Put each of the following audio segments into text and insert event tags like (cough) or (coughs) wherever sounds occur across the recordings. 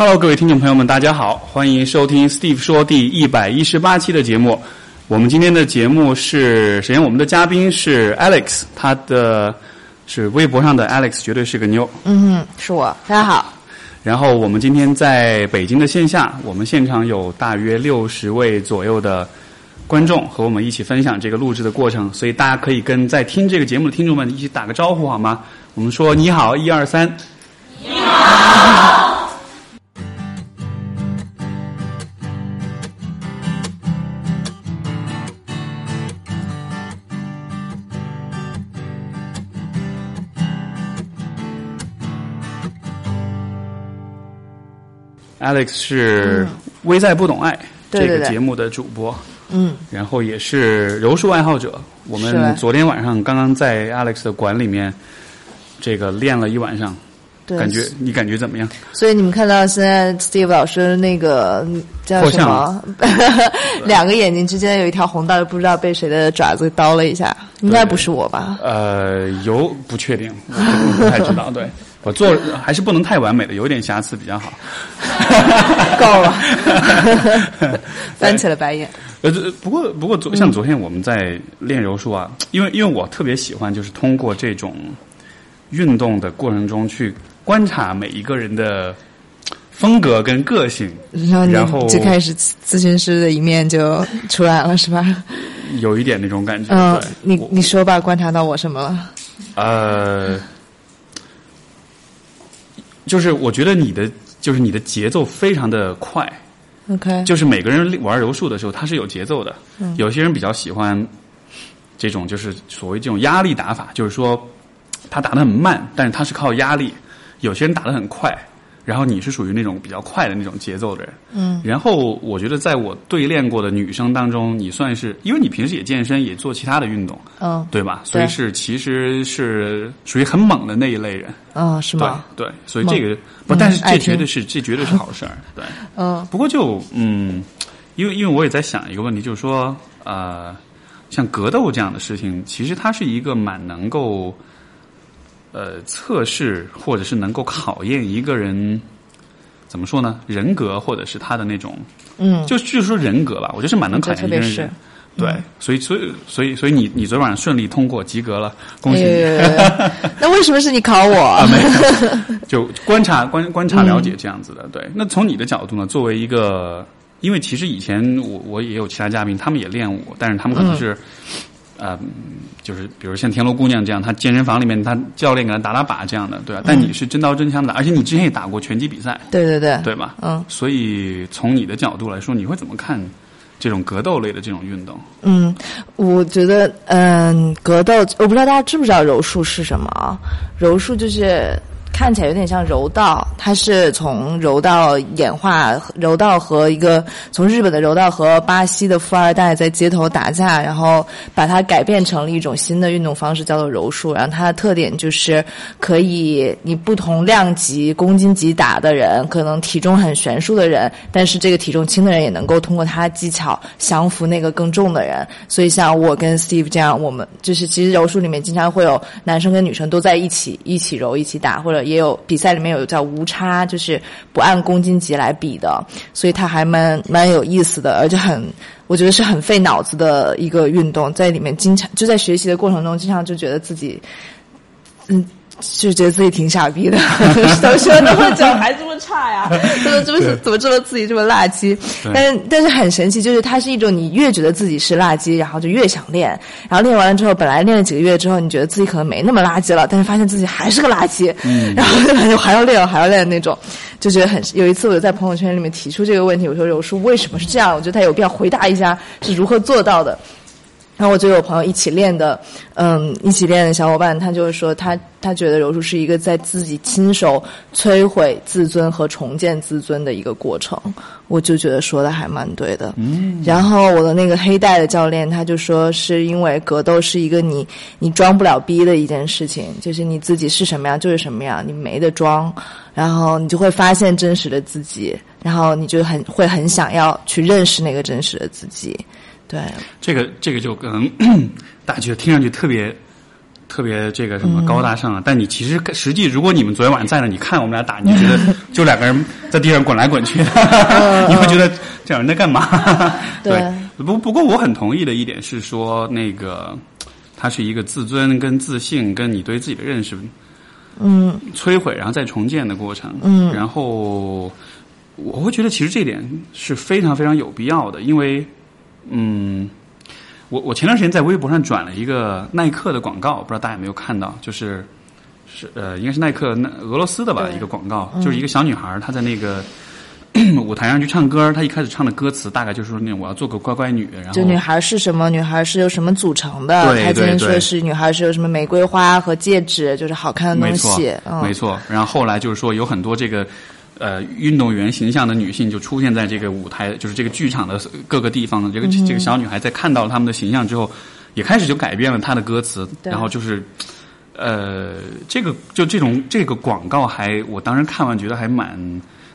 Hello，各位听众朋友们，大家好，欢迎收听 Steve 说第一百一十八期的节目。我们今天的节目是，首先我们的嘉宾是 Alex，他的是微博上的 Alex，绝对是个妞。嗯，是我，大家好。然后我们今天在北京的线下，我们现场有大约六十位左右的观众和我们一起分享这个录制的过程，所以大家可以跟在听这个节目的听众们一起打个招呼好吗？我们说你好，一二三。你好。Alex 是危在不懂爱这个节目的主播，嗯，然后也是柔术爱好者。我们昨天晚上刚刚在 Alex 的馆里面，这个练了一晚上，感觉你感觉怎么样？所以你们看到现在 Steve 老师那个叫什么？(laughs) 两个眼睛之间有一条红道，不知道被谁的爪子叨了一下，应该不是我吧？呃，有不确定，不太知道，对。我做还是不能太完美的，有点瑕疵比较好。(laughs) 够了，(laughs) 翻起了白眼。呃，不过不过昨像昨天我们在练柔术啊，因为因为我特别喜欢，就是通过这种运动的过程中去观察每一个人的风格跟个性，然后最开始咨询师的一面就出来了，是吧？有一点那种感觉。嗯，你你说吧，观察到我什么了？呃。就是我觉得你的就是你的节奏非常的快，OK，就是每个人玩柔术的时候他是有节奏的，有些人比较喜欢这种就是所谓这种压力打法，就是说他打的很慢，但是他是靠压力，有些人打的很快。然后你是属于那种比较快的那种节奏的人，嗯。然后我觉得在我对练过的女生当中，你算是，因为你平时也健身，也做其他的运动，嗯，对吧？所以是其实是属于很猛的那一类人，嗯，是吗？对，所以这个不，但是这绝对是这绝对是好事儿，(laughs) 对，嗯。不过就嗯，因为因为我也在想一个问题，就是说呃，像格斗这样的事情，其实它是一个蛮能够。呃，测试或者是能够考验一个人，怎么说呢？人格或者是他的那种，嗯，就就是说人格吧，我觉得是蛮能考验一个人。对，所以所以所以所以你你昨晚上顺利通过及格了，恭喜你。(laughs) 那为什么是你考我？啊、没 (laughs) 就观察观观察了解这样子的。对，那从你的角度呢？作为一个，因为其实以前我我也有其他嘉宾，他们也练武，但是他们可能是。呃，就是比如像田螺姑娘这样，她健身房里面，她教练给她打打靶这样的，对吧？但你是真刀真枪的，而且你之前也打过拳击比赛，对对对，对吧？嗯，所以从你的角度来说，你会怎么看这种格斗类的这种运动？嗯，我觉得，嗯，格斗，我不知道大家知不知道柔术是什么啊？柔术就是。看起来有点像柔道，它是从柔道演化，柔道和一个从日本的柔道和巴西的富二代在街头打架，然后把它改变成了一种新的运动方式，叫做柔术。然后它的特点就是可以你不同量级、公斤级打的人，可能体重很悬殊的人，但是这个体重轻的人也能够通过他的技巧降服那个更重的人。所以像我跟 Steve 这样，我们就是其实柔术里面经常会有男生跟女生都在一起一起柔一起打，或者。也有比赛里面有叫无差，就是不按公斤级来比的，所以它还蛮蛮有意思的，而且很，我觉得是很费脑子的一个运动，在里面经常就在学习的过程中，经常就觉得自己，嗯。就觉得自己挺傻逼的，小学那么久还这么差呀？(laughs) 怎么这么怎么这么自己这么垃圾？但是但是很神奇，就是它是一种你越觉得自己是垃圾，然后就越想练，然后练完了之后，本来练了几个月之后，你觉得自己可能没那么垃圾了，但是发现自己还是个垃圾，然后就感觉还要练，还要练那种，就觉得很。有一次我就在朋友圈里面提出这个问题，我说柔术为什么是这样？我觉得他有必要回答一下是如何做到的。然后我就有朋友一起练的，嗯，一起练的小伙伴，他就是说，他他觉得柔术是一个在自己亲手摧毁自尊和重建自尊的一个过程。我就觉得说的还蛮对的。嗯。然后我的那个黑带的教练，他就说，是因为格斗是一个你你装不了逼的一件事情，就是你自己是什么样就是什么样，你没得装，然后你就会发现真实的自己，然后你就很会很想要去认识那个真实的自己。对，这个这个就可能 (clears throat) 大家觉得听上去特别特别这个什么高大上啊，但你其实实际，如果你们昨天晚上在那，你看我们俩打，你觉得 (laughs) 就两个人在地上滚来滚去，(laughs) 你会觉得这两人在干嘛？(laughs) 对，不不过我很同意的一点是说，那个它是一个自尊跟自信跟你对自己的认识，嗯，摧毁然后再重建的过程，嗯，然后我会觉得其实这点是非常非常有必要的，因为嗯。我我前段时间在微博上转了一个耐克的广告，不知道大家有没有看到？就是是呃，应该是耐克那俄罗斯的吧，一个广告，就是一个小女孩她在那个 (coughs) 舞台上去唱歌，她一开始唱的歌词大概就是说那种我要做个乖乖女，然后就女孩是什么？女孩是由什么组成的？对说是女孩是由什么玫瑰花和戒指，就是好看的东西。嗯，没错。然后后来就是说有很多这个。呃，运动员形象的女性就出现在这个舞台，就是这个剧场的各个地方的。这个这个小女孩在看到了他们的形象之后，也开始就改变了她的歌词。然后就是，呃，这个就这种这个广告还，我当时看完觉得还蛮，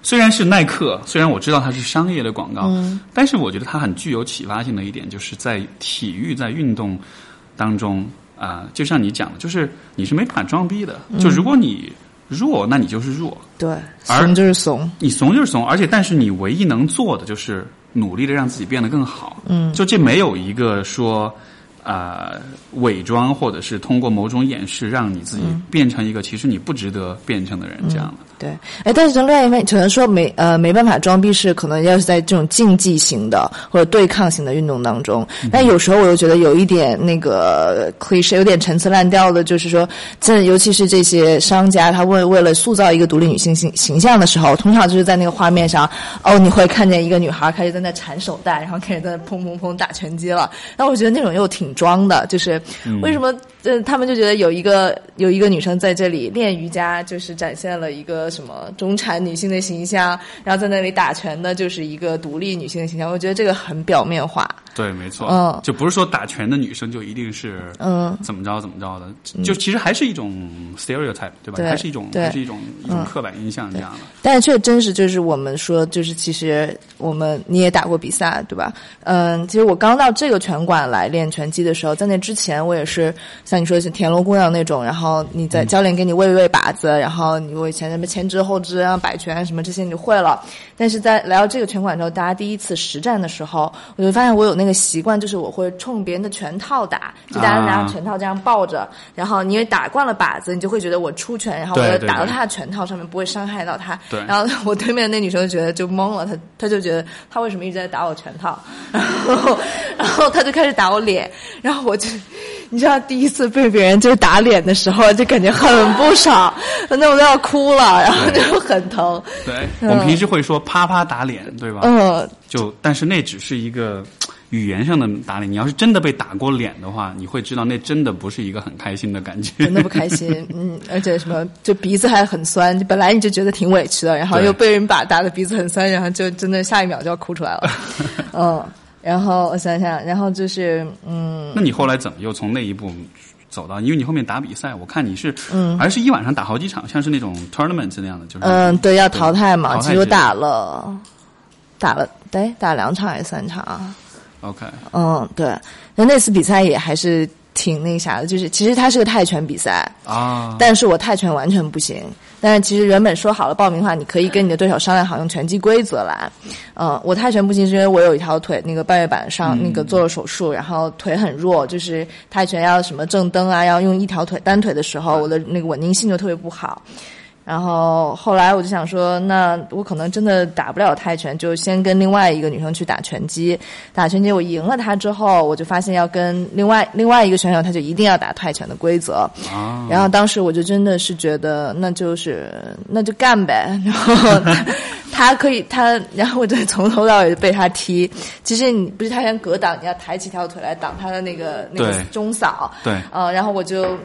虽然是耐克，虽然我知道它是商业的广告，但是我觉得它很具有启发性的一点，就是在体育在运动当中啊，就像你讲的，就是你是没法装逼的。就如果你。弱，那你就是弱。对，怂就是怂。你怂就是怂，而且但是你唯一能做的就是努力的让自己变得更好。嗯，就这没有一个说。呃，伪装或者是通过某种掩饰，让你自己变成一个其实你不值得变成的人，这样的。对，哎，但是从另外一方面，可能说没呃没办法装逼，是可能要是在这种竞技型的或者对抗型的运动当中。但有时候我又觉得有一点那个 cliche，有点陈词滥调的，就是说，这尤其是这些商家，他为为了塑造一个独立女性形形象的时候，通常就是在那个画面上，哦，你会看见一个女孩开始在那缠手带，然后开始在那砰砰砰打拳击了。那我觉得那种又挺。装的，就是为什么？嗯，他们就觉得有一个有一个女生在这里练瑜伽，就是展现了一个什么中产女性的形象，然后在那里打拳的，就是一个独立女性的形象。我觉得这个很表面化。对，没错。嗯，就不是说打拳的女生就一定是嗯怎么着怎么着的，就其实还是一种 stereotype，对吧？还是一种还是一种一种刻板印象这样的。但是却真实，就是我们说，就是其实我们你也打过比赛，对吧？嗯，其实我刚到这个拳馆来练拳击的时候，在那之前我也是。像你说是田螺姑娘那种，然后你在教练给你喂喂靶子，然后你我以前什么前肢后肢啊摆拳什么这些你就会了。但是在来到这个拳馆之后，大家第一次实战的时候，我就发现我有那个习惯，就是我会冲别人的拳套打，就大家拿着拳套这样抱着，然后你因为打惯了靶子，你就会觉得我出拳，然后我打到他的拳套上面不会伤害到他。对然后我对面那女生就觉得就懵了，她她就觉得她为什么一直在打我拳套，(laughs) 然后然后她就开始打我脸，然后我就。你知道第一次被别人就打脸的时候，就感觉很不爽，那我都要哭了，然后就很疼。对，我们平时会说啪啪打脸，对吧？嗯。就但是那只是一个语言上的打脸，你要是真的被打过脸的话，你会知道那真的不是一个很开心的感觉。真的不开心，嗯，(laughs) 而且什么就鼻子还很酸，本来你就觉得挺委屈的，然后又被人把打的鼻子很酸，然后就真的下一秒就要哭出来了，(laughs) 嗯。然后我想想，然后就是嗯，那你后来怎么又从那一步走到？因为你后面打比赛，我看你是嗯，还是一晚上打好几场，像是那种 tournament 那样的，就是嗯，对，要淘汰嘛。其实我打了打了，对，打两场还是三场？OK，嗯，对，那那次比赛也还是。挺那啥的，就是其实它是个泰拳比赛啊，但是我泰拳完全不行。但是其实原本说好了报名的话，你可以跟你的对手商量好用拳击规则来。嗯，我泰拳不行是因为我有一条腿那个半月板上那个做了手术，然后腿很弱，就是泰拳要什么正蹬啊，要用一条腿单腿的时候，我的那个稳定性就特别不好。然后后来我就想说，那我可能真的打不了泰拳，就先跟另外一个女生去打拳击。打拳击我赢了她之后，我就发现要跟另外另外一个选手，他就一定要打泰拳的规则。然后当时我就真的是觉得，那就是那就干呗。然后他可以他，然后我就从头到尾被他踢。其实你不是泰拳格挡，你要抬起条腿来挡他的那个那个中扫。对。呃，然后我就。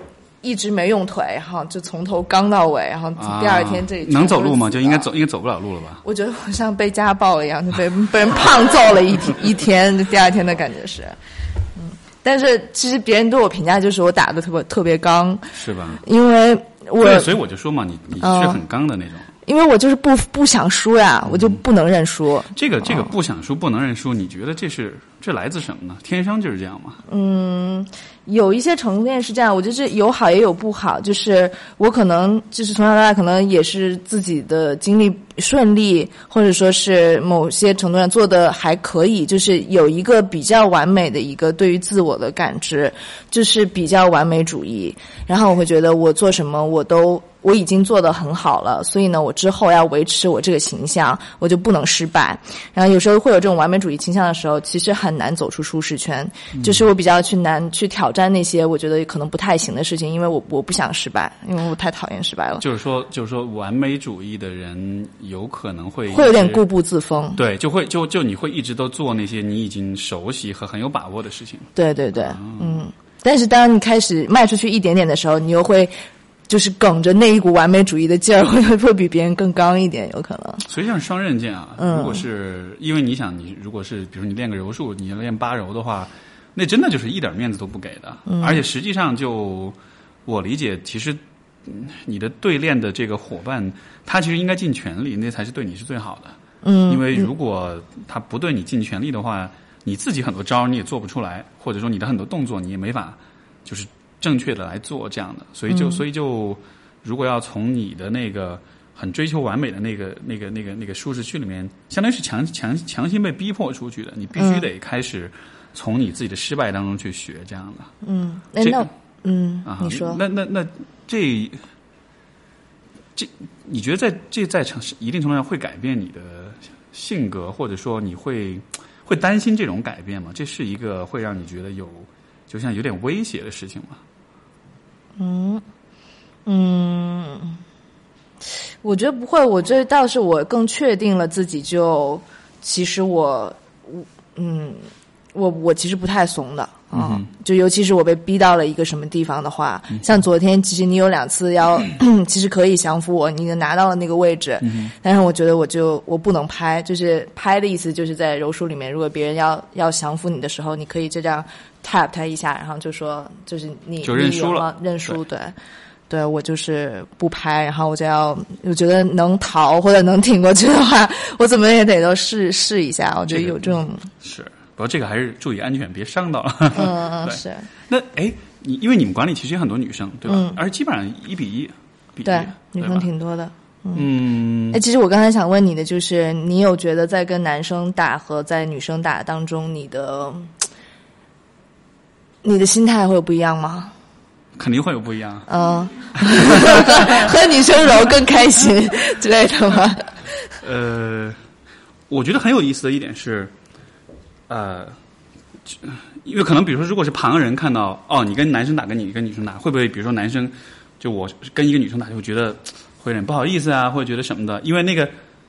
一直没用腿，然后就从头刚到尾，然后第二天这里能走路吗？就应该走，应该走不了路了吧？我觉得我像被家暴了一样，就被 (laughs) 被人胖揍了一天 (laughs) 一天，第二天的感觉是，嗯，但是其实别人对我评价就是我打的特别特别刚，是吧？因为我所以我就说嘛，你你是很刚的那种。因为我就是不不想输呀，我就不能认输。这个这个不想输不能认输，你觉得这是这来自什么呢？天生就是这样吗？嗯，有一些程度是这样，我觉得这有好也有不好。就是我可能就是从小到大，可能也是自己的经历顺利，或者说是某些程度上做的还可以，就是有一个比较完美的一个对于自我的感知，就是比较完美主义。然后我会觉得我做什么我都。我已经做得很好了，所以呢，我之后要维持我这个形象，我就不能失败。然后有时候会有这种完美主义倾向的时候，其实很难走出舒适圈。就是我比较去难去挑战那些我觉得可能不太行的事情，因为我我不想失败，因为我太讨厌失败了。就是说，就是说，完美主义的人有可能会会有点固步自封。对，就会就就你会一直都做那些你已经熟悉和很有把握的事情。对对对，嗯。但是当你开始迈出去一点点的时候，你又会。就是梗着那一股完美主义的劲儿，会会比别人更刚一点，有可能。所以像双刃剑啊，如果是因为你想，你如果是比如你练个柔术，你练八柔的话，那真的就是一点面子都不给的。而且实际上，就我理解，其实你的对练的这个伙伴，他其实应该尽全力，那才是对你是最好的。嗯。因为如果他不对你尽全力的话，你自己很多招你也做不出来，或者说你的很多动作你也没法，就是。正确的来做这样的，所以就所以就，如果要从你的那个很追求完美的那个那个那个那个舒适区里面，相当于是强强强行被逼迫出去的，你必须得开始从你自己的失败当中去学这样的。嗯，那那嗯，你说，那那那这这，你觉得在这在成一定程度上会改变你的性格，或者说你会会担心这种改变吗？这是一个会让你觉得有就像有点威胁的事情吗？嗯嗯，我觉得不会。我这倒是我更确定了自己，就其实我我嗯，我我其实不太怂的啊。就尤其是我被逼到了一个什么地方的话，像昨天，其实你有两次要，(clears throat) 其实可以降服我，你拿到了那个位置，但是我觉得我就我不能拍，就是拍的意思就是在柔术里面，如果别人要要降服你的时候，你可以就这样。Tap 他一下，然后就说：“就是你就认输了，认输。”对，对我就是不拍，然后我就要，我觉得能逃或者能挺过去的话，我怎么也得都试试一下。我觉得有这种是，不过这个还是注意安全，别伤到了。嗯 (laughs) 嗯，是。那哎，你因为你们管理其实有很多女生，对吧？而基本上一比一，对，女生挺多的。嗯，哎，其实我刚才想问你的就是，你有觉得在跟男生打和在女生打当中，你的？你的心态会有不一样吗？肯定会有不一样。嗯，(laughs) 和女生柔更开心之类的吗？呃，我觉得很有意思的一点是，呃，因为可能比如说，如果是旁人看到哦，你跟男生打，跟你跟女生打，会不会比如说男生就我跟一个女生打，就会觉得会有点不好意思啊，或者觉得什么的？因为那个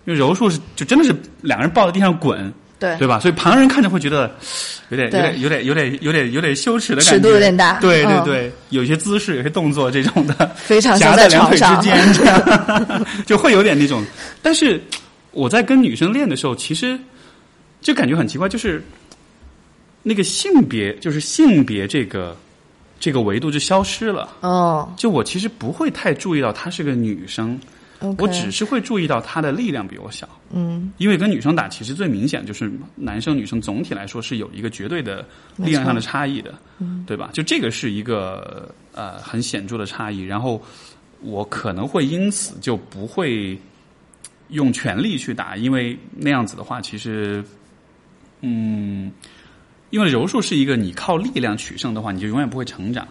因为柔术是就真的是两个人抱在地上滚。对对吧？所以旁人看着会觉得有点、有点、有点、有点、有点、有点羞耻的感觉，尺度有点大。对对对，有些姿势、有些动作这种的，非常夹在两腿之间，这 (laughs) 样 (laughs) 就会有点那种。但是我在跟女生练的时候，其实就感觉很奇怪，就是那个性别，就是性别这个这个维度就消失了。哦，就我其实不会太注意到她是个女生。我只是会注意到他的力量比我小，嗯，因为跟女生打其实最明显就是男生女生总体来说是有一个绝对的力量上的差异的，嗯，对吧？就这个是一个呃很显著的差异，然后我可能会因此就不会用全力去打，因为那样子的话，其实，嗯，因为柔术是一个你靠力量取胜的话，你就永远不会成长。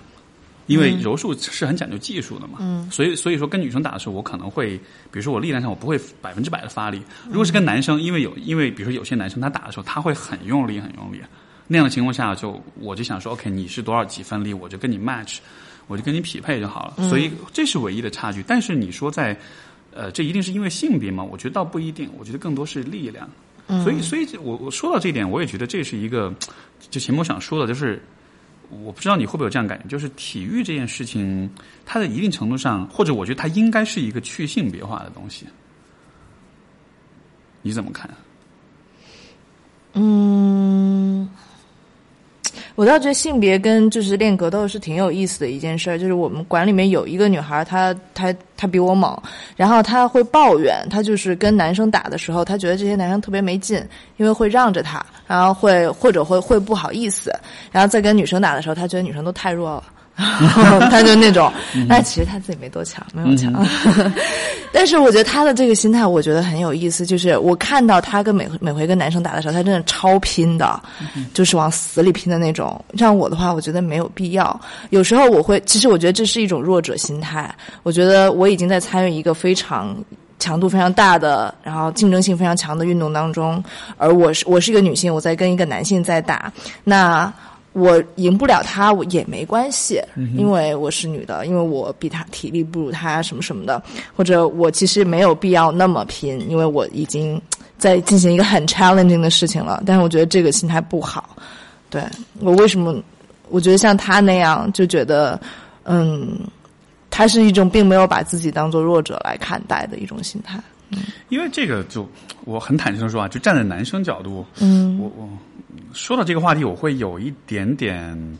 因为柔术是很讲究技术的嘛，所以所以说跟女生打的时候，我可能会，比如说我力量上我不会百分之百的发力。如果是跟男生，因为有因为比如说有些男生他打的时候他会很用力很用力，那样的情况下就我就想说，OK，你是多少几分力，我就跟你 match，我就跟你匹配就好了。所以这是唯一的差距。但是你说在呃，这一定是因为性别吗？我觉得倒不一定，我觉得更多是力量。所以所以我我说到这一点，我也觉得这是一个，就秦博想说的，就是。我不知道你会不会有这样感觉，就是体育这件事情，它在一定程度上，或者我觉得它应该是一个去性别化的东西，你怎么看？嗯。我倒觉得性别跟就是练格斗是挺有意思的一件事儿，就是我们馆里面有一个女孩，她她她比我猛，然后她会抱怨，她就是跟男生打的时候，她觉得这些男生特别没劲，因为会让着她，然后会或者会会不好意思，然后再跟女生打的时候，她觉得女生都太弱了。(laughs) 他就那种，但其实他自己没多强，没有强。(laughs) 但是我觉得他的这个心态，我觉得很有意思。就是我看到他跟每每回跟男生打的时候，他真的超拼的，就是往死里拼的那种。像我的话，我觉得没有必要。有时候我会，其实我觉得这是一种弱者心态。我觉得我已经在参与一个非常强度非常大的，然后竞争性非常强的运动当中，而我是我是一个女性，我在跟一个男性在打，那。我赢不了他，我也没关系，因为我是女的，因为我比他体力不如他什么什么的，或者我其实没有必要那么拼，因为我已经在进行一个很 challenging 的事情了。但是我觉得这个心态不好。对我为什么？我觉得像他那样就觉得，嗯，他是一种并没有把自己当做弱者来看待的一种心态。因为这个，就我很坦诚的说啊，就站在男生角度，嗯，我我。说到这个话题，我会有一点点，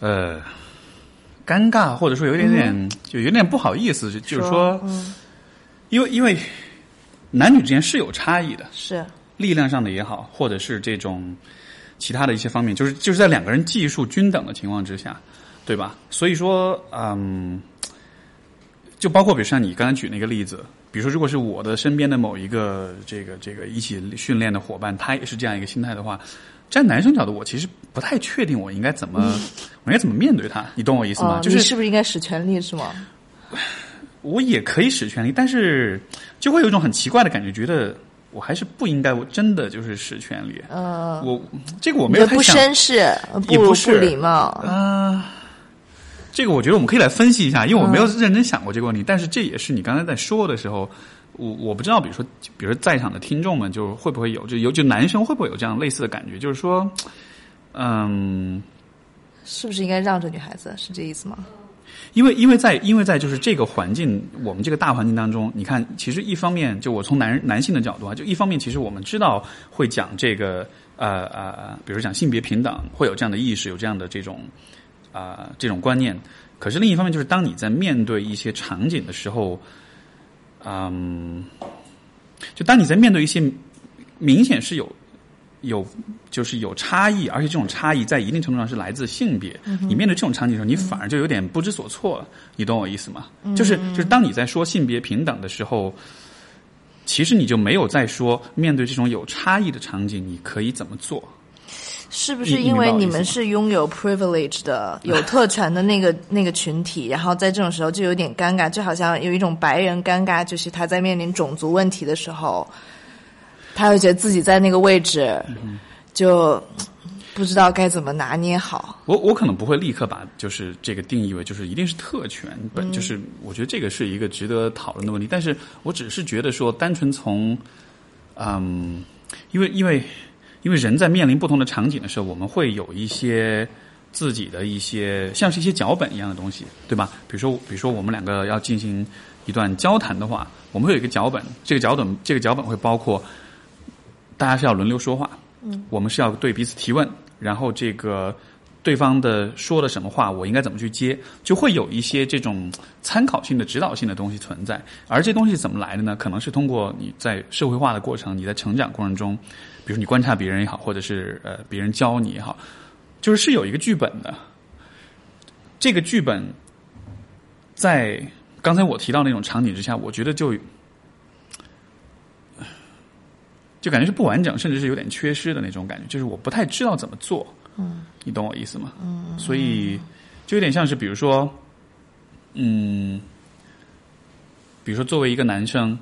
呃，尴尬，或者说有一点点，就有点不好意思，就是说，因为因为男女之间是有差异的，是力量上的也好，或者是这种其他的一些方面，就是就是在两个人技术均等的情况之下，对吧？所以说，嗯，就包括比如像你刚才举那个例子。比如说，如果是我的身边的某一个这个这个一起训练的伙伴，他也是这样一个心态的话，站男生角度，我其实不太确定我应该怎么，(laughs) 我应该怎么面对他，你懂我意思吗？就是是不是应该使全力是吗？我也可以使全力，但是就会有一种很奇怪的感觉，觉得我还是不应该，我真的就是使全力。呃，我这个我没有不绅士，也不是礼貌啊。这个我觉得我们可以来分析一下，因为我没有认真想过这个问题。但是这也是你刚才在说的时候，我我不知道，比如说，比如说在场的听众们，就会不会有，就尤其男生会不会有这样类似的感觉？就是说，嗯，是不是应该让着女孩子？是这意思吗？因为因为在因为在就是这个环境，我们这个大环境当中，你看，其实一方面，就我从男男性的角度啊，就一方面，其实我们知道会讲这个呃呃，比如讲性别平等，会有这样的意识，有这样的这种。啊，这种观念，可是另一方面，就是当你在面对一些场景的时候，嗯，就当你在面对一些明显是有有就是有差异，而且这种差异在一定程度上是来自性别，你面对这种场景的时候，你反而就有点不知所措了，你懂我意思吗？就是就是当你在说性别平等的时候，其实你就没有在说面对这种有差异的场景，你可以怎么做。是不是因为你们是拥有 privilege 的、(laughs) 有特权的那个那个群体，然后在这种时候就有点尴尬，就好像有一种白人尴尬，就是他在面临种族问题的时候，他会觉得自己在那个位置，就不知道该怎么拿捏好。我我可能不会立刻把就是这个定义为就是一定是特权，本就是我觉得这个是一个值得讨论的问题，但是我只是觉得说，单纯从嗯，因为因为。因为人在面临不同的场景的时候，我们会有一些自己的一些像是一些脚本一样的东西，对吧？比如说，比如说我们两个要进行一段交谈的话，我们会有一个脚本。这个脚本，这个脚本会包括大家是要轮流说话，嗯，我们是要对彼此提问，然后这个对方的说了什么话，我应该怎么去接，就会有一些这种参考性的、指导性的东西存在。而这东西怎么来的呢？可能是通过你在社会化的过程，你在成长过程中。比如你观察别人也好，或者是呃别人教你也好，就是是有一个剧本的。这个剧本在刚才我提到那种场景之下，我觉得就就感觉是不完整，甚至是有点缺失的那种感觉。就是我不太知道怎么做，嗯，你懂我意思吗？嗯，所以就有点像是，比如说，嗯，比如说作为一个男生。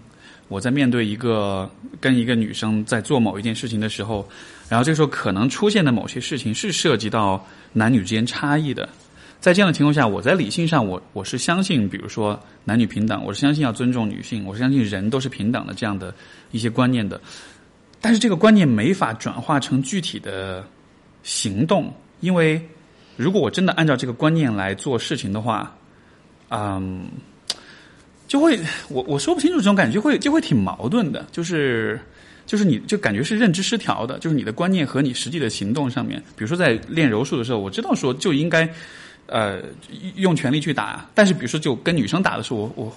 我在面对一个跟一个女生在做某一件事情的时候，然后这时候可能出现的某些事情是涉及到男女之间差异的，在这样的情况下，我在理性上我我是相信，比如说男女平等，我是相信要尊重女性，我是相信人都是平等的这样的一些观念的，但是这个观念没法转化成具体的行动，因为如果我真的按照这个观念来做事情的话，嗯。就会我我说不清楚这种感觉，就会就会挺矛盾的。就是就是你就感觉是认知失调的，就是你的观念和你实际的行动上面，比如说在练柔术的时候，我知道说就应该呃用全力去打，但是比如说就跟女生打的时候，我我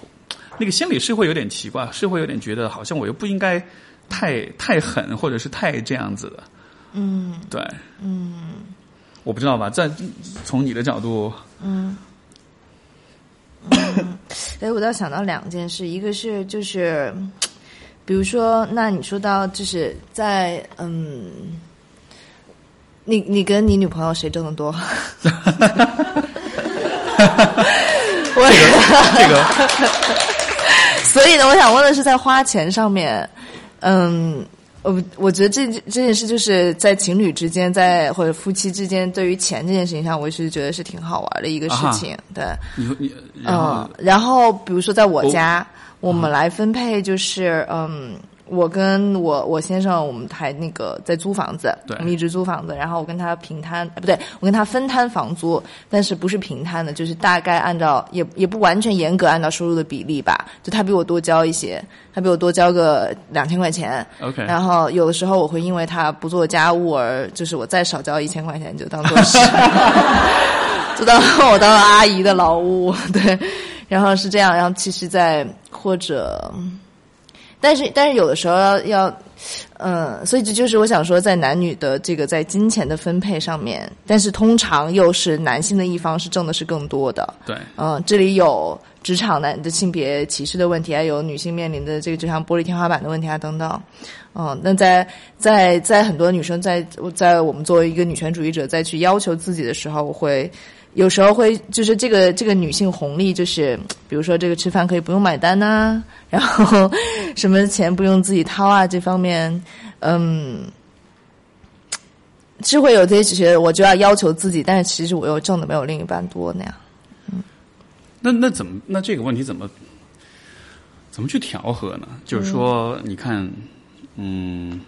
那个心里是会有点奇怪，是会有点觉得好像我又不应该太太狠，或者是太这样子的。嗯对，嗯我不知道吧，在从你的角度，嗯。嗯，(coughs) 哎，我倒想到两件事，一个是就是，比如说，那你说到就是在嗯，你你跟你女朋友谁挣得多？(laughs) 我这个 (laughs) 所以呢，我想问的是，在花钱上面，嗯，我我觉得这这件事就是在情侣之间，在或者夫妻之间，对于钱这件事情上，我是觉得是挺好玩的一个事情。对，你你嗯，然后比如说在我家，我们来分配，就是嗯。我跟我我先生，我们还那个在租房子，对。我们一直租房子，然后我跟他平摊，呃不对，我跟他分摊房租，但是不是平摊的，就是大概按照也也不完全严格按照收入的比例吧，就他比我多交一些，他比我多交个两千块钱，OK，然后有的时候我会因为他不做家务而就是我再少交一千块钱，就当做是，(laughs) 就当我当阿姨的劳务，对，然后是这样，然后其实在或者，但是但是有的时候要要，嗯，所以这就是我想说，在男女的这个在金钱的分配上面，但是通常又是男性的一方是挣的是更多的，对，嗯，这里有职场男的性别歧视的问题，还有女性面临的这个就像玻璃天花板的问题啊等等。嗯，那在在在很多女生在在我们作为一个女权主义者再去要求自己的时候，我会有时候会就是这个这个女性红利，就是比如说这个吃饭可以不用买单呐、然后什么钱不用自己掏啊，这方面，嗯。是会有这些，觉得我就要要求自己，但是其实我又挣的没有另一半多那样。嗯那那怎么那这个问题怎么怎么去调和呢？就是说，你看，嗯，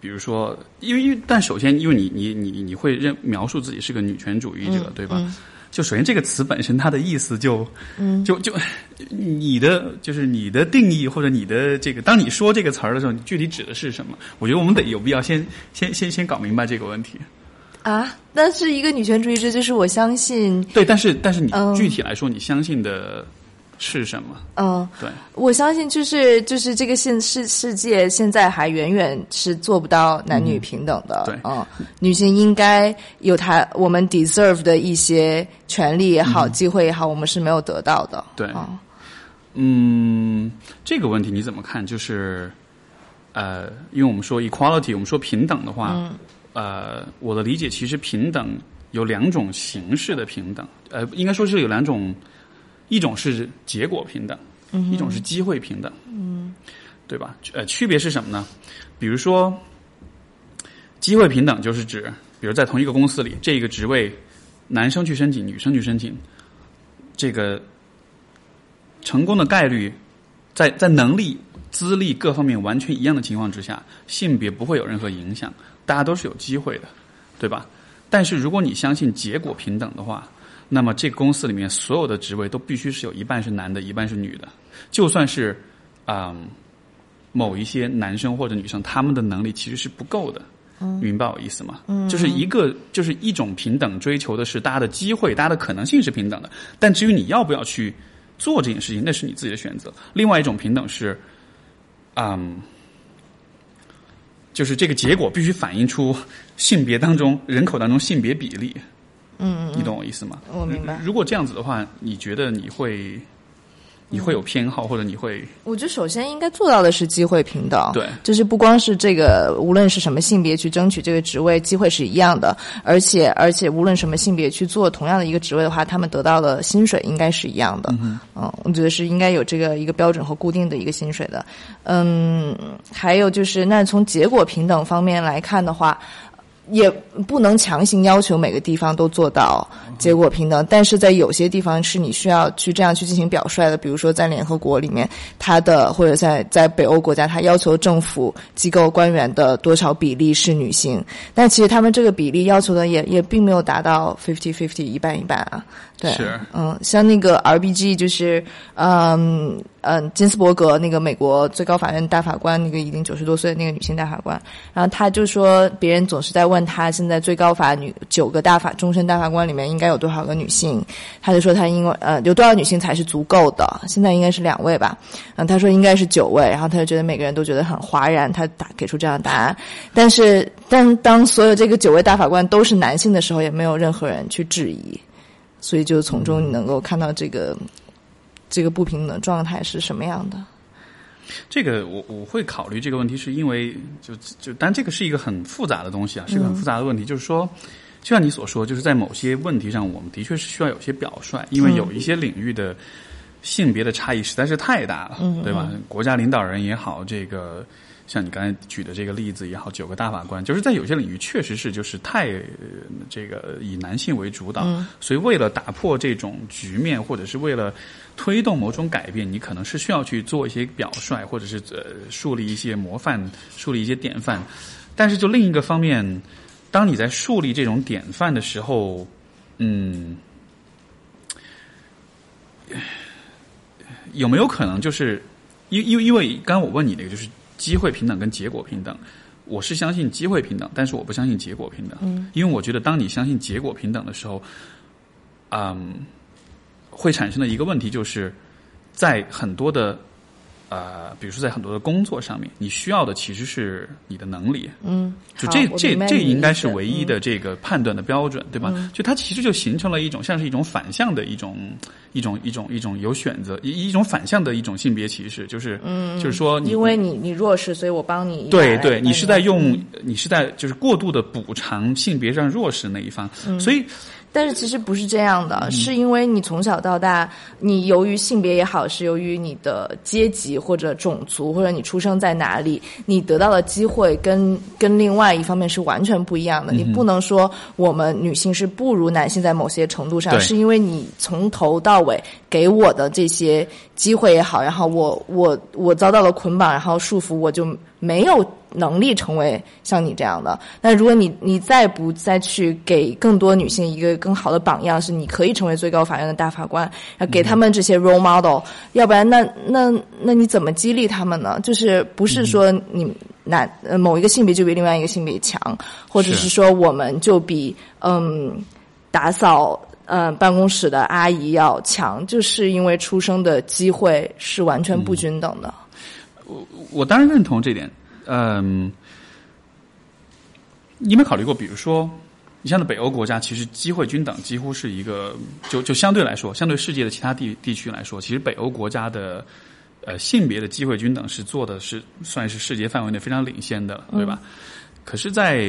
比如说，因为因为但首先，因为你你你你会认描述自己是个女权主义者，嗯对吧？就首先这个词本身它的意思就，嗯就就你的就是你的定义或者你的这个，当你说这个词儿的时候，你具体指的是什么？我觉得我们得有必要先先先先搞明白这个问题。啊，但是一个女权主义者，就是我相信，对，但是但是你嗯具体来说，你相信的是什么？嗯、对。我相信就是就是这个现世世界现在还远远是做不到男女平等的，对。嗯，女性应该有她我们 deserve 的一些权利也好、机会也好，我们是没有得到的，对。嗯嗯，这个问题你怎么看？就是呃，因为我们说 equality，我们说平等的话，嗯。呃，我的理解其实平等有两种形式的平等，呃，应该说是有两种，一种是结果平等，嗯一种是机会平等，嗯，对吧？呃，区别是什么呢？比如说，机会平等就是指，比如在同一个公司里，这个职位男生去申请，女生去申请，这个成功的概率，在在能力、资历各方面完全一样的情况之下，性别不会有任何影响，大家都是有机会的，对吧？但是如果你相信结果平等的话，那么这个公司里面所有的职位都必须是有一半是男的，一半是女的，就算是嗯某一些男生或者女生，他们的能力其实是不够的。明白我意思吗？嗯，就是一个就是一种平等追求的是大家的机会，大家的可能性是平等的，但至于你要不要去做这件事情，那是你自己的选择。另外一种平等是，嗯，就是这个结果必须反映出性别当中人口当中性别比例。嗯，你懂我意思吗？我明白如如果这样子的话，你觉得你会你会有偏好，或者你会我觉得首先应该做到的是机会平等，对就是不光是这个，无论是什么性别去争取这个职位，机会是一样的，而且而且无论什么性别去做同样的一个职位的话，他们得到的薪水应该是一样的。嗯我觉得是应该有这个一个标准和固定的一个薪水的。嗯，还有就是，那从结果平等方面来看的话。也不能强行要求每个地方都做到结果平等，但是在有些地方是你需要去这样去进行表率的，比如说在联合国里面，它的或者在在北欧国家，它要求政府机构官员的多少比例是女性，但其实他们这个比例要求的也也并没有达到 fifty fifty 一半一半啊，对，是嗯，像那个 RBG 就是，嗯嗯，金斯伯格那个美国最高法院大法官，那个已经九十多岁的那个女性大法官，然后他就说，别人总是在问他，现在最高法女九个大法终身大法官里面应该有多少个女性？他就说他因为呃有多少女性才是足够的？现在应该是两位吧？嗯，他说应该是九位，然后他就觉得每个人都觉得很哗然，他打给出这样的答案。但是，但当所有这个九位大法官都是男性的时候，也没有任何人去质疑。所以就从中你能够看到这个、这个不平等状态是什么样的。这个我我会考虑这个问题，是因为就就，但这个是一个很复杂的东西啊，是个很复杂的问题。就是说，就像你所说，就是在某些问题上，我们的确是需要有些表率，因为有一些领域的性别的差异实在是太大了，对吧？国家领导人也好，这个像你刚才举的这个例子也好，九个大法官，就是在有些领域确实是就是太、呃这个以男性为主导，所以为了打破这种局面，或者是为了推动某种改变，你可能是需要去做一些表率，或者是呃树立一些模范，树立一些典范。但是就另一个方面，当你在树立这种典范的时候，嗯，有没有可能就是因因为因为刚刚我问你那个就是机会平等跟结果平等，我是相信机会平等，但是我不相信结果平等，嗯，因为我觉得当你相信结果平等的时候，嗯，会产生的一个问题就是在很多的呃，比如说在很多的工作上面，你需要的其实是你的能力，嗯，就这这这应该是唯一的这个判断的标准，对吧？就它其实就形成了一种像是一种反向的一种一种一种一种有选择一一种反向的一种性别歧视，就是嗯，就是说你因为你你弱势，所以我帮你一对对，你是在用你是在就是过度的补偿性别上弱势那一方，所以但是其实不是这样的，嗯。是因为你从小到大，你由于性别也好，是由于你的阶级或者种族，或者你出生在哪里，你得到的机会跟跟另外一方面是完全不一样嗯的。你不能说我们女性是不如男性在某些程度上，是因为你从头到尾给我的这些机会也好，然后我我我遭到了捆绑，然后束缚，我就没有能力成为像你这样的。那如果你你再不再去给更多女性一个更好的榜样，是你可以成为最高法院的大法官，要给他们这些 role model，、要不然那那那你怎么激励他们呢？就是不是说你男呃某一个性别就比另外一个性别强，或者是是说我们就比嗯打扫。嗯，办公室的阿姨要强，就是因为出生的机会是完全不均等的。我我当然认同这点。嗯，你有没有考虑过，比如说，你像在北欧国家，其实机会均等几乎是一个，就就相对来说，相对世界的其他地地区来说，其实北欧国家的呃性别的机会均等是做的是算是世界范围内非常领先的，对吧？可是，在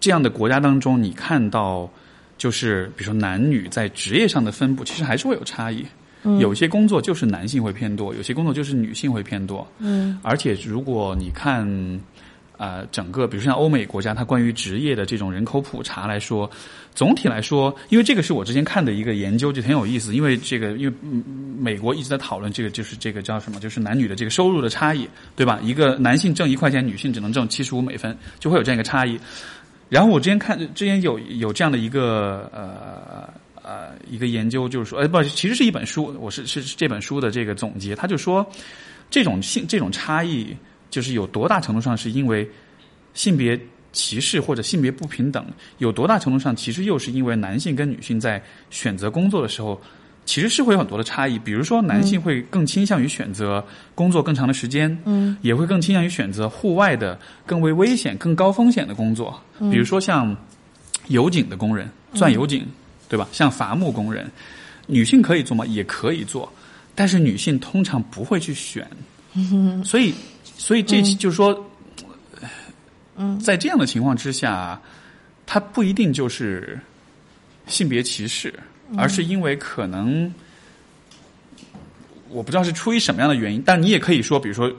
这样的国家当中，你看到就是比如说男女在职业上的分布，其实还是会有差异。有些工作就是男性会偏多，有些工作就是女性会偏多。嗯，而且如果你看，呃，整个比如像欧美国家，它关于职业的这种人口普查来说，总体来说，因为这个是我之前看的一个研究，就很有意思。因为这个，因为嗯美国一直在讨论这个，就是这个叫什么，就是男女的这个收入的差异，对吧？一个男性挣一块钱，女性只能挣七十五美分，就会有这样一个差异。然后我之前看，之前有有这样的一个呃呃一个研究，就是说，呃不，其实是一本书，我是是是这本书的这个总结，他就说这种性这种差异，就是有多大程度上是因为性别歧视或者性别不平等，有多大程度上其实又是因为男性跟女性在选择工作的时候。其实是会有很多的差异，比如说男性会更倾向于选择工作更长的时间，嗯，也会更倾向于选择户外的更为危险、更高风险的工作，比如说像油井的工人钻油井，对吧？像伐木工人，女性可以做吗？也可以做，但是女性通常不会去选，所以，所以这就是说，嗯，在这样的情况之下，它不一定就是性别歧视。而是因为可能我不知道是出于什么样的原因，但你也可以说，比如说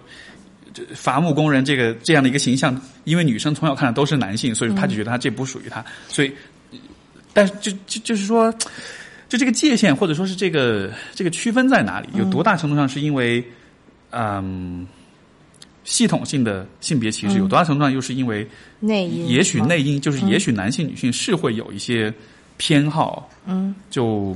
这伐木工人这个这样的一个形象，因为女生从小看的都是男性，所以他就觉得他这不属于他，所以，但是就就就是说，就这个界限或者说是这个这个区分在哪里，有多大程度上是因为嗯系统性的性别歧视，有多大程度上又是因为内因也许内因就是也许男性女性是会有一些偏好，嗯，就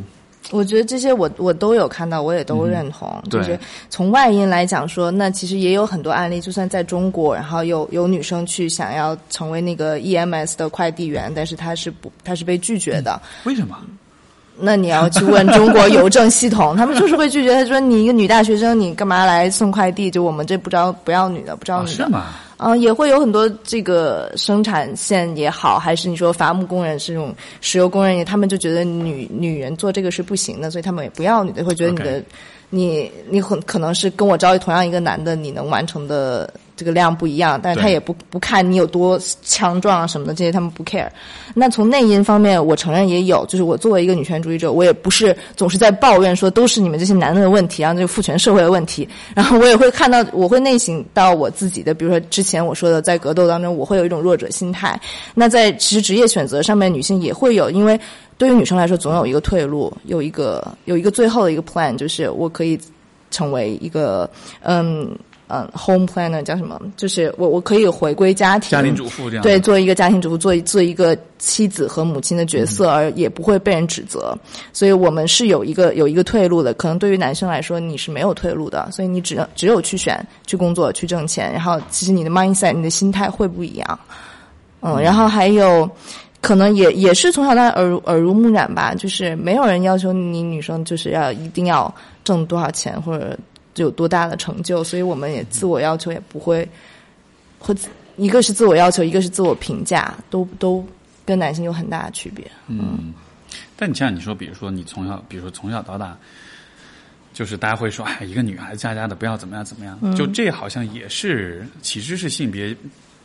我觉得这些我我都有看到，我也都认同。嗯就是从外因来讲说，那其实也有很多案例，就算在中国，然后有有女生去想要成为那个 EMS 的快递员，但是她是不，她是被拒绝的。为什么？(laughs) 那你要去问中国邮政系统，他们就是会拒绝。他说：“你一个女大学生，你干嘛来送快递？就我们这不招不要女的，不招啊，女的。是吗？嗯，也会有很多这个生产线也好，还是你说伐木工人是这种石油工人也，他们就觉得女女人做这个是不行的，所以他们也不要女的，会觉得你的你你很可能是跟我招同样一个男的，你能完成的这个量不一样，但是他也不不看你有多强壮啊什么的，这些他们不 care。那从内因方面，我承认也有，就是我作为一个女权主义者，我也不是总是在抱怨说都是你们这些男的的问题啊，这个父权社会的问题。然后我也会看到，我会内省到我自己的，比如说之前我说的，在格斗当中，我会有一种弱者心态。那在其实职业选择上面，女性也会有，因为对于女生来说，总有一个退路，有一个有一个最后的一个 plan，就是我可以成为一个嗯嗯 home planner 叫什么？就是我我可以回归家庭，家庭主妇这样对，做一个家庭主妇，做做一个妻子和母亲的角色，嗯而也不会被人指责。所以我们是有一个有一个退路的。可能对于男生来说，你是没有退路的，所以你只能只有去选去工作去挣钱。然后其实你的 mindset 你的心态会不一样。嗯，然后还有。可能也也是从小到大耳濡耳濡目染吧，就是没有人要求你女生就是要一定要挣多少钱或者有多大的成就，所以我们也自我要求也不会，会一个是自我要求，一个是自我评价，都都跟男性有很大的区别。嗯，但你像你说，比如说你从小，比如说从小到大，就是大家会说，哎，一个女孩子家家的不要怎么样怎么样，嗯就这好像也是其实是性别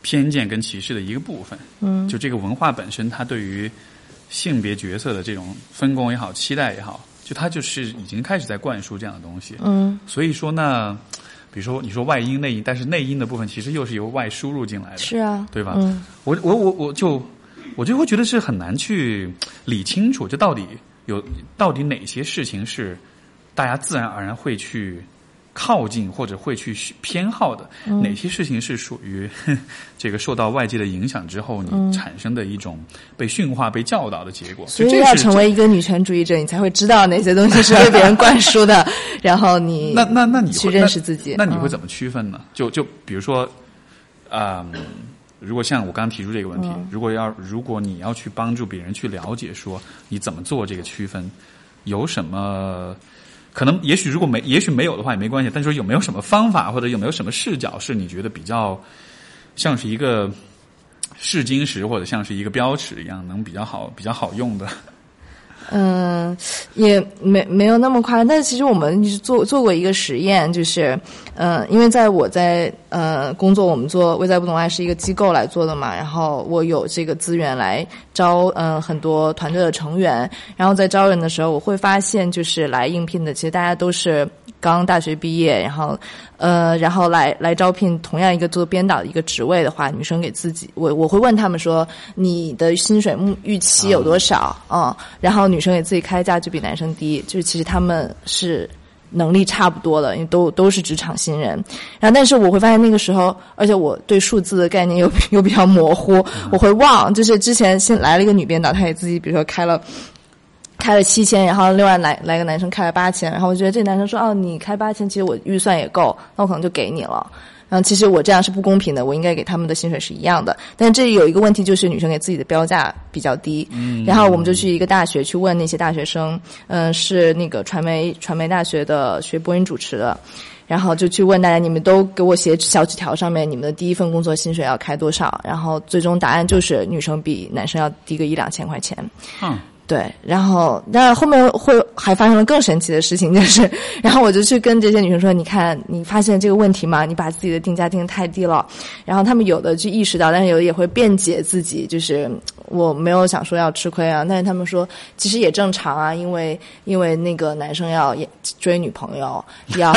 偏见跟歧视的一个部分。嗯，就这个文化本身，它对于性别角色的这种分工也好、期待也好，就他就是已经开始在灌输这样的东西。嗯所以说呢，比如说你说外因内因，但是内因的部分其实又是由外输入进来的。是啊，对吧嗯我我我我就我就会觉得是很难去理清楚，就到底有到底哪些事情是大家自然而然会去靠近或者会去偏好的，嗯哪些事情是属于 (laughs) 这个受到外界的影响之后你产生的一种被驯化、被教导的结果。所以要成为一个女权主义者，你才会知道哪些东西是被别人灌输的，(laughs) 然后你那那那你去认识自己。嗯那你会怎么区分呢？就就比如说，啊、如果像我刚刚提出这个问题，嗯如果要如果你要去帮助别人去了解说你怎么做这个区分，有什么？可能也许如果没也许没有的话也没关系，但是说有没有什么方法或者有没有什么视角是你觉得比较像是一个试金石或者像是一个标尺一样，能比较好比较好用的？嗯，也没没有那么夸张，但是其实我们做做过一个实验，就是，嗯、因为在我在呃工作，我们做未在不同爱是一个机构来做的嘛，然后我有这个资源来招嗯、很多团队的成员，然后在招人的时候，我会发现就是来应聘的，其实大家都是刚大学毕业，然后呃，然后来来招聘同样一个做编导的一个职位的话，女生给自己，我我会问他们说，你的薪水目预期有多少？嗯，然后女生给自己开价就比男生低，就是其实他们是。能力差不多的，因为都都是职场新人，然后但是我会发现那个时候，而且我对数字的概念又又比较模糊，我会忘，就是之前新来了一个女编导，她也自己比如说开了开了七千，然后另外来来个男生开了八千，然后我觉得这男生说哦，你开八千，其实我预算也够，那我可能就给你了。然后其实我这样是不公平的，我应该给他们的薪水是一样的。但这里有一个问题，就是女生给自己的标价比较低。嗯，然后我们就去一个大学去问那些大学生，嗯、是那个传媒传媒大学的学播音主持的。然后就去问大家，你们都给我写小纸条，上面你们的第一份工作薪水要开多少？然后最终答案就是女生比男生要低个一两千块钱。嗯，对，然后但是后面会还发生了更神奇的事情，就是，(laughs) 然后我就去跟这些女生说，你看，你发现这个问题吗？你把自己的定价定得太低了。然后他们有的就意识到，但是有的也会辩解自己，就是我没有想说要吃亏啊，但是他们说其实也正常啊，因为因为那个男生要追女朋友，要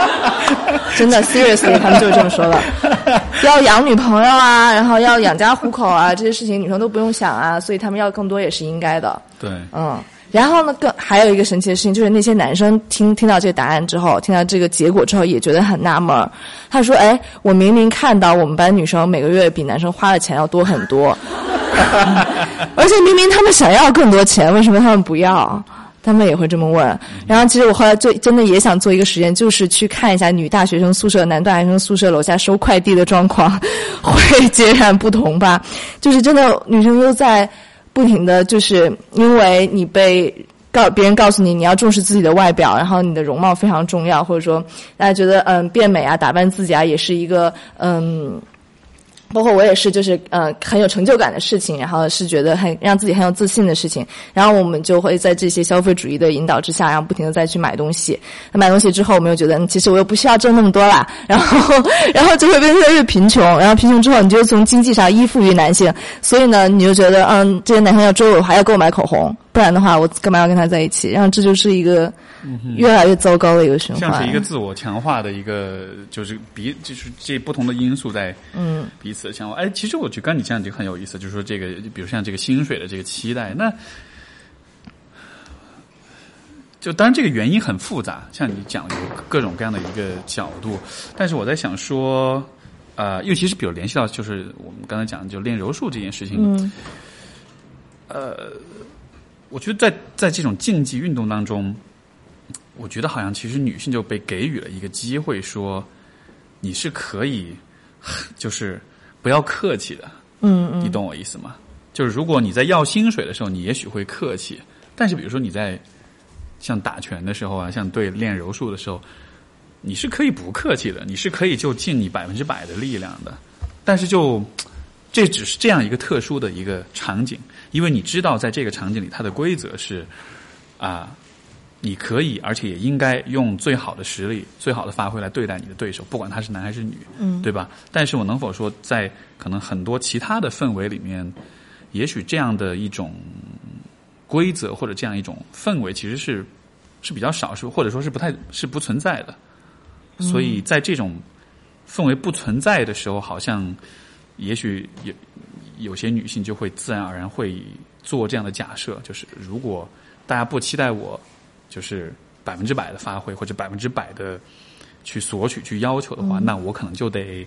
(laughs) 真的 seriously，他们就是这么说的，(laughs) 要养女朋友啊，然后要养家糊口啊，这些事情女生都不用想啊，所以他们要更多也是应该的。对，嗯，然后呢，更还有一个神奇的事情，就是那些男生听听到这个答案之后，听到这个结果之后，也觉得很纳闷。他说：“哎，我明明看到我们班女生每个月比男生花的钱要多很多。”而且明明他们想要更多钱，为什么他们不要？他们也会这么问。然后，其实我后来就真的也想做一个实验，就是去看一下女大学生宿舍、男大学生宿舍楼下收快递的状况，(laughs) 会截然不同吧？就是真的，女生都在不停的，就是因为你被告别人告诉你你要重视自己的外表，然后你的容貌非常重要，或者说大家觉得嗯变美啊、打扮自己啊，也是一个嗯。包括我也是，就是呃很有成就感的事情，然后是觉得很让自己很有自信的事情，然后我们就会在这些消费主义的引导之下，然后不停的再去买东西。那买东西之后，我们又觉得其实我又不需要挣那么多啦，然后然后就会变得越来越贫穷，然后贫穷之后，你就从经济上依附于男性，所以呢，你就觉得嗯，这些男生要追我，还要给我买口红，不然的话，我干嘛要跟他在一起？然后这就是一个。越来越糟糕的一个循环，像是一个自我强化的一个，就是彼就是这不同的因素在嗯彼此的强化。哎，其实我觉得刚你讲就很有意思，就是说这个，比如像这个薪水的这个期待，那就当然这个原因很复杂，像你讲有各种各样的一个角度，但是我在想说，呃，尤其是比如联系到就是我们刚才讲就练柔术这件事情，嗯，呃，我觉得在在这种竞技运动当中。我觉得好像其实女性就被给予了一个机会，说你是可以，就是不要客气的。嗯嗯，你懂我意思吗？就是如果你在要薪水的时候，你也许会客气；但是比如说你在像打拳的时候啊，像对练柔术的时候，你是可以不客气的，你是可以就尽你百分之百的力量的。但是就这只是这样一个特殊的一个场景，因为你知道在这个场景里，它的规则是啊。你可以，而且也应该用最好的实力、最好的发挥来对待你的对手，不管他是男还是女，嗯，对吧？但是我能否说，在可能很多其他的氛围里面，也许这样的一种规则或者这样一种氛围，其实是是比较少数，或者说是不太是不存在的。所以在这种氛围不存在的时候，好像也许有有些女性就会自然而然会做这样的假设，就是如果大家不期待我。就是百分之百的发挥，或者百分之百的去索取、去要求的话，那我可能就得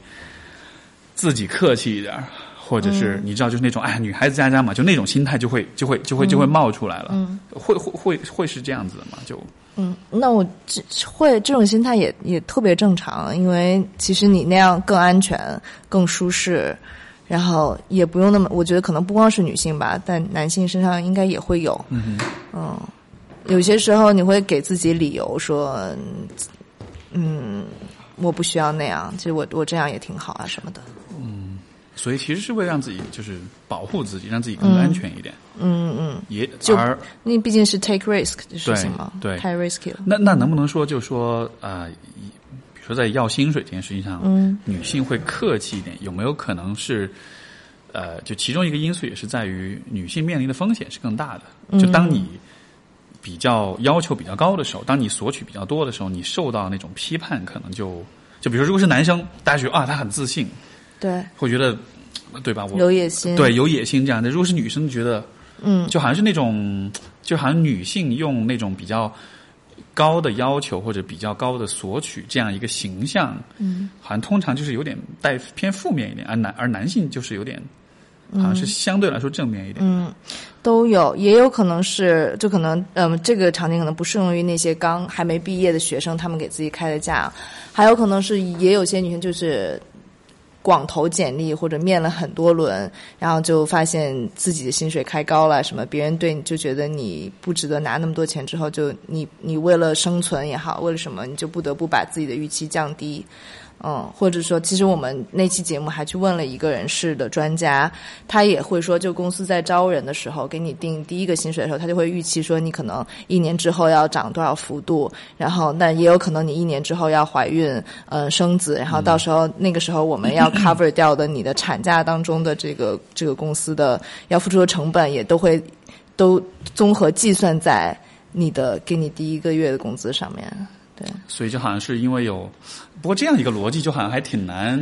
自己客气一点，或者是你知道，就是那种哎，女孩子家家嘛，就那种心态就会就会就会就会冒出来了。会会会会是这样子的嘛？就嗯，那我这会这种心态也也特别正常，因为其实你那样更安全、更舒适，然后也不用那么，我觉得可能不光是女性吧，但男性身上应该也会有。嗯嗯。有些时候你会给自己理由说，嗯，我不需要那样，其实我我这样也挺好啊什么的。嗯，所以其实是为让自己就是保护自己，让自己更安全一点。嗯嗯，也就而那毕竟是 take risk 的事情嘛，对，太 risky 了。那那能不能说，就说啊，比如说在要薪水这件事情上，嗯，女性会客气一点，有没有可能是呃，就其中一个因素也是在于女性面临的风险是更大的，就当你。比较要求比较高的时候，当你索取比较多的时候，你受到那种批判，可能就就比如说，如果是男生，大家觉得啊，他很自信，对，会觉得对吧？我有野心，对，有野心这样的。如果是女生，觉得嗯，就好像是那种，就好像女性用那种比较高的要求或者比较高的索取这样一个形象，嗯，好像通常就是有点带偏负面一点，而男而男性就是有点。好像是相对来说正面一点。嗯，都有，也有可能是，就可能，嗯，这个场景可能不适用于那些刚还没毕业的学生，他们给自己开的价，还有可能是也有些女生就是广投简历或者面了很多轮，然后就发现自己的薪水开高了，什么别人对你就觉得你不值得拿那么多钱，之后就你你为了生存也好，为了什么，你就不得不把自己的预期降低。嗯，或者说，其实我们那期节目还去问了一个人事的专家，他也会说，就公司在招人的时候，给你定第一个薪水的时候，他就会预期说，你可能一年之后要涨多少幅度，然后那也有可能你一年之后要怀孕，嗯，生子，然后到时候那个时候我们要 (laughs) cover 掉的你的产假当中的这个这个公司的要付出的成本，也都会都综合计算在你的给你第一个月的工资上面。对，所以就好像是因为有，不过这样一个逻辑就好像还挺难，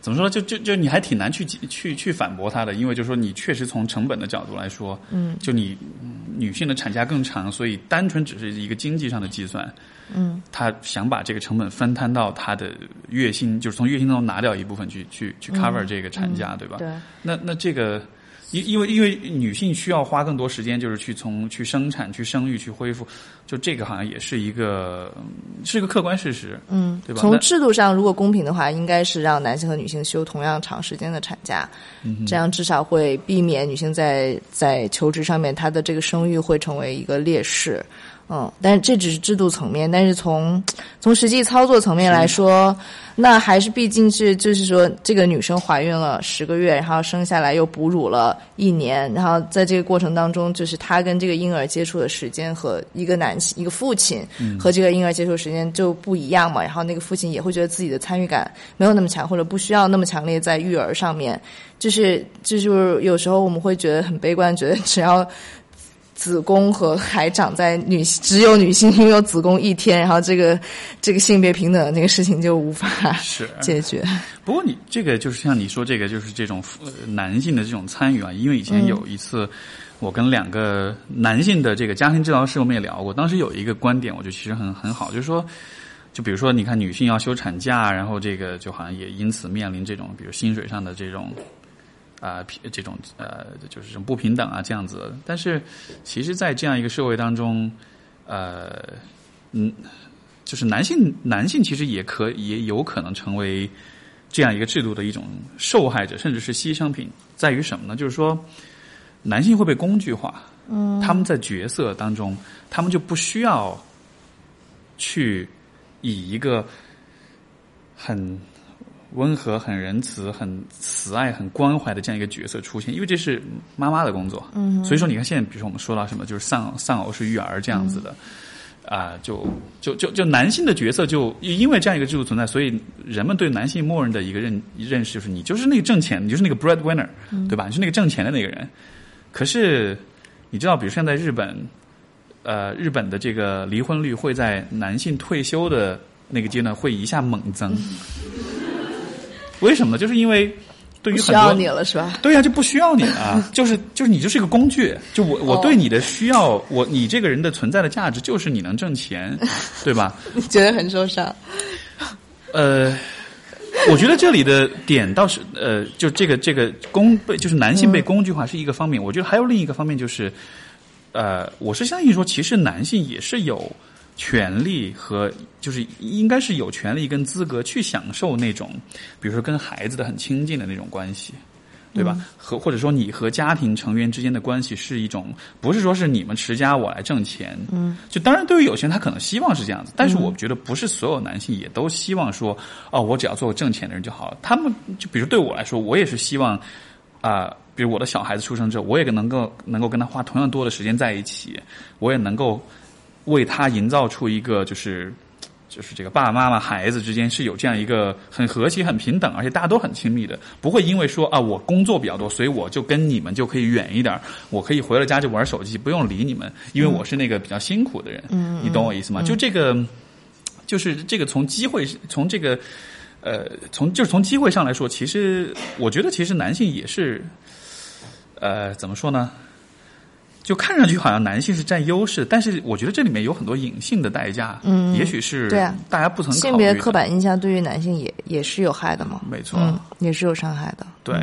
怎么说？就就就你还挺难去去去反驳他的，因为就是说你确实从成本的角度来说，嗯，就你女性的产假更长，所以单纯只是一个经济上的计算，嗯，他想把这个成本分摊到他的月薪，就是从月薪当中拿掉一部分去去去 cover 这个产假，对吧？对，那那这个。因因为因为女性需要花更多时间，就是去从去生产、去生育、去恢复，就这个好像也是一个是一个客观事实，嗯，对吧？从制度上，如果公平的话，应该是让男性和女性休同样长时间的产假，嗯这样至少会避免女性在在求职上面她的这个生育会成为一个劣势。嗯，但是这只是制度层面，但是从 (tsk) 从实际操作层面来说，那还是毕竟是就是说，这个女生怀孕了十个月，然后生下来又哺乳了一年，然后在这个过程当中，就是她跟这个婴儿接触的时间和一个男性一个父亲和这个婴儿接触时间就不一样嘛，然后那个父亲也会觉得自己的参与感没有那么强，或者不需要那么强烈在育儿上面，就是就是有时候我们会觉得很悲观，觉得只要。子宫和还长在女只有女性拥有子宫一天，然后这个这个性别平等的那个事情就无法是 (laughs) 解决。不过你这个就是像你说这个就是这种男性的这种参与啊，因为以前有一次我跟两个男性的这个家庭治疗师我们也聊过，当时有一个观点，我觉得其实很很好，就是说，就比如说你看女性要休产假，然后这个就好像也因此面临这种比如薪水上的这种。啊，这种呃，就是这种不平等啊，这样子。但是，其实，在这样一个社会当中，呃，嗯，就是男性，男性其实也可也有可能成为这样一个制度的一种受害者，甚至是牺牲品。在于什么呢？就是说，男性会被工具化。嗯，他们在角色当中，他们就不需要去以一个很。温和、很仁慈、很慈爱、很关怀的这样一个角色出现，因为这是妈妈的工作。嗯，所以说你看，现在比如说我们说到什么，就是丧丧偶式育儿这样子的，啊，就就就就男性的角色就因为这样一个制度存在，所以人们对男性默认的一个认认识就是你就是那个挣钱，你就是那个 breadwinner，对吧？你是那个挣钱的那个人。可是你知道，比如现在日本，呃，日本的这个离婚率会在男性退休的那个阶段会一下猛增。(laughs) 为什么呢？就是因为对于很多需要你了是吧？对呀，就不需要你了，(laughs) 就是就是你就是一个工具。就我我对你的需要，我你这个人的存在的价值就是你能挣钱，(laughs) 对吧？你觉得很受伤？(laughs) 呃，我觉得这里的点倒是呃，就这个这个工被就是男性被工具化是一个方面，我觉得还有另一个方面就是，呃，我是相信说，其实男性也是有。权利和就是应该是有权利跟资格去享受那种，比如说跟孩子的很亲近的那种关系，对吧？和或者说你和家庭成员之间的关系是一种，不是说是你们持家我来挣钱。嗯，就当然对于有些人他可能希望是这样子，但是我觉得不是所有男性也都希望说，哦，我只要做个挣钱的人就好了。他们就比如对我来说，我也是希望啊，比如我的小孩子出生之后，我也能够能够跟他花同样多的时间在一起，我也能够。为他营造出一个就是，就是这个爸爸妈妈孩子之间是有这样一个很和谐、很平等，而且大家都很亲密的，不会因为说啊我工作比较多，所以我就跟你们就可以远一点，我可以回了家就玩手机，不用理你们，因为我是那个比较辛苦的人。嗯，你懂我意思吗？就这个，就是这个从机会从这个呃从就是从机会上来说，其实我觉得其实男性也是，呃怎么说呢？就看上去好像男性是占优势，但是我觉得这里面有很多隐性的代价，嗯，也许是对啊，大家不曾性别刻板印象对于男性也也是有害的嘛，没错，嗯，也是有伤害的，对，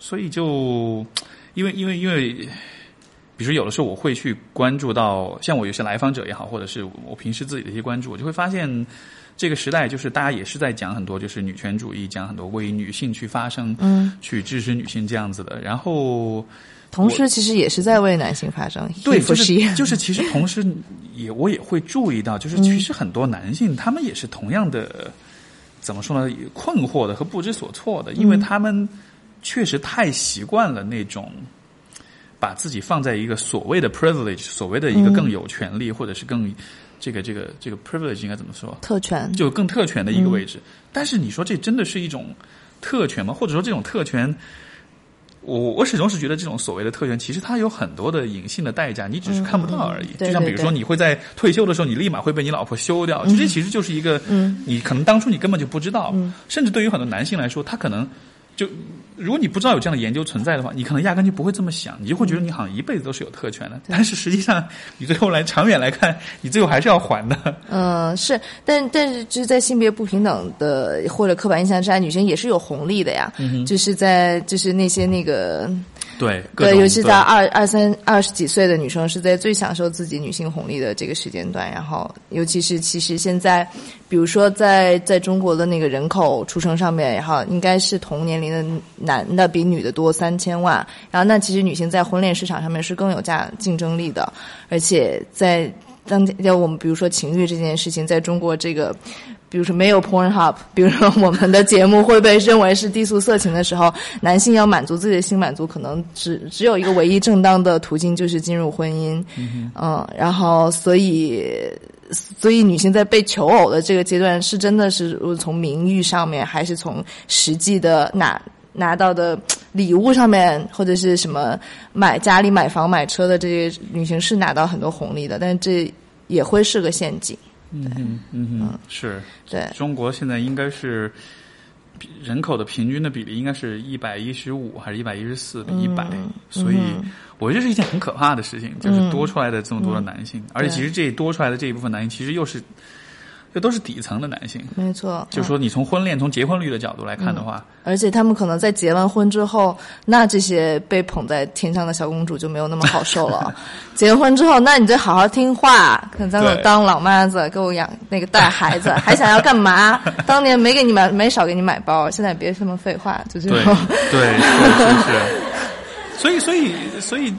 所以就因为因为因为，比如有的时候我会去关注到，像我有些来访者也好，或者是我平时自己的一些关注，我就会发现这个时代就是大家也是在讲很多就是女权主义，讲很多为女性去发声，嗯，去支持女性这样子的，然后。同时，其实也是在为男性发声。对，就是就是，其实同时也我也会注意到，就是其实很多男性他们也是同样的，怎么说呢？困惑的和不知所措的，因为他们确实太习惯了那种把自己放在一个所谓的 privilege，所谓的一个更有权利，或者是更这个这个这个 privilege 应该怎么说？特权，就更特权的一个位置。但是你说这真的是一种特权吗？或者说这种特权？我我始终是觉得这种所谓的特权，其实它有很多的隐性的代价，你只是看不到而已。嗯就像比如说，你会在退休的时候，你立马会被你老婆休掉，这其实就是一个，嗯。你可能当初你根本就不知道，甚至对于很多男性来说，他可能就。如果你不知道有这样的研究存在的话，你可能压根就不会这么想，你就会觉得你好像一辈子都是有特权的。但是实际上，你最后来长远来看，你最后还是要还的。嗯，是，但但是就是在性别不平等的或者刻板印象之下，女性也是有红利的呀。就是在就是那些那个对，对，尤其在二二三二十几岁的女生是在最享受自己女性红利的这个时间段，然后尤其是其实现在，比如说在在中国的那个人口出生上面，然后应该是同年龄的男的比女的多三千万，然后那其实女性在婚恋市场上面是更有价竞争力的，而且在当要我们比如说情欲这件事情，在中国这个。比如说没有 Pornhub，(laughs) 比如说我们的节目会被认为是低俗色情的时候，男性要满足自己的性满足，可能只只有一个唯一正当的途径，就是进入婚姻。嗯然后所以所以女性在被求偶的这个阶段，是真的是从名誉上面，还是从实际的拿拿到的礼物上面，或者是什么买家里买房买车的这些女性是拿到很多红利的，但是这也会是个陷阱。嗯嗯，是。对，中国现在应该是比人口的平均的比例应该是一百一十五还是一百一十四比一百、所以我觉得这是一件很可怕的事情，就是多出来的这么多的男性，而且其实这多出来的这一部分男性，其实又是这都是底层的男性。没错。就是说，你从婚恋、从结婚率的角度来看的话，而且他们可能在结完婚之后，那这些被捧在天上的小公主就没有那么好受了。(laughs) 结婚之后，那你就好好听话，可咱给我当老妈子，给我养那个带孩子，还想要干嘛？当年没给你买，没少给你买包，现在别这么废话，就这种。对，是是是。所以，所以，所以，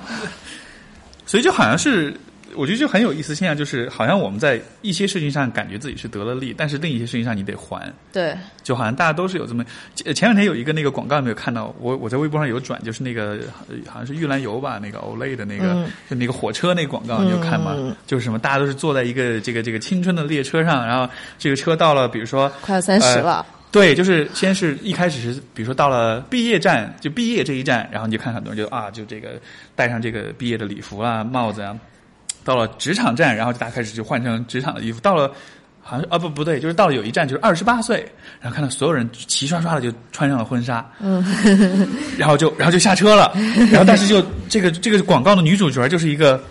所以就好像是，我觉得就很有意思现象，就是好像我们在一些事情上感觉自己是得了利，但是另一些事情上你得还。对，就好像大家都是有这么，前前两天有一个那个广告有没有看到？我我在微博上有转，就是那个呃好像是玉兰油吧，那个 Olay 的那个、嗯就那个火车那个广告，你有看吗？就是什么大家都是坐在一个这个这个青春的列车上，然后这个车到了，比如说快要三十了。对，就是先是一开始是，比如说到了毕业站，就毕业这一站，然后你就看很多人就啊，就这个戴上这个毕业的礼服啊、帽子啊，到了职场站，然后就大家开始就换成职场的衣服，到了。好像啊不不对，就是到了有一站就是二十八岁，然后看到所有人齐刷刷的就穿上了婚纱，嗯，(laughs) 然后就然后就下车了，然后但是 (laughs) 就这个这个广告的女主角就是一个，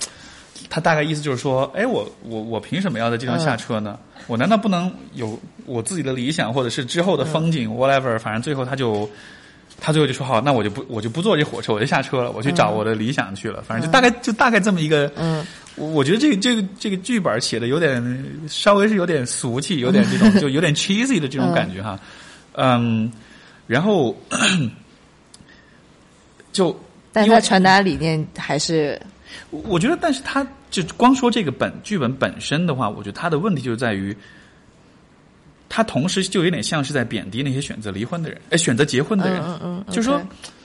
她大概意思就是说，哎我我我凭什么要在这地方下车呢？我难道不能有我自己的理想，或者是之后的风景、whatever？反正最后她就他最后就说好，那我就不我就不坐这火车，我就下车了，我去找我的理想去了。反正就大概就大概这么一个，嗯，我我觉得这个这个这个剧本写的有点稍微是有点俗气，有点这种 (laughs) 就有点 cheesy 的这种感觉哈，嗯，然后就但他传达理念还是我我觉得，但是他就光说这个本剧本本身的话，我觉得他的问题就在于，他同时就有点像是在贬低那些选择离婚的人，哎，选择结婚的人，嗯嗯嗯就是说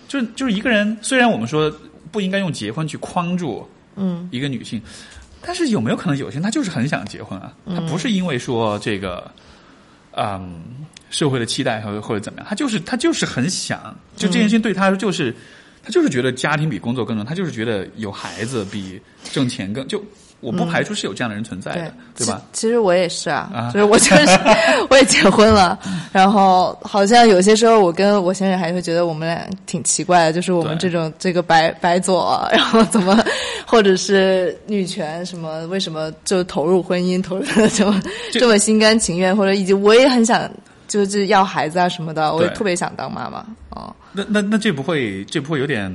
就是就是一个人，虽然我们说不应该用结婚去框住嗯一个女性，但是有没有可能有些人他就是很想结婚啊？他不是因为说这个，嗯，社会的期待或者或者怎么样，他就是他就是很想，就这件事情对他来说就是。他就是觉得家庭比工作更重要，他就是觉得有孩子比挣钱更就我不排除是有这样的人存在的，对吧？其？其实我也是啊，啊就是我就是 (laughs) 我也结婚了，然后好像有些时候我跟我先生还会觉得我们俩挺奇怪的，就是我们这种这个白白左，(laughs) 然后怎么或者是女权什么，为什么就投入婚姻，投入的这么这这么心甘情愿，或者以及我也很想就是要孩子啊什么的，我也特别想当妈妈哦。那那那这不会这不会有点，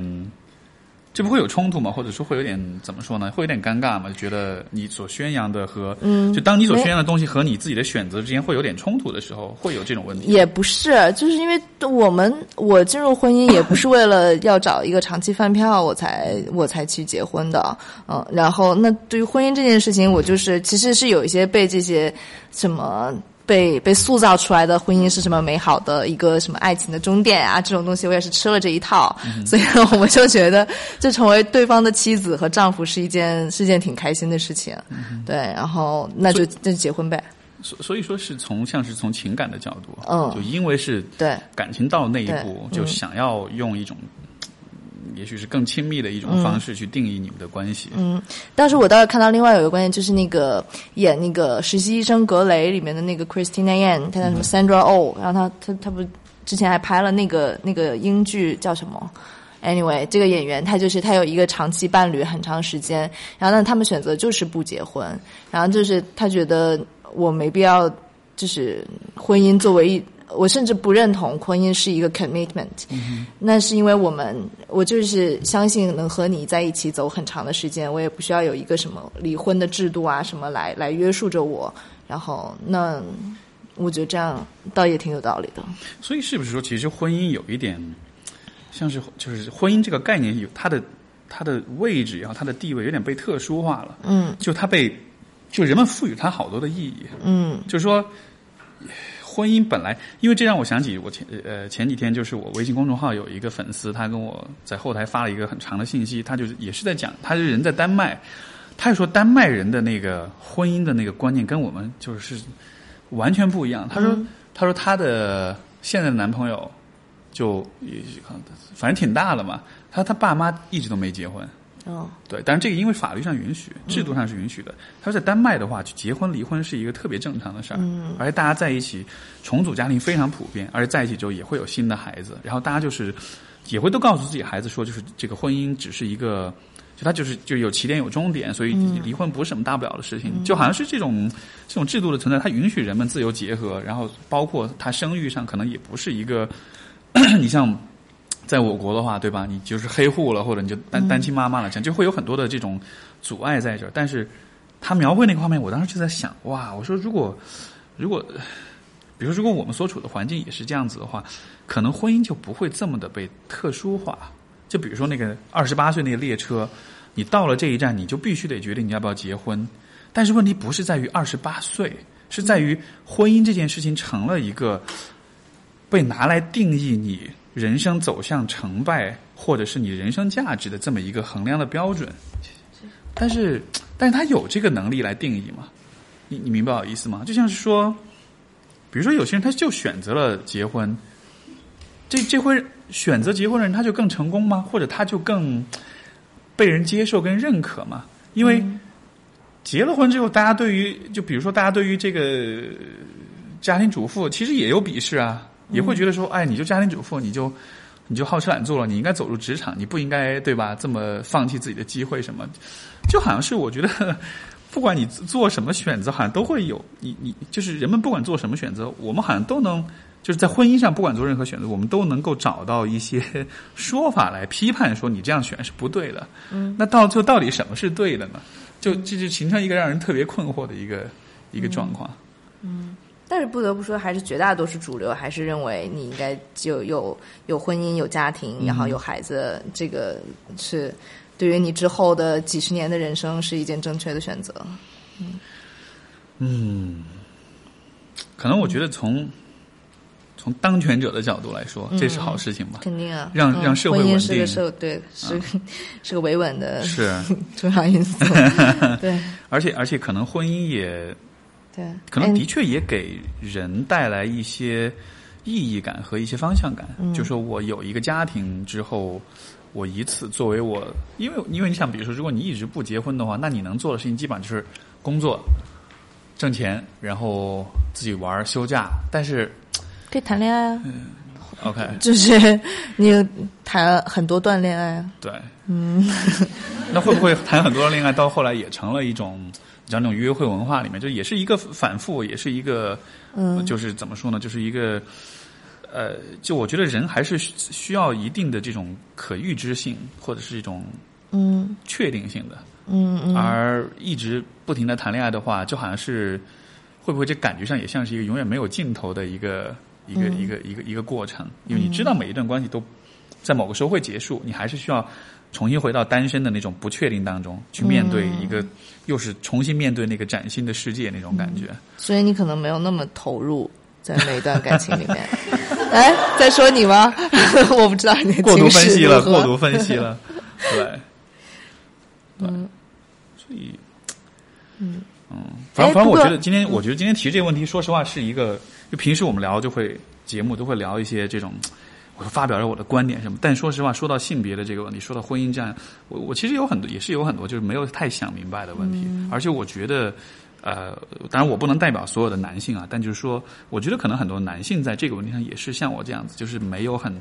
这不会有冲突吗？或者说会有点怎么说呢？会有点尴尬吗？就觉得你所宣扬的和嗯就当你所宣扬的东西和你自己的选择之间会有点冲突的时候，会有这种问题。也不是，就是因为我们我进入婚姻也不是为了 (laughs) 要找一个长期饭票我才我才去结婚的，嗯，然后那对于婚姻这件事情，我就是其实是有一些被这些什么。被被塑造出来的婚姻是什么美好的一个什么爱情的终点啊？这种东西我也是吃了这一套，(laughs) 所以我们就觉得，就成为对方的妻子和丈夫是一件是一件挺开心的事情，对，然后那就那就结婚呗，所所以说是从像是从情感的角度，嗯就因为是对，感情到那一步，就想要用一种也许是更亲密的一种方式去定义你们的关系。嗯，但是我倒是看到另外有一个观点，就是那个演那个实习医生格雷里面的那个 Christina Yan，她叫什么 Sandra Oh，然后她她她不之前还拍了那个那个英剧叫什么？Anyway，这个演员他就是他有一个长期伴侣很长时间，然后呢他们选择就是不结婚，然后就是他觉得我没必要就是婚姻作为一。我甚至不认同婚姻是一个 commitment，、那是因为我们我就是相信能和你在一起走很长的时间，我也不需要有一个什么离婚的制度啊什么来来约束着我。然后那我觉得这样倒也挺有道理的。所以是不是说，其实婚姻有一点像是就是婚姻这个概念有它的它的位置然后它的地位有点被特殊化了。嗯就它被就人们赋予它好多的意义。嗯就是说，婚姻本来，因为这让我想起我前呃前几天就是我微信公众号有一个粉丝，他跟我在后台发了一个很长的信息，他就是也是在讲，他是人在丹麦，他就说丹麦人的那个婚姻的那个观念跟我们就是完全不一样。他说，他说他的现在的男朋友就也反正挺大了嘛，他他爸妈一直都没结婚。哦对，但是这个因为法律上允许，制度上是允许的。他说在丹麦的话，就结婚离婚是一个特别正常的事儿，而且大家在一起重组家庭非常普遍，而且在一起之后也会有新的孩子，然后大家就是也会都告诉自己孩子说，就是这个婚姻只是一个，就他就是就有起点有终点，所以离婚不是什么大不了的事情，就好像是这种这种制度的存在，它允许人们自由结合，然后包括他生育上可能也不是一个，(clears throat) 你像。在我国的话，对吧？你就是黑户了，或者你就单单亲妈妈了，这样就会有很多的这种阻碍在这儿。但是他描绘那个画面，我当时就在想，哇！我说如果如果，比如如果我们所处的环境也是这样子的话，可能婚姻就不会这么的被特殊化。就比如说那个二十八岁那个列车，你到了这一站，你就必须得决定你要不要结婚。但是问题不是在于二十八岁，是在于婚姻这件事情成了一个被拿来定义你。人生走向成败，或者是你人生价值的这么一个衡量的标准，但是，但是他有这个能力来定义吗？你你明白我意思吗？就像是说，比如说有些人他就选择了结婚，这这会选择结婚的人他就更成功吗？或者他就更被人接受跟认可吗？因为结了婚之后，大家对于就比如说大家对于这个家庭主妇其实也有鄙视啊。也会觉得说，哎，你就家庭主妇，你就你就好吃懒做了，你应该走入职场，你不应该对吧？这么放弃自己的机会什么，就好像是我觉得，不管你做什么选择，好像都会有你你就是人们不管做什么选择，我们好像都能就是在婚姻上，不管做任何选择，我们都能够找到一些 (laughs) 说法来批判说你这样选是不对的。嗯，那到就到底什么是对的呢？就这就形成一个让人特别困惑的一个一个状况。嗯。但是不得不说，还是绝大多数主流还是认为你应该就有有婚姻、有家庭，然后有孩子，这个是对于你之后的几十年的人生是一件正确的选择。嗯，嗯，可能我觉得从从当权者的角度来说，这是好事情吧？肯定啊，让让社会稳定，是个社对是 (laughs) 是个维稳的是 (laughs) 重要因素。(laughs) 对，而且而且可能婚姻也对，可能的确也给人带来一些意义感和一些方向感。嗯、就说我有一个家庭之后，我以此作为我，因为因为你想，比如说，如果你一直不结婚的话，那你能做的事情基本上就是工作、挣钱，然后自己玩、休假。但是可以谈恋爱啊。嗯，OK，就是你谈很多段恋爱啊。对，嗯，(laughs) 那会不会谈很多段恋爱，到后来也成了一种？像那种约会文化里面，就也是一个反复，也是一个，嗯，就是怎么说呢，就是一个，呃，就我觉得人还是需要一定的这种可预知性，或者是一种嗯。确定性的，嗯嗯，而一直不停的谈恋爱的话，就好像是会不会这感觉上也像是一个永远没有尽头的一个一个、嗯、一个一个一个过程，因为你知道每一段关系都在某个时候会结束，你还是需要。重新回到单身的那种不确定当中，去面对一个，又是重新面对那个崭新的世界那种感觉。所以你可能没有那么投入在每一段感情里面。(laughs) 哎，在说你吗？(laughs) 我不知道你的过度分析了，过度分析了，(laughs) 对，嗯，所以，嗯嗯，反正反正我觉得今天，我觉得今天提这个问题，说实话是一个，就平时我们聊就会节目都会聊一些这种。我发表了我的观点什么。但说实话，说到性别的这个问题，说到婚姻这样，我我其实有很多也是有很多就是没有太想明白的问题，而且我觉得。呃，当然我不能代表所有的男性啊，但就是说，我觉得可能很多男性在这个问题上也是像我这样子，就是没有很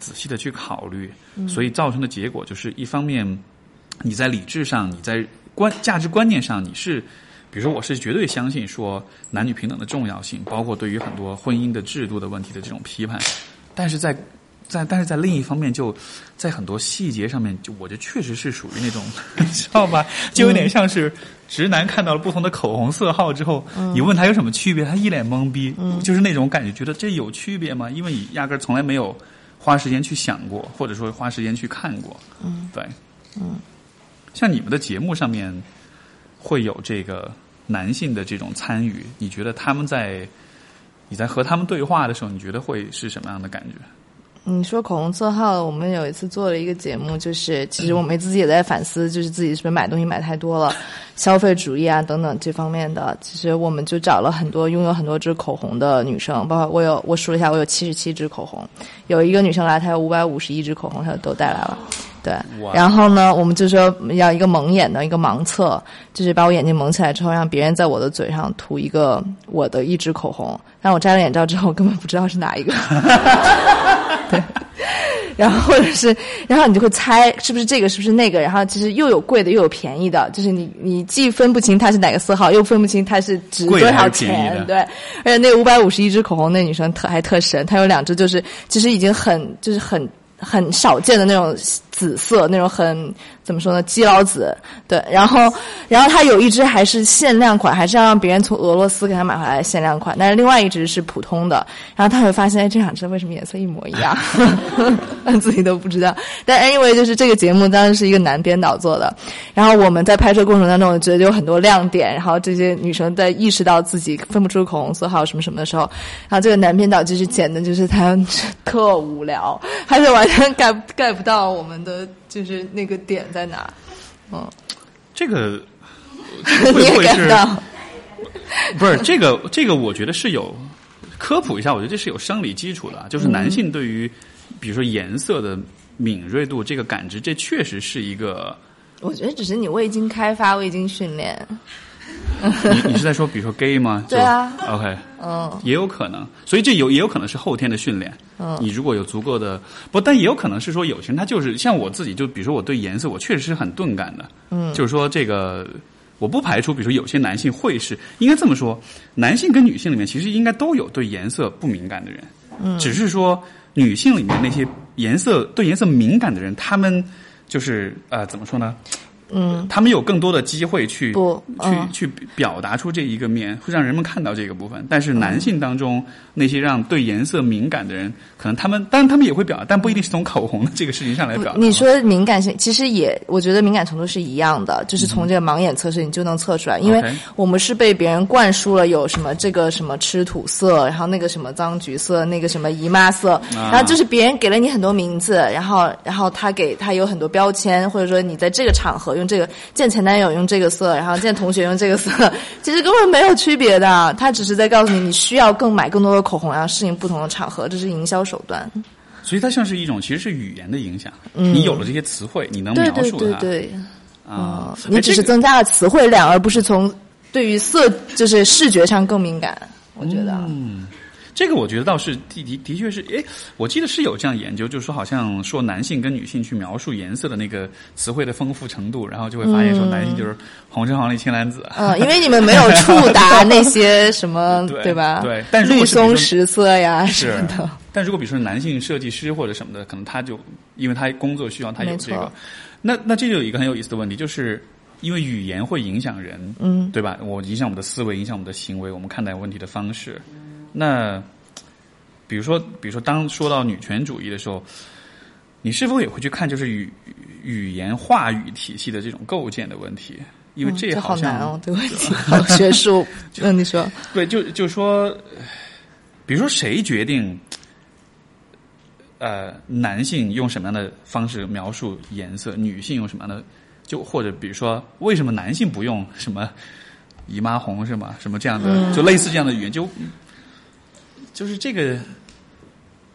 仔细的去考虑，所以造成的结果就是，一方面你在理智上，你在观价值观念上，你是，比如说我是绝对相信说男女平等的重要性，包括对于很多婚姻的制度的问题的这种批判，但是在。在，但是在另一方面，就在很多细节上面，就我就确实是属于那种，(laughs) 你知道吧？就有点像是直男看到了不同的口红色号之后，你问他有什么区别，他一脸懵逼，就是那种感觉，觉得这有区别吗？因为你压根儿从来没有花时间去想过，或者说花时间去看过。嗯，对，嗯，像你们的节目上面会有这个男性的这种参与，你觉得他们在你在和他们对话的时候，你觉得会是什么样的感觉？你说口红色号，我们有一次做了一个节目，就是其实我们自己也在反思，就是自己是不是买东西买太多了，(laughs) 消费主义啊等等这方面的。其实我们就找了很多拥有很多支口红的女生，包括我有我数了一下，我有七十七支口红，有一个女生来，她有五百五十一支口红，她都带来了。对，然后呢，我们就说要一个蒙眼的一个盲测，就是把我眼睛蒙起来之后，让别人在我的嘴上涂一个我的一支口红，但我摘了眼罩之后，根本不知道是哪一个。(laughs) 对，然后或者是，然后你就会猜是不是这个，是不是那个，然后其实又有贵的，又有便宜的，就是你你既分不清它是哪个色号，又分不清它是值多少钱，对。而且那五百五十一支口红，那女生特还特神，她有两支就是其实已经很就是很。很少见的那种紫色，那种很怎么说呢？基佬紫，对。然后，然后它有一支还是限量款，还是要让别人从俄罗斯给他买回来限量款。但是另外一支是普通的。然后他会发现，哎，这两支为什么颜色一模一样？自己都不知道。但 anyway，就是这个节目当时是一个男编导做的。然后我们在拍摄过程当中，我觉得有很多亮点。然后这些女生在意识到自己分不出口红色号什么什么的时候，然后这个男编导就是剪的，就是他 (laughs) 特无聊，还是完。Get get 不到我们的就是那个点在哪？嗯，这个 (laughs) 会不会是？不是这个这个，我觉得是有科普一下。我觉得这是有生理基础的，就是男性对于比如说颜色的敏锐度，这个感知，这确实是一个。我觉得只是你未经开发、未经训练。(laughs) 你你是在说，比如说 gay 吗？对啊。OK，嗯，也有可能，所以这有也有可能是后天的训练。嗯，你如果有足够的不，但也有可能是说有些人他就是像我自己，就比如说我对颜色，我确实是很钝感的。嗯，就是说这个我不排除，比如说有些男性会是应该这么说，男性跟女性里面其实应该都有对颜色不敏感的人。嗯，只是说女性里面那些颜色对颜色敏感的人，他们就是呃怎么说呢？嗯，他们有更多的机会去不去去表达出这一个面，会让人们看到这个部分。但是男性当中那些让对颜色敏感的人，可能他们当然他们也会表达，但不一定是从口红的这个事情上来表达。你说敏感性，其实也我觉得敏感程度是一样的，就是从这个盲眼测试你就能测出来，因为我们是被别人灌输了有什么这个什么吃土色，然后那个什么脏橘色，那个什么姨妈色，然后就是别人给了你很多名字，然后然后他给他有很多标签，或者说你在这个场合。用这个见前男友用这个色，然后见同学用这个色，其实根本没有区别的。他只是在告诉你，你需要更买更多的口红，然后适应不同的场合，这是营销手段。所以它像是一种，其实是语言的影响。你有了这些词汇，你能描述它。对对对啊，你只是增加了词汇量，而不是从对于色就是视觉上更敏感。我觉得。嗯。这个我觉得倒是的的的确是，诶，我记得是有这样研究，就是说好像说男性跟女性去描述颜色的那个词汇的丰富程度，然后就会发现说男性就是红橙黄绿青蓝紫。嗯，因为你们没有触达那些什么，(laughs) 对吧？对，但绿松石色呀什么的。但如果比如说男性设计师或者什么的，可能他就因为他工作需要，他有这个。那那这就有一个很有意思的问题，就是因为语言会影响人，嗯，对吧？我影响我们的思维，影响我们的行为，我们看待问题的方式。那，比如说，比如说，当说到女权主义的时候，你是否也会去看，就是语语言话语体系的这种构建的问题？因为这好难哦，(laughs) 这个问题好学术。(laughs) 嗯，你说对，就就说，比如说，谁决定呃男性用什么样的方式描述颜色，女性用什么样的？就或者比如说，为什么男性不用什么姨妈红是吗？什么这样的？就类似这样的语言就。就是这个，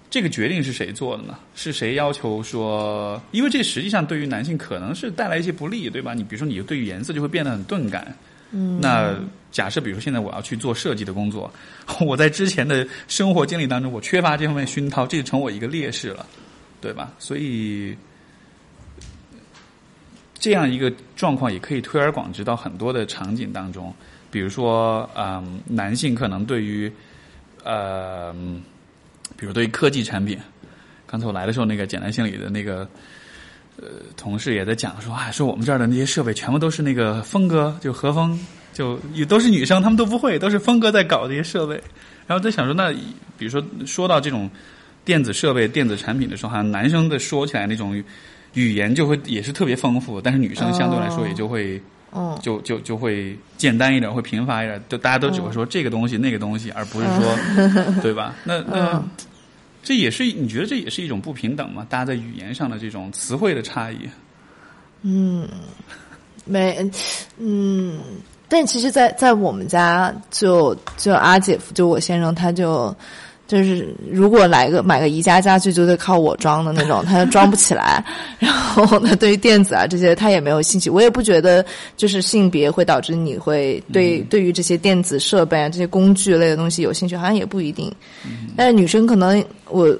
这个决定是谁做的呢？是谁要求说？因为这实际上对于男性可能是带来一些不利，对吧？你比如说，你对于颜色就会变得很钝感。嗯，那假设比如说现在我要去做设计的工作，(laughs) 我在之前的生活经历当中我缺乏这方面熏陶，这就成我一个劣势了，对吧？所以这样一个状况也可以推而广之到很多的场景当中，比如说，嗯，男性可能对于呃。比如对科技产品，刚才我来的时候，那个简单心理的那个呃同事也在讲说啊，说我们这儿的那些设备全部都是那个峰哥，就何峰，就也都是女生，他们都不会，都是峰哥在搞这些设备。然后在想说，那比如说说到这种电子设备、电子产品的时候，好像男生的说起来那种语言就会也是特别丰富，但是女生相对来说也就会。嗯，就就就会简单一点，会贫乏一点，就大家都只会说这个东西那个东西，而不是说，(laughs) 对吧？那那这也是你觉得这也是一种不平等吗？大家在语言上的这种词汇的差异？嗯，没，嗯，但其实，在在我们家，就就阿姐夫，就我先生，他就。就是如果来个买个宜家家具，就得靠我装的那种，他 (laughs) 装不起来。然后呢，对于电子啊这些，他也没有兴趣。我也不觉得就是性别会导致你会对对于这些电子设备啊这些工具类的东西有兴趣，好像也不一定。但是女生可能我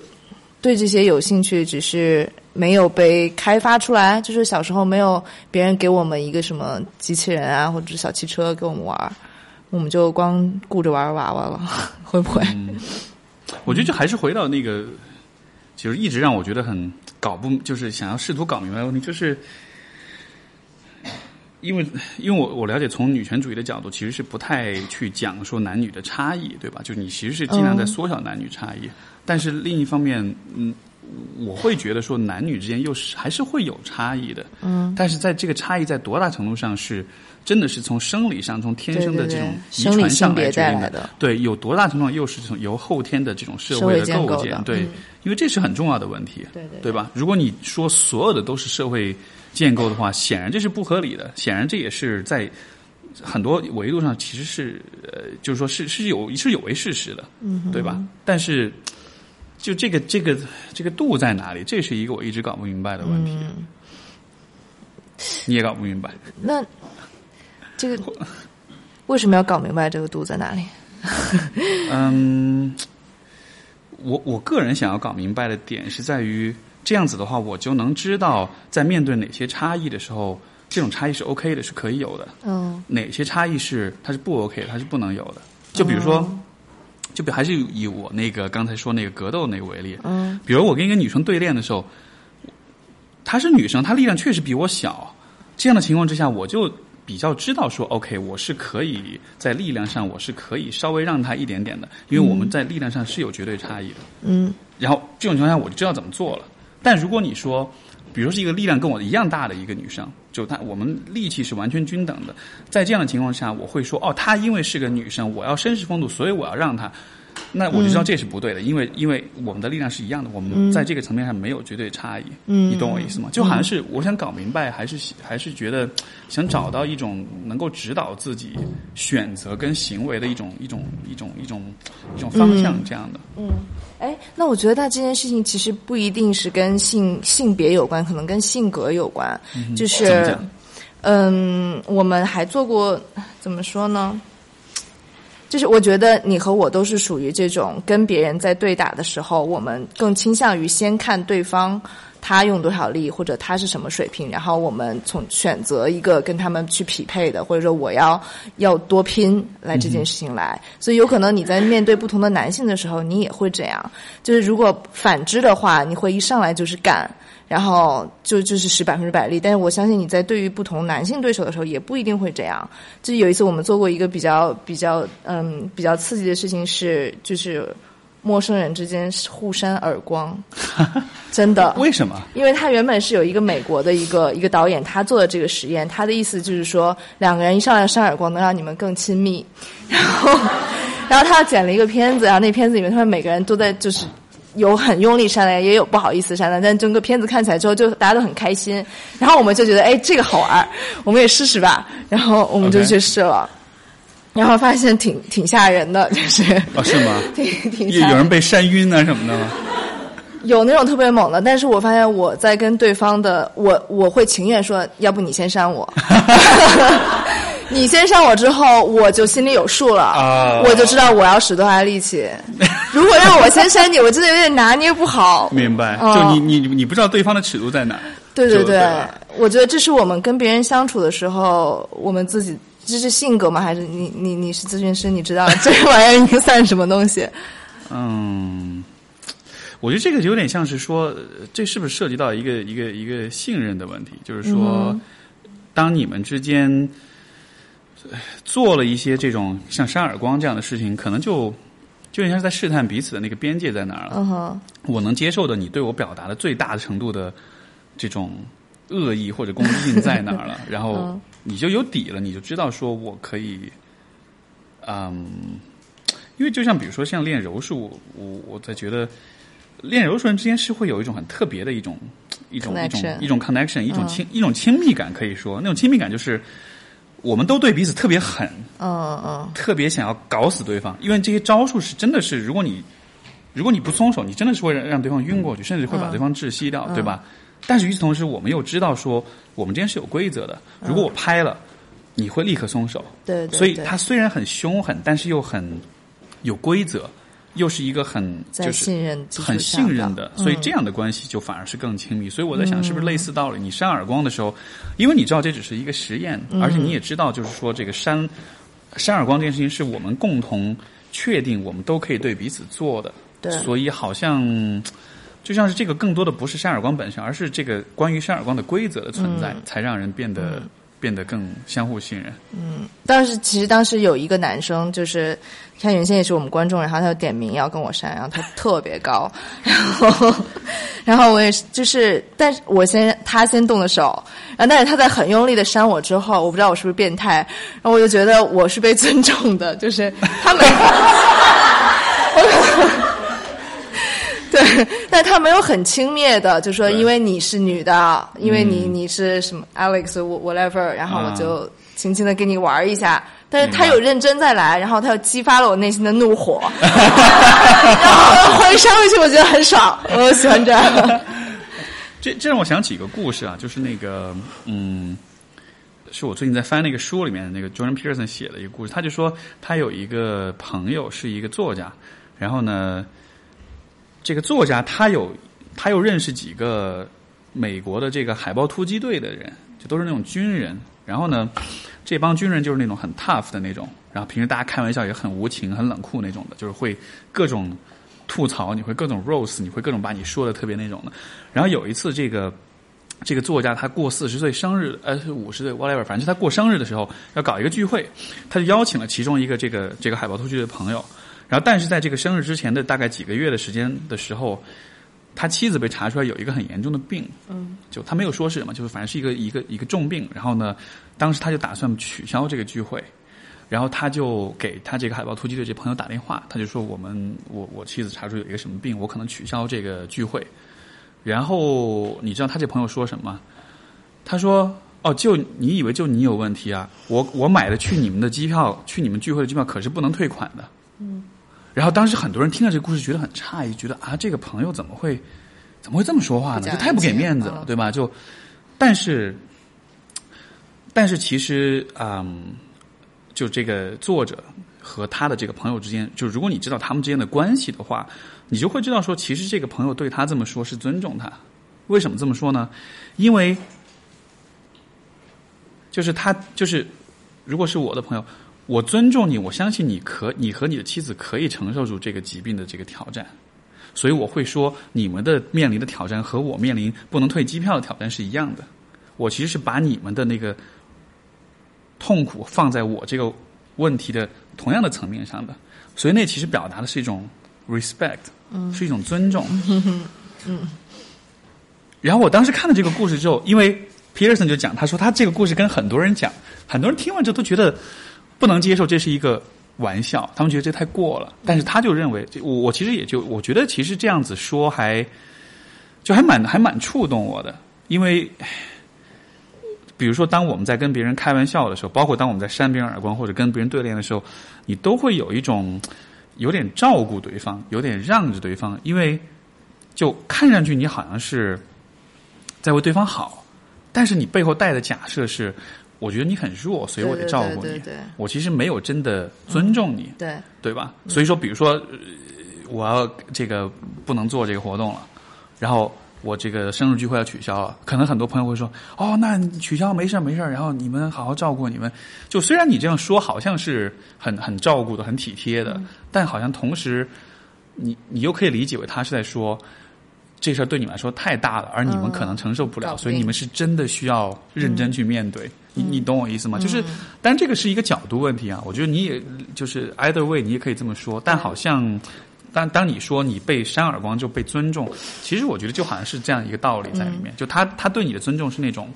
对这些有兴趣，只是没有被开发出来。就是小时候没有别人给我们一个什么机器人啊或者小汽车给我们玩，我们就光顾着玩娃娃了，(laughs) 会不会？我觉得就还是回到那个，就是一直让我觉得很搞不，就是想要试图搞明白的问题，就是因为因为我我了解从女权主义的角度，其实是不太去讲说男女的差异，对吧？就你其实是尽量在缩小男女差异，但是另一方面，嗯，我会觉得说男女之间又是还是会有差异的，嗯，但是在这个差异在多大程度上是？真的是从生理上、从天生的这种遗传上来决定的，对，有多大程度上又是从由后天的这种社会的构建，对，因为这是很重要的问题，对对，对。吧？如果你说所有的都是社会建构的话，显然这是不合理的，显然这也是在很多维度上其实是呃，就是说是是有是有违事实的，嗯，对吧？但是就这个这个这个度在哪里？这是一个我一直搞不明白的问题，你也搞不明白，那。这个 (laughs) 为什么要搞明白这个度在哪里？嗯，我我个人想要搞明白的点是在于这样子的话，我就能知道在面对哪些差异的时候，这种差异是 OK 的，是可以有的。嗯，哪些差异是它是不 OK 的，它是不能有的。就比如说，就比还是以我那个刚才说那个格斗那个为例。嗯，比如我跟一个女生对练的时候，她是女生，她力量确实比我小。这样的情况之下，我就。比较知道说，OK，我是可以在力量上，我是可以稍微让她一点点的，因为我们在力量上是有绝对差异的。嗯。然后这种情况下，我就知道怎么做了。但如果你说，比如是一个力量跟我一样大的一个女生，就他我们力气是完全均等的，在这样的情况下，我会说，哦，她因为是个女生，我要绅士风度，所以我要让她。那我就知道这是不对的，因为因为我们的力量是一样的，我们在这个层面上没有绝对差异。嗯，你懂我意思吗？就好像是我想搞明白，还是还是觉得想找到一种能够指导自己选择跟行为的一种一种一种一种一种方向这样的。嗯，哎，那我觉得他这件事情其实不一定是跟性性别有关，可能跟性格有关。就是，嗯，我们还做过怎么说呢？就是我觉得你和我都是属于这种跟别人在对打的时候，我们更倾向于先看对方他用多少力或者他是什么水平，然后我们从选择一个跟他们去匹配的，或者说我要要多拼来这件事情来。所以有可能你在面对不同的男性的时候，你也会这样。就是如果反之的话，你会一上来就是干。然后就就是使百分之百力，但是我相信你在对于不同男性对手的时候也不一定会这样。就有一次我们做过一个比较比较嗯比较刺激的事情是，就是陌生人之间互扇耳光，(laughs) 真的？为什么？因为他原本是有一个美国的一个 (laughs) 一个导演，他做的这个实验，他的意思就是说两个人一上来扇耳光能让你们更亲密，然后 (laughs) 然后他剪了一个片子，然后那片子里面他们每个人都在就是。有很用力扇的，也有不好意思扇的，但整个片子看起来之后，就大家都很开心。然后我们就觉得，哎，这个好玩，我们也试试吧。然后我们就去试了，然后发现挺挺吓人的，就是。哦，是吗？(laughs) 挺挺。有人被扇晕啊什么的吗？有那种特别猛的，但是我发现我在跟对方的我我会情愿说，要不你先扇我，(laughs) 你先删我之后，我就心里有数了，啊我就知道我要使多大力气。(laughs) 如果让我先删你，我真的有点拿捏不好。(laughs) 明白？哦就你你你不知道对方的尺度在哪对对对对，我觉得这是我们跟别人相处的时候，我们自己这是性格吗？还是你你你是咨询师，你知道 (laughs) 这玩意儿应该算什么东西？嗯，我觉得这个有点像是说，呃这是不是涉及到一个一个一个信任的问题？就是说，嗯当你们之间呃做了一些这种像扇耳光这样的事情，可能就就像是在试探彼此的那个边界在哪儿了。我能接受的，你对我表达的最大的程度的这种恶意或者攻击性在哪儿了，(laughs) 然后嗯。你就有底了，你就知道说我可以，嗯，因为就像比如说像练柔术，我我在觉得练柔术人之间是会有一种很特别的一种一种一种一种 connection，一种亲、一种亲密感，可以说。那种亲密感就是我们都对彼此特别狠，嗯嗯特别想要搞死对方，因为这些招数是真的是，如果你如果你不松手，你真的是会让让对方晕过去，甚至会把对方窒息掉，对吧？但是与此同时，我们又知道说，我们之间是有规则的。如果我拍了，你会立刻松手。对对所以他虽然很凶狠，但是又很有规则，又是一个很在就是很信任的，所以这样的关系就反而是更亲密。所以我在想，是不是类似道理？你扇耳光的时候，因为你知道这只是一个实验，而且你也知道，就是说这个扇扇耳光这件事情是我们共同确定我们都可以对彼此做的，对所以好像。就像是这个更多的不是扇耳光本身，而是这个关于扇耳光的规则的存在，才让人变得、变得更相互信任。嗯当时其实当时有一个男生，就是他原先也是我们观众，然后他就点名要跟我扇，然后他特别高，然 (laughs) 后然后我也是就是，但是我先他先动的手，然后但是他在很用力的扇我之后，我不知道我是不是变态，然后我就觉得我是被尊重的，就是他们。(laughs) 对，(laughs) 但他没有很轻蔑的，就说因为你是女的，因为你你是什么 Alex whatever，然后我啊就轻轻的跟你玩一下。但是他有认真再来，然后他又激发了我内心的怒火，(laughs) 然后回扇回去，我觉得很爽，我喜欢这样。(laughs) 这这让我想起一个故事啊，就是那个嗯，是我最近在翻那个书里面的那个 Jordan Peterson 写的一个故事。他就说他有一个朋友是一个作家，然后呢，这个作家他有他又认识几个美国的这个海豹突击队的人，就都是那种军人。然后呢，这帮军人就是那种很 tough 的那种，然后平时大家开玩笑也很无情、很冷酷那种的，就是会各种吐槽，你会各种 rose，你会各种把你说的特别那种的。然后有一次，这个这个作家他过四十岁生日，呃，五十岁 whatever，反正是他过生日的时候要搞一个聚会，他就邀请了其中一个这个这个海豹突击队的朋友。然后，但是在这个生日之前的大概几个月的时间的时候，他妻子被查出来有一个很严重的病，嗯，就他没有说是什么，就是反正是一个一个一个重病。然后呢，当时他就打算取消这个聚会，然后他就给他这个海豹突击队这朋友打电话，他就说我们我我妻子查出有一个什么病，我可能取消这个聚会。然后你知道他这朋友说什么？他说：“哦，就你以为就你有问题啊？我我买的去你们的机票，去你们聚会的机票可是不能退款的。”嗯。然后当时很多人听到这个故事，觉得很诧异，觉得啊，这个朋友怎么会怎么会这么说话呢？这太不给面子了，嗯对吧？就，但是，但是其实，嗯，就这个作者和他的这个朋友之间，就如果你知道他们之间的关系的话，你就会知道说，其实这个朋友对他这么说是尊重他。为什么这么说呢？因为就是他就是，如果是我的朋友，我尊重你，我相信你可你和你的妻子可以承受住这个疾病的这个挑战，所以我会说，你们的面临的挑战和我面临不能退机票的挑战是一样的。我其实是把你们的那个痛苦放在我这个问题的同样的层面上的，所以那其实表达的是一种 respect，嗯，是一种尊重，(laughs) 嗯。然后我当时看了这个故事之后，因为 Peterson 就讲，他说他这个故事跟很多人讲，很多人听完之后都觉得不能接受，这是一个玩笑，他们觉得这太过了。但是他就认为，我我其实也就我觉得其实这样子说还就还蛮还蛮触动我的，因为。比如说，当我们在跟别人开玩笑的时候，包括当我们在扇别人耳光或者跟别人对练的时候，你都会有一种有点照顾对方，有点让着对方，因为就看上去你好像是在为对方好，但是你背后带的假设是，我觉得你很弱，所以我得照顾你。对对对对我其实没有真的尊重你，对对吧？所以说，比如说，呃我要这个不能做这个活动了，然后我这个生日聚会要取消了，可能很多朋友会说：“哦，那取消没事儿没事儿，然后你们好好照顾你们。”就虽然你这样说好像是很很照顾的、很体贴的，但好像同时，你你又可以理解为他是在说。这事儿对你们来说太大了，而你们可能承受不了，所以你们是真的需要认真去面对。你你懂我意思吗？就是，但这个是一个角度问题啊。我觉得你也就是 either way，你也可以这么说。但好像当当你说你被扇耳光就被尊重，其实我觉得就好像是这样一个道理在里面。就他他对你的尊重是那种，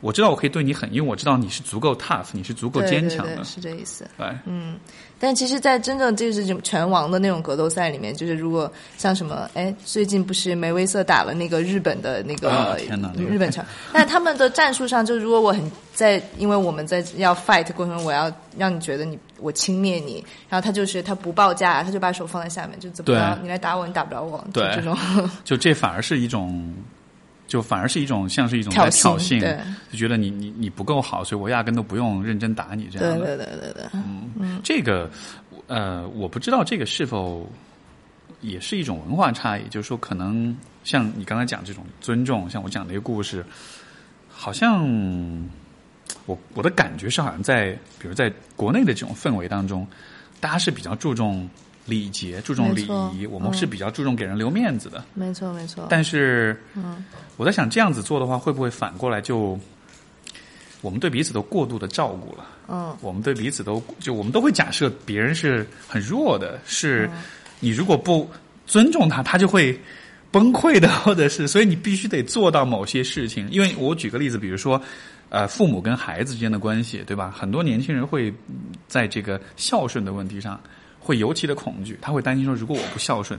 我知道我可以对你狠，因为我知道你是足够 tough，你是足够坚强的对对。是这意思。对，嗯，但其实，在真正就是拳王的那种格斗赛里面，就是如果像什么，哎，最近不是梅威瑟打了那个日本的那个、日本拳，那他们的战术上，就如果我很在，因为我们在要 fight 过程中，我要让你觉得你我轻蔑你，然后他就是他不报价，他就把手放在下面，就怎么着，你来打我，你打不着我，就对这种就这反而是一种，就反而是一种像是一种挑在挑衅，对。就觉得你你你不够好，所以我压根都不用认真打你这样。的。对对对对对，这个呃，我不知道这个是否也是一种文化差异，就是说，可能像你刚才讲这种尊重，像我讲的一个故事，好像我我的感觉是，好像在比如在国内的这种氛围当中，大家是比较注重礼节、注重礼仪，我们是嗯比较注重给人留面子的。没错没错，但是，嗯我在想这样子做的话，会不会反过来就我们对彼此都过度的照顾了？嗯，我们对彼此都就我们都会假设别人是很弱的，是你如果不尊重他，他就会崩溃的，或者是所以你必须得做到某些事情。因为我举个例子，比如说。呃，父母跟孩子之间的关系，对吧？很多年轻人会嗯在这个孝顺的问题上会尤其的恐惧，他会担心说，如果我不孝顺，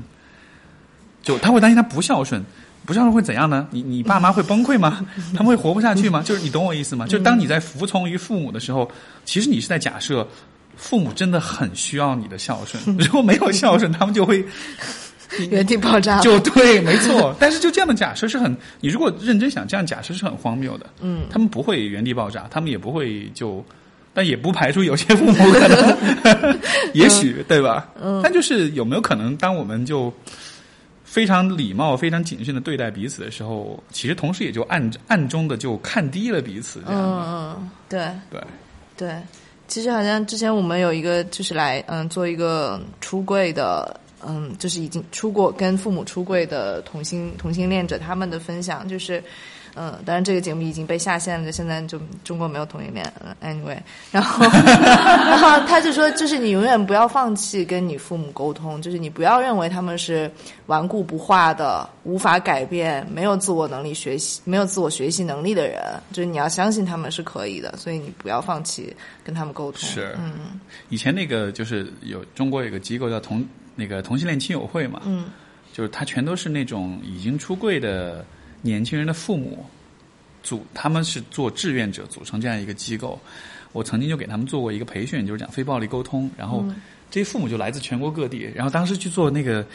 就他会担心他不孝顺，不孝顺会怎样呢？你你爸妈会崩溃吗？他们会活不下去吗？就是你懂我意思吗？就当你在服从于父母的时候，其实你是在假设父母真的很需要你的孝顺，(laughs) 如果没有孝顺，他们就会 (laughs) 原地爆炸，就对，没错。但是就这样的假设是很，你如果认真想，这样假设是很荒谬的。嗯，他们不会原地爆炸，他们也不会就，但也不排除有些父母可能，(laughs) 也许对吧？嗯，但就是有没有可能，当我们就非常礼貌、非常谨慎的对待彼此的时候，其实同时也就暗暗中的就看低了彼此，这样的。嗯嗯，对。对，对，其实好像之前我们有一个就是来嗯做一个出柜的嗯，就是已经出过跟父母出柜的同性同性恋者他们的分享，就是嗯，当然这个节目已经被下线了，现在就中国没有同性恋嗯 anyway，然后 (laughs) 然后他就说，就是你永远不要放弃跟你父母沟通，就是你不要认为他们是顽固不化的、无法改变、没有自我能力学习、没有自我学习能力的人，就是你要相信他们是可以的，所以你不要放弃跟他们沟通。是嗯以前那个就是有中国有个机构叫同那个同性恋亲友会嘛，嗯就是他全都是那种已经出柜的年轻人的父母组，他们是做志愿者组成这样一个机构。我曾经就给他们做过一个培训，就是讲非暴力沟通。然后这些父母就来自全国各地，然后当时去做那个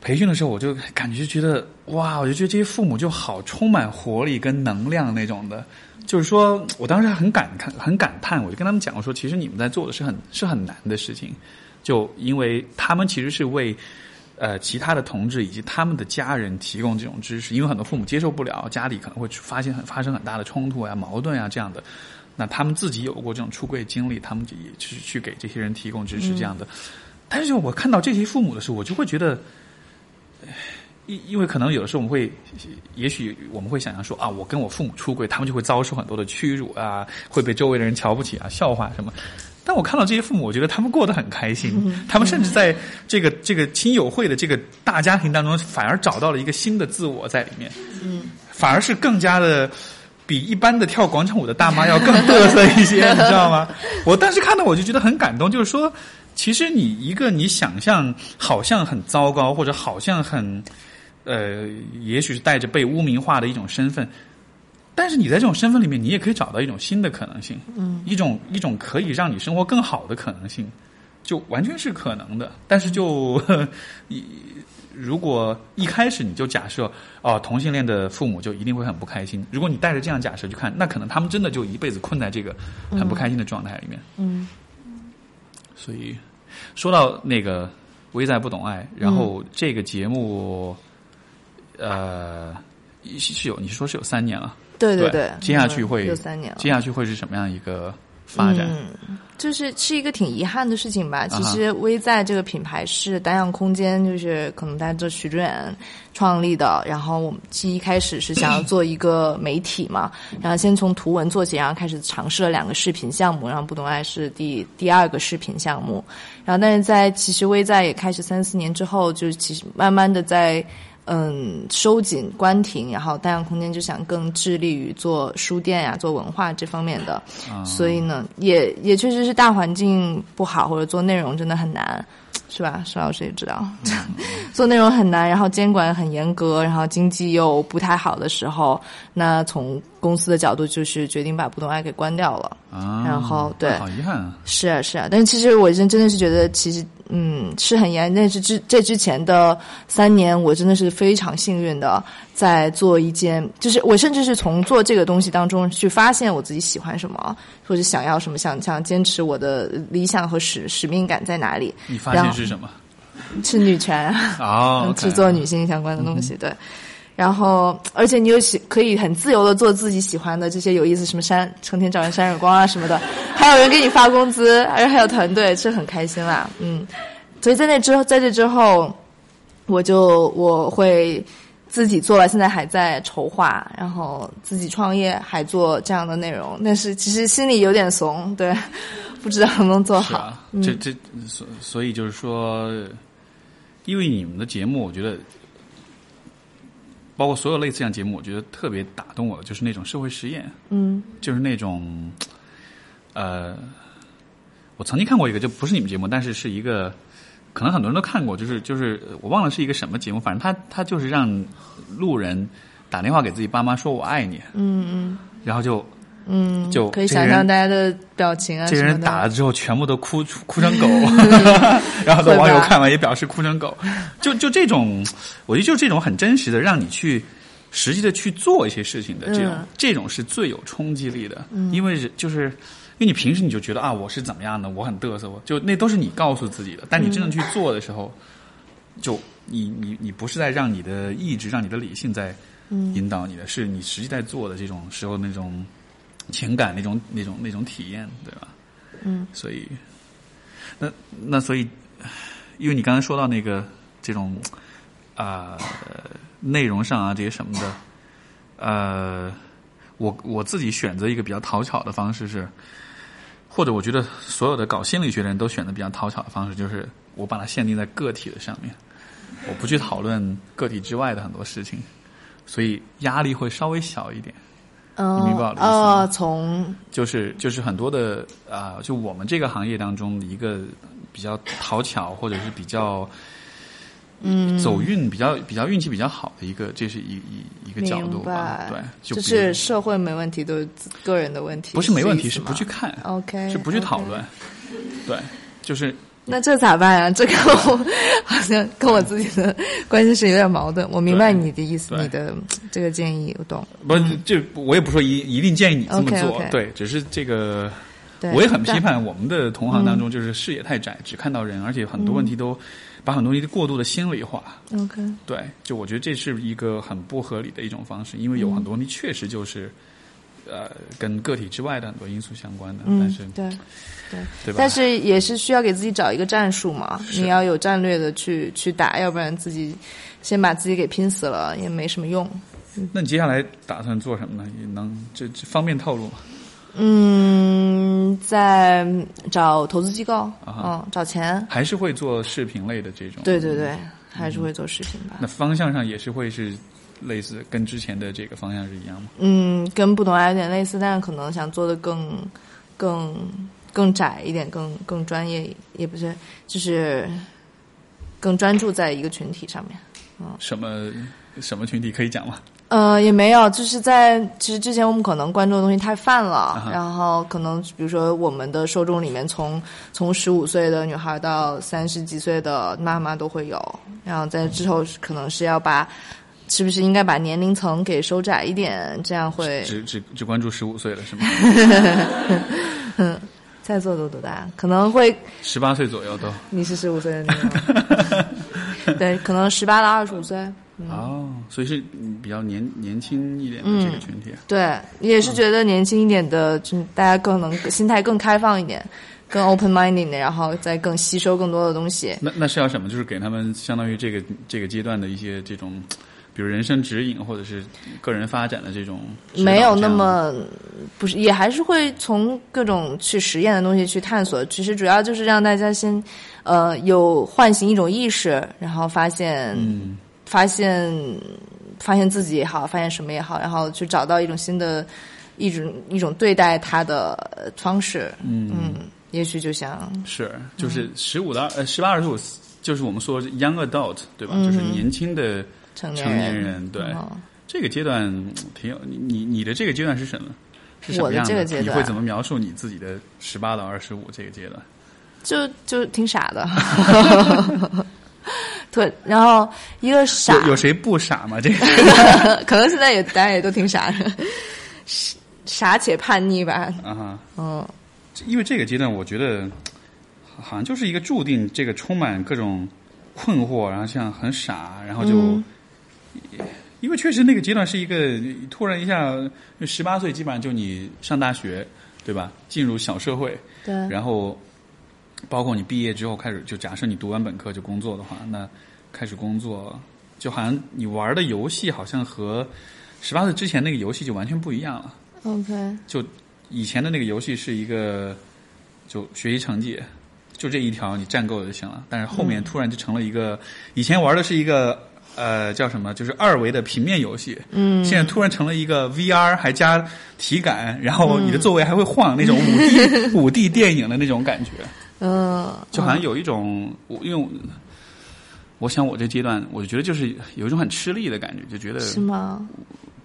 培训的时候，我就感觉觉得哇，我就觉得这些父母就好充满活力跟能量那种的。就是说我当时很感慨，很感叹，我就跟他们讲，我说其实你们在做的是很是很难的事情，就因为他们其实是为呃其他的同志以及他们的家人提供这种知识，因为很多父母接受不了，家里可能会发现很发生很大的冲突啊、矛盾啊这样的。那他们自己有过这种出柜经历，他们就也是去给这些人提供支持这样的。但是我看到这些父母的时候，我就会觉得，唉因因为可能有的时候我们会，也许我们会想象说啊，我跟我父母出柜，他们就会遭受很多的屈辱啊，会被周围的人瞧不起啊、笑话什么。但我看到这些父母，我觉得他们过得很开心，他们甚至在这个这个亲友会的这个大家庭当中，反而找到了一个新的自我在里面，嗯，反而是更加的。比一般的跳广场舞的大妈要更嘚瑟一些，(laughs) 你知道吗？我当时看到我就觉得很感动，就是说，其实你一个你想象好像很糟糕，或者好像很，呃，也许是带着被污名化的一种身份，但是你在这种身份里面，你也可以找到一种新的可能性，嗯，一种一种可以让你生活更好的可能性，就完全是可能的。但是就，(laughs) 一如果一开始你就假设哦，同性恋的父母就一定会很不开心。如果你带着这样假设去看，那可能他们真的就一辈子困在这个很不开心的状态里面。嗯所以说到那个“危在不懂爱”，然后这个节目，呃，是是有你说是有三年了，对对对，接下去会。接下去会是什么样一个发展？嗯，就是是一个挺遗憾的事情吧。其实微在这个品牌是单向空间，就是可能带着徐志远创立的。然后我们其实一开始是想要做一个媒体嘛，然后先从图文做起，然后开始尝试了两个视频项目，然后不懂爱是第第二个视频项目。然后但是在其实微在也开始三四年之后，就其实慢慢的在。嗯，收紧关停，然后大样空间就想更致力于做书店呀、做文化这方面的，啊。所以呢，也也确实是大环境不好，或者做内容真的很难，是吧？石老师也知道，(laughs) 做内容很难，然后监管很严格，然后经济又不太好的时候，那从公司的角度就是决定把不懂爱给关掉了。啊，然后对好遗憾啊。是啊，是啊，但是其实我真真的是觉得，其实嗯是很严，但是之这之前的三年，我真的是非常幸运的，在做一件，就是我甚至是从做这个东西当中去发现我自己喜欢什么，或者想要什么，想想坚持我的理想和使使命感在哪里，你发现是什么？是女权。哦嗯，，OK 制作女性相关的东西，对。然后，而且你又喜可以很自由的做自己喜欢的这些有意思，什么扇成天找人扇耳光啊什么的，还有人给你发工资，而且还有团队，是很开心啦。嗯，所以在那之后，在这之后，我就我会自己做了，现在还在筹划，然后自己创业，还做这样的内容，但是其实心里有点怂，对，不知道能不能做好。这这所所以就是说，因为你们的节目，我觉得，包括所有类似这样节目，我觉得特别打动我，就是那种社会实验，嗯。就是那种，呃，我曾经看过一个，就不是你们节目，但是是一个，可能很多人都看过，就是就是我忘了是一个什么节目，反正他他就是让路人打电话给自己爸妈说我爱你，嗯嗯。然后就嗯，就可以想象大家的表情啊这个人。打了之后，全部都哭哭成狗，(laughs) (laughs) 然后很多网友看完也表示哭成狗。就就这种，我觉得就这种很真实的，让你去实际的去做一些事情的这种，嗯这种是最有冲击力的。因为是就是，因为你平时你就觉得啊，我是怎么样的，我很嘚瑟，我就那都是你告诉自己的。但你真正去做的时候，就你你你不是在让你的意志、让你的理性在引导你的，是你实际在做的这种时候那种情感、那种那种那种体验，对吧？嗯，所以，那那所以，因为你刚才说到那个这种啊、内容上啊这些什么的，呃，我我自己选择一个比较讨巧的方式是，或者我觉得所有的搞心理学的人都选择比较讨巧的方式，就是我把它限定在个体的上面，我不去讨论个体之外的很多事情，所以压力会稍微小一点。嗯，你明白我的意思吗？哦，从就是就是很多的啊、就我们这个行业当中一个比较讨巧或者是比较嗯。走运、比较比较运气比较好的一个，这是一一一个角度明吧，对，就就是社会没问题，都是个人的问题，不是没问题，是不去看，OK，是不去讨论，对，就是那这咋办呀？这个我好像跟我自己的关系是有点矛盾。我明白你的意思，你的这个建议我懂。不这我也不说一一定建议你这么做对，只是这个，我也很批。判我们的同行当中，就是视野太窄，只看到人，而且很多问题都把很多东西过度的心理化。OK，对，就我觉得这是一个很不合理的一种方式，因为有很多问题确实就是，呃，跟个体之外的很多因素相关的，但嗯是，对。对吧？但是也是需要给自己找一个战术嘛，你要有战略的去去打，要不然自己先把自己给拼死了也没什么用。那你接下来打算做什么呢？也能这这方便透露吗？嗯，在找投资机构，啊嗯，找钱。还是会做视频类的这种？对对对，还是会做视频吧。那方向上也是会是类似，跟之前的这个方向是一样吗？嗯，跟不懂爱有点类似，但是可能想做的更更更窄一点，更更专业，也不是，就是更专注在一个群体上面。嗯什么什么群体可以讲吗？呃，也没有，就是在其实之前我们可能关注的东西太泛了，哈然后可能比如说我们的受众里面从，从十五岁的女孩到三十几岁的妈妈都会有，然后在之后可能是要把，是不是应该把年龄层给收窄一点，这样会只只只关注十五岁了是吗？在座都多大？可能会十八岁左右都。你是十五岁的那个，(laughs) 对，可能十八到二十五岁。哦，所以是嗯比较年年轻一点的这个群体。对，也是觉得年轻一点的，就大家更能心态更开放一点，(laughs) 更 open minded 的，然后再更吸收更多的东西。那那是要什么？就是给他们相当于这个这个阶段的一些这种，比如人生指引或者是个人发展的这种。没有那么不是，也还是会从各种去实验的东西去探索。其实主要就是让大家先，呃，有唤醒一种意识，然后发现，嗯发现，发现自己也好，发现什么也好，然后去找到一种新的一种一种对待它的呃方式。嗯嗯，也许就像是就是十五到呃十八二十五，就是我们说 young adult 对吧？就是年轻的成年成年人对。嗯这个阶段嗯挺有你你你的这个阶段是什么？是什么样这个阶段你会怎么描述你自己的十八到二十五这个阶段？就就挺傻的。(laughs) 对，然后一个傻，有有谁不傻吗？这个 (laughs) 可能现在也大家也都挺傻的，傻 (laughs) 傻且叛逆吧。啊哈，嗯，因为这个阶段，我觉得好像就是一个注定这个充满各种困惑，然后像很傻，然后就、嗯因为确实那个阶段是一个突然一下，十八岁基本上就你上大学，对吧？进入小社会，对，然后包括你毕业之后开始，就假设你读完本科就工作的话，那开始工作，就好像你玩的游戏好像和十八岁之前那个游戏就完全不一样了。OK，就以前的那个游戏是一个就学习成绩，就这一条你占够了就行了。但是后面突然就成了一个，以前玩的是一个呃叫什么，就是二维的平面游戏，嗯，现在突然成了一个 VR 还加体感，然后你的座位还会晃，那种五 D (laughs) 五 D 电影的那种感觉，嗯，就好像有一种我因为我。我想我这阶段，我就觉得就是有一种很吃力的感觉，就觉得是吗？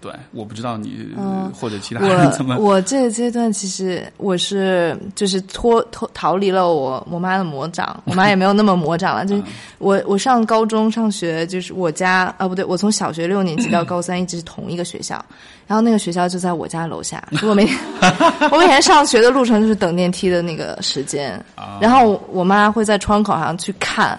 对，我不知道你、嗯或者其他人怎么我我这个阶段其实我是就是脱脱逃离了我我妈的魔掌，我妈也没有那么魔掌了。就是我我上高中上学，就是我家啊不对，我从小学六年级到高三一直是同一个学校，然后那个学校就在我家楼下，我每天 (laughs) 我每天上学的路程就是等电梯的那个时间，啊然后我妈会在窗口上去看。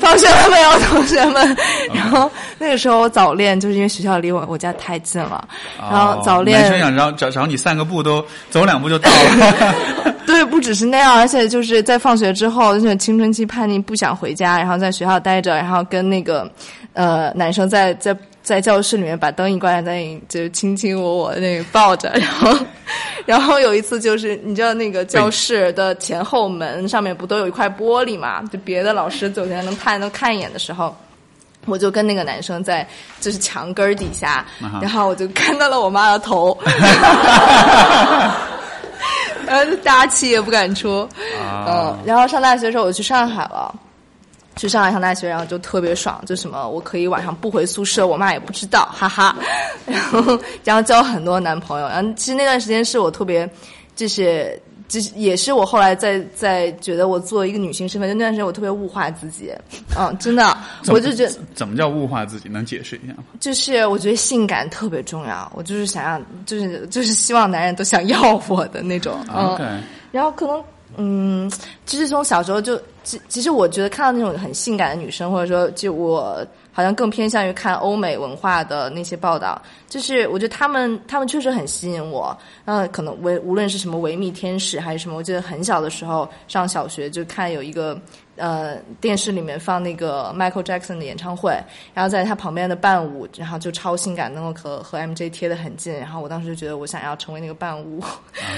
放学了没有，同学们？然后那个时候我早恋，就是因为学校离我我家太近了，然后早恋。哦男生想找找找你散个步都走两步就到了。(laughs) (laughs) 对，不只是那样，而且就是在放学之后，就是青春期叛逆，不想回家，然后在学校待着，然后跟那个呃男生在在在教室里面把灯一关，在那里就卿卿我我那个抱着，然后然后有一次就是你知道那个教室的前后门上面不都有一块玻璃嘛？就别的老师走进来能看能看一眼的时候。我就跟那个男生在就是墙根儿底下，然后我就看到了我妈的头，(laughs) 然后就大气也不敢出。啊嗯，然后上大学的时候我去上海了，去上海上大学，然后就特别爽，就什么我可以晚上不回宿舍，我妈也不知道，哈哈。(laughs) 然后然后交很多男朋友，然后其实那段时间是我特别，就是。就是也是我后来在在觉得我作为一个女性身份，就那段时间我特别物化自己，嗯，真的，(laughs) 我就觉得怎么叫物化自己？能解释一下吗？就是我觉得性感特别重要，我就是想要，就是就是希望男人都想要我的那种，嗯。然后可能，嗯，其实从小时候就，其其实我觉得看到那种很性感的女生，或者说就我好像更偏向于看欧美文化的那些报道，就是我觉得他们他们确实很吸引我。那，可能维无论是什么维密天使还是什么，我记得很小的时候上小学就看有一个。呃，电视里面放那个 Michael Jackson 的演唱会，然后在他旁边的伴舞，然后就超性感，能够和和 MJ 贴得很近，然后我当时就觉得我想要成为那个伴舞。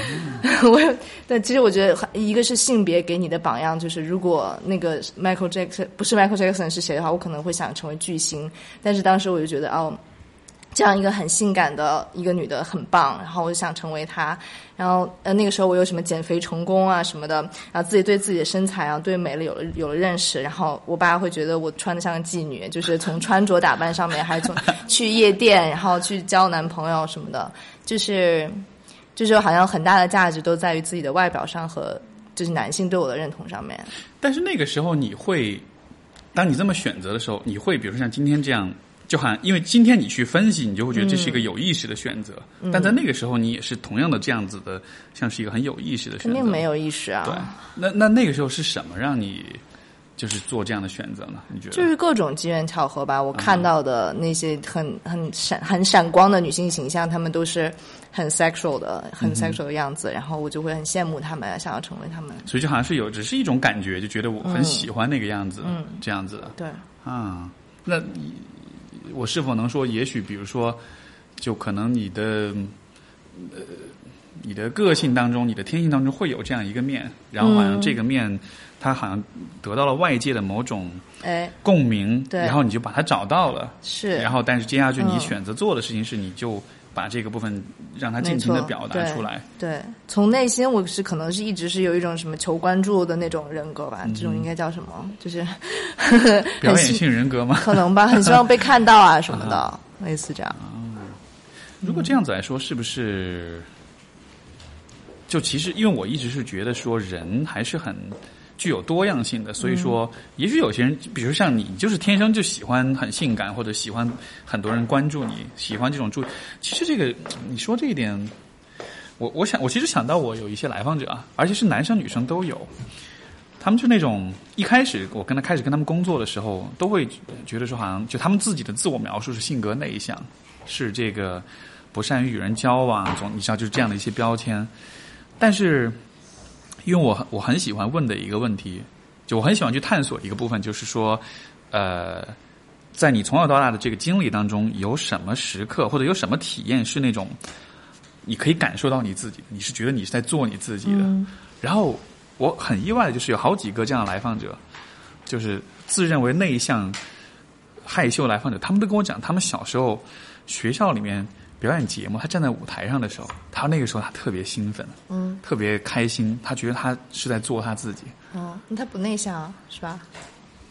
(laughs) 我但，其实我觉得一个是性别给你的榜样，就是如果那个 Michael Jackson 不是 Michael Jackson 是谁的话，我可能会想成为巨星。但是当时我就觉得哦。这样一个很性感的一个女的很棒，然后我就想成为她。然后呃那个时候我有什么减肥成功啊什么的，然后自己对自己的身材啊对美了有了有了认识，然后我爸会觉得我穿的像个妓女，就是从穿着打扮上面，还是从去夜店，然后去交男朋友什么的，就是就是好像很大的价值都在于自己的外表上和就是男性对我的认同上面。但是那个时候你会，当你这么选择的时候，你会比如说像今天这样，就好像因为今天你去分析，你就会觉得这是一个有意识的选择，但在那个时候你也是同样的这样子的，像是一个很有意识的选择。肯定没有意识啊。对，那那那个时候是什么让你就是做这样的选择呢？你觉得？就是各种机缘巧合吧。我看到的那些很很闪很闪光的女性形象，她们都是很 sexual 的，很 sexual 的样子，然后我就会很羡慕她们，想要成为她们。所以就好像是有，只是一种感觉，就觉得我很喜欢那个样子，嗯这样子的。对，啊，那你我是否能说，也许比如说，就可能你的呃你的个性当中，你的天性当中会有这样一个面，然后好像这个面它好像得到了外界的某种哎，共鸣，对。然后你就把它找到了，是，然后但是接下去你嗯。选择做的事情是，你就把这个部分让他尽情的表达出来。对，从内心我是可能是一直是有一种什么求关注的那种人格吧，这种应该叫什么？就是嗯 (laughs) 表演性人格吗？可能吧，很希望被看到啊什么的，(laughs) 类似这样。如果这样子来说，是不是？就其实，因为我一直是觉得说人还是很具有多样性的，所以说，也许有些人，比如像你，你就是天生就喜欢很性感，或者喜欢很多人关注你，喜欢这种注。其实这个你说这一点，我我想我其实想到我有一些来访者啊，而且是男生女生都有，他们就那种一开始我跟他开始跟他们工作的时候，都会觉得说好像就他们自己的自我描述是性格内向，是这个不善于与人交往，总你知道就是这样的一些标签。但是，因为我很我很喜欢问的一个问题，就我很喜欢去探索一个部分，就是说，呃，在你从小到大的这个经历当中，有什么时刻或者有什么体验是那种你可以感受到你自己，你是觉得你是在做你自己的。然后我很意外的就是有好几个这样的来访者，就是自认为内向、害羞来访者，他们都跟我讲，他们小时候学校里面表演节目，他站在舞台上的时候，他那个时候他特别兴奋，嗯，特别开心，他觉得他是在做他自己。哦，那他不内向是吧？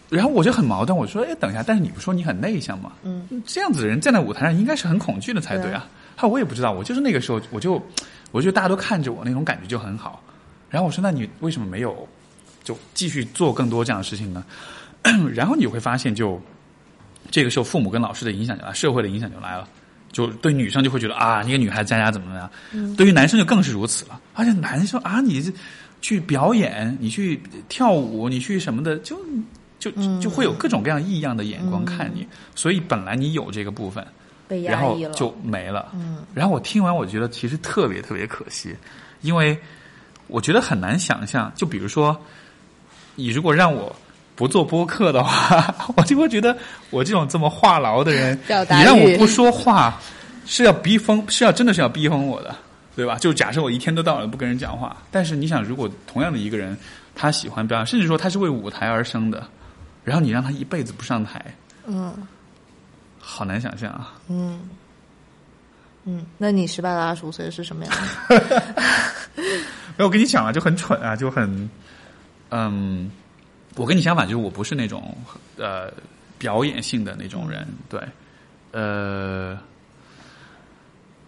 然后我就很矛盾，我说：“哎，等一下，但是你不说你很内向吗？嗯，这样子的人站在舞台上应该是很恐惧的才对对啊。”他说：“我也不知道，我就是那个时候，我就我觉得大家都看着我，那种感觉就很好。”然后我说：“那你为什么没有就继续做更多这样的事情呢？” (clears throat) 然后你会发现就，这个时候父母跟老师的影响就来，社会的影响就来了。就对女生就会觉得啊，你个女孩子在家怎么怎么样？嗯对于男生就更是如此了。而且男生啊，你这去表演，你去跳舞，你去什么的，就就就会有各种各样异样的眼光看你。所以本来你有这个部分，被然压抑了，后就没了。嗯，然后我听完，我觉得其实特别特别可惜，因为我觉得很难想象。就比如说，你如果让我不做播客的话，(laughs) 我就会觉得我这种这么话痨的人，你让我不说话，是要逼疯，是要真的是要逼疯我的，对吧？就假设我一天都到晚不跟人讲话，但是你想，如果同样的一个人，他喜欢表演，甚至说他是为舞台而生的，然后你让他一辈子不上台，嗯好难想象啊。嗯嗯，那你十八到二十五岁是什么样的？(laughs) 没有，我跟你讲啊，就很蠢啊，就很，嗯，我跟你相反，就是我不是那种呃表演性的那种人，对，呃，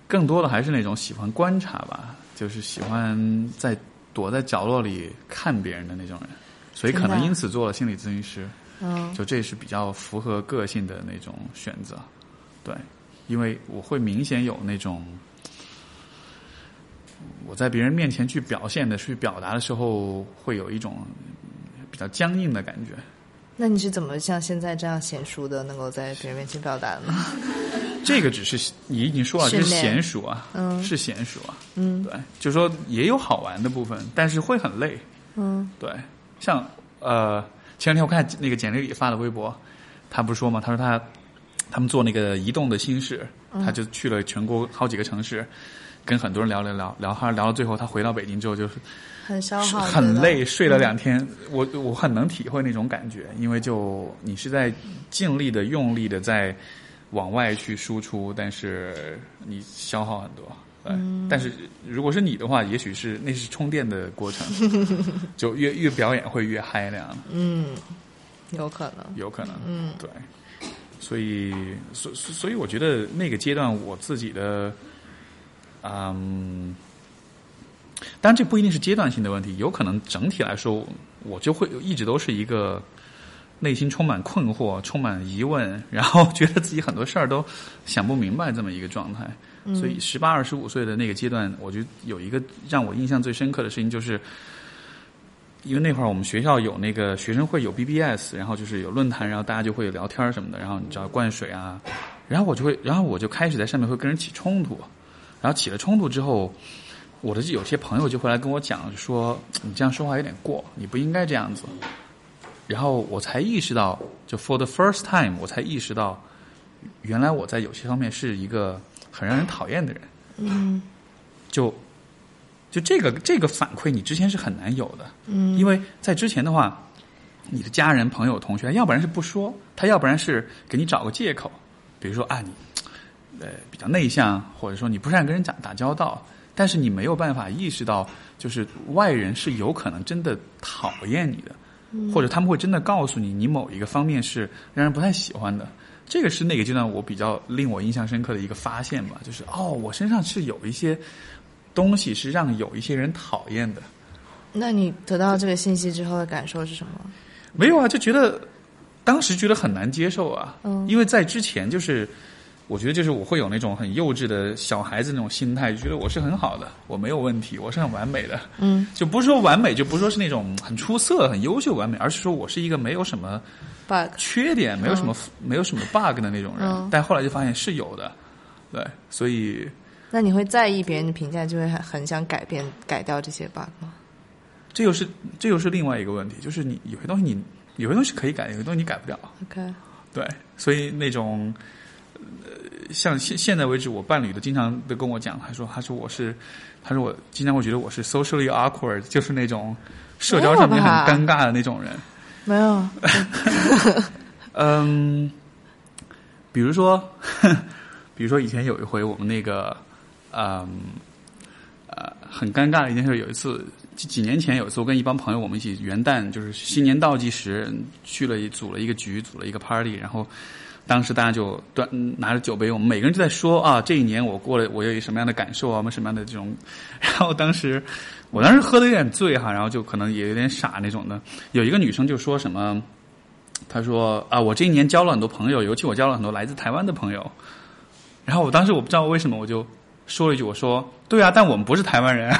更多的还是那种喜欢观察吧，就是喜欢在躲在角落里看别人的那种人，所以可能因此做了心理咨询师，嗯。就这是比较符合个性的那种选择，对，因为我会明显有那种。我在别人面前去表现的、去表达的时候，会有一种比较僵硬的感觉。那你是怎么像现在这样娴熟的，能够在别人面前表达的呢？(laughs) 这个只是你已经说了，这是娴熟啊，嗯是娴熟啊，嗯对，就是说也有好玩的部分，但是会很累，嗯对。像呃，前两天我看那个简历里发的微博，他不是说嘛，他说他他们做那个移动的心事，嗯他就去了全国好几个城市，跟很多人聊聊聊聊，他聊到最后，他回到北京之后就是很消耗，很累，睡了两嗯天，我我很能体会那种感觉，因为就你是在尽力的、用力的在往外去输出，但是你消耗很多。对，但是如果是你的话，也许是那是充电的过程，(laughs) 就越越表演会越嗨那样。嗯，有可能，有可能。嗯，对。所以，所所以，我觉得那个阶段我自己的，嗯，当然这不一定是阶段性的问题，有可能整体来说，我就会一直都是一个内心充满困惑、充满疑问，(laughs) 然后觉得自己很多事儿都想不明白这么一个状态。所以，十八、二十五岁的那个阶段，我就有一个让我印象最深刻的事情，就是因为那会儿我们学校有那个学生会有 BBS，然后就是有论坛，然后大家就会聊天什么的，然后你知道灌水啊，然后我就会，然后我就开始在上面会跟人起冲突，然后起了冲突之后，我的有些朋友就会来跟我讲说，你这样说话有点过，你不应该这样子，然后我才意识到，就 for the first time，我才意识到，原来我在有些方面是一个。很让人讨厌的人，嗯，就就这个这个反馈，你之前是很难有的，嗯，因为在之前的话，你的家人、朋友、同学，要不然是不说，他要不然是给你找个借口，比如说啊，你呃比较内向，或者说你不善跟人打打交道，但是你没有办法意识到，就是外人是有可能真的讨厌你的，或者他们会真的告诉你，你某一个方面是让人不太喜欢的。这个是那个阶段我比较令我印象深刻的一个发现吧，就是哦，我身上是有一些东西是让有一些人讨厌的。那你得到这个信息之后的感受是什么？没有啊，就觉得当时觉得很难接受啊，嗯，因为在之前就是我觉得就是我会有那种很幼稚的小孩子那种心态，就觉得我是很好的，我没有问题，我是很完美的，嗯，就不是说完美，就不是说是那种很出色、很优秀、完美，而是说我是一个没有什么。bug 缺点没有什么没有什么 bug 的那种人，但后来就发现是有的，对，所以那你会在意别人的评价，就会很很想改变改掉这些 bug 吗？这又是这又是另外一个问题，就是你有些东西你有些东西可以改，有些东西你改不了。OK，对，所以那种呃，像现现在为止，我伴侣都经常都跟我讲，他说他说我是，他说我经常会觉得我是 socially awkward，就是那种社交上面很尴尬的那种人。没有，(laughs) 嗯，比如说，(laughs) 比如说以前有一回我们那个，嗯，呃，很尴尬的一件事。有一次几几年前有一次，我跟一帮朋友我们一起元旦就是新年倒计时去了组了一个局，组了一个 party，然后当时大家就端拿着酒杯，我们每个人就在说啊，这一年我过了，我有什么样的感受啊，我们什么样的这种，(laughs) 然后当时。我当时喝的有点醉哈，然后就可能也有点傻那种的。有一个女生就说什么，她说啊，我这一年交了很多朋友，尤其我交了很多来自台湾的朋友。然后我当时我不知道为什么，我就说了一句，我说对啊，但我们不是台湾人。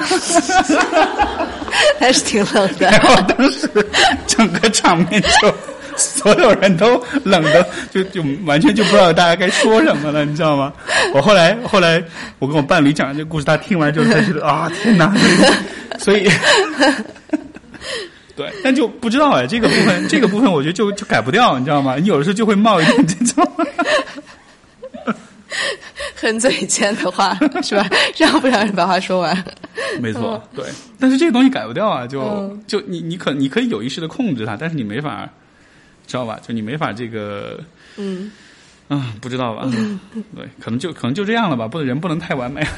(laughs) 还是挺冷的。(laughs) 然后当时整个场面就。所有人都冷的，就就完全就不知道大家该说什么了，你知道吗？我后来后来，我跟我伴侣讲这个故事，他听完之后他觉得啊，天哪！所以，(laughs) 对，但就不知道哎，这个部分这个部分，我觉得就就改不掉，你知道吗？你有的时候就会冒一点这种，(laughs) 很嘴贱的话，是吧？让不让人把话说完？(laughs) 没错，对。但是这个东西改不掉啊，就就你你可你可以有意识的控制它，但是你没法。知道吧？就你没法这个，嗯，啊，不知道吧？对，可能就可能就这样了吧。不能人不能太完美。(laughs)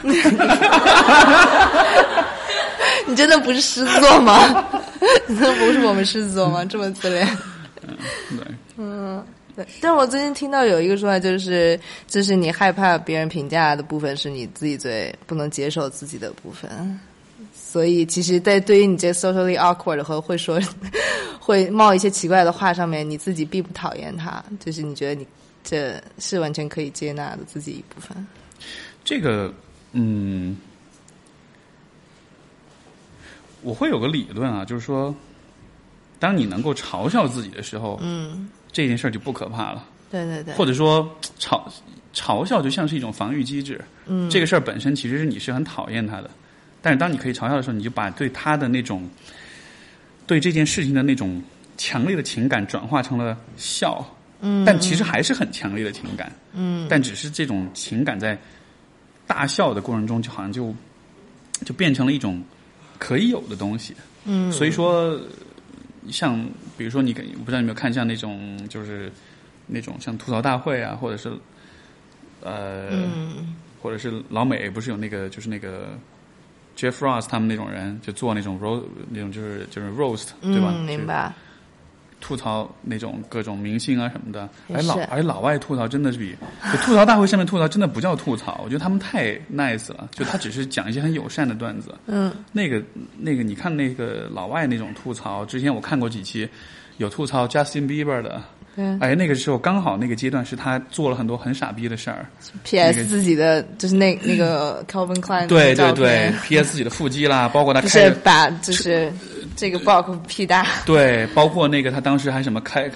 你真的不是狮子座吗？(laughs) 你真的不是我们狮子座吗？这么自恋？嗯，对，嗯，对。但我最近听到有一个说法，就是就是你害怕别人评价的部分，是你自己最不能接受自己的部分。所以，其实，在对于你这 socially awkward 和会说、(laughs) 会冒一些奇怪的话上面，你自己并不讨厌他，就是你觉得你这是完全可以接纳的自己一部分。这个，嗯，我会有个理论啊，就是说，当你能够嘲笑自己的时候，嗯，这件事儿就不可怕了。对对对。或者说，嘲嘲笑就像是一种防御机制。嗯。这个事儿本身其实是你是很讨厌他的。但是当你可以嘲笑的时候，你就把对他的那种对这件事情的那种强烈的情感转化成了笑，嗯，但其实还是很强烈的情感，嗯，但只是这种情感在大笑的过程中，就好像就就变成了一种可以有的东西，嗯，所以说像比如说你，我不知道你有没有看像那种就是那种像吐槽大会啊，或者是呃，嗯。或者是老美不是有那个就是那个 Jeff Ross 他们那种人就做那种 ro 那种就是就是 roast 对吧？嗯，明白。吐槽那种各种明星啊什么的，也而老是而老外吐槽真的是比就吐槽大会上面吐槽真的不叫吐槽，我觉得他们太 nice 了，就他只是讲一些很友善的段子。(laughs) 嗯，那个那个你看那个老外那种吐槽，之前我看过几期，有吐槽 Justin Bieber 的，对哎，那个时候刚好那个阶段是他做了很多很傻逼的事儿，，P.S. 自己的就是那那个 Calvin Klein 对对对，P.S. 自己的腹肌啦，(laughs) 包括他就开着是把就是这个 box P 大，(laughs) 对，包括那个他当时还什么开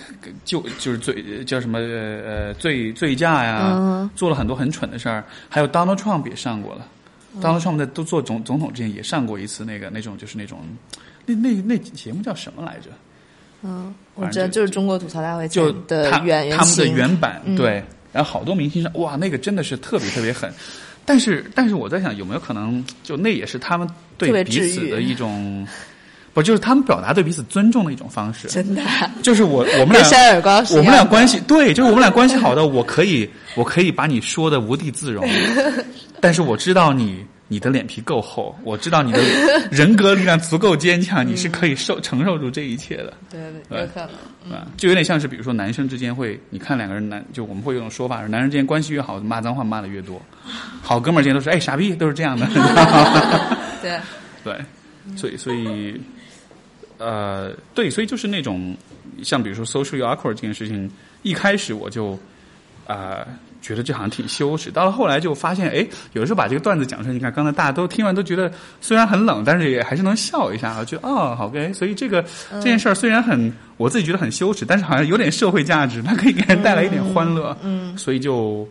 就就是醉叫什么呃醉醉驾呀，嗯做了很多很蠢的事儿。还有 Donald Trump 也上过了、d o n a l d Trump 在都做总总统之前也上过一次那个那种就是那种那那那节目叫什么来着？嗯，我觉得就知道就是中国吐槽大会就的他原原他们的原版、嗯对，然后好多明星上哇，那个真的是特别特别狠。但是但是我在想有没有可能就那也是他们对彼此的一种。不，就是他们表达对彼此尊重的一种方式。真的就是我 (laughs) 我们俩我们俩关系 (laughs) 对，就是我们俩关系好的，我可以我可以把你说的无地自容，(laughs) 但是我知道你你的脸皮够厚，我知道你的人格力量足够坚强，你是可以受承受住这一切的。(laughs) 对对，有可能。啊，就有点像是比如说男生之间会，你看两个人男，就我们会有种说法，是男人之间关系越好，骂脏话骂的越多，好哥们儿之间都是哎傻逼，都是这样的。(laughs) (laughs) 对，对，所以所以，呃，对，所以就是那种像比如说 social awkward 这件事情，一开始我就啊、呃觉得这好像挺羞耻，到了后来就发现，哎，有的时候把这个段子讲出来，你看刚才大家都听完都觉得虽然很冷，但是也还是能笑一下，我觉得哦，好 OK，所以这个这件事儿虽然很我自己觉得很羞耻，但是好像有点社会价值，它可以给人带来一点欢乐，嗯，所以就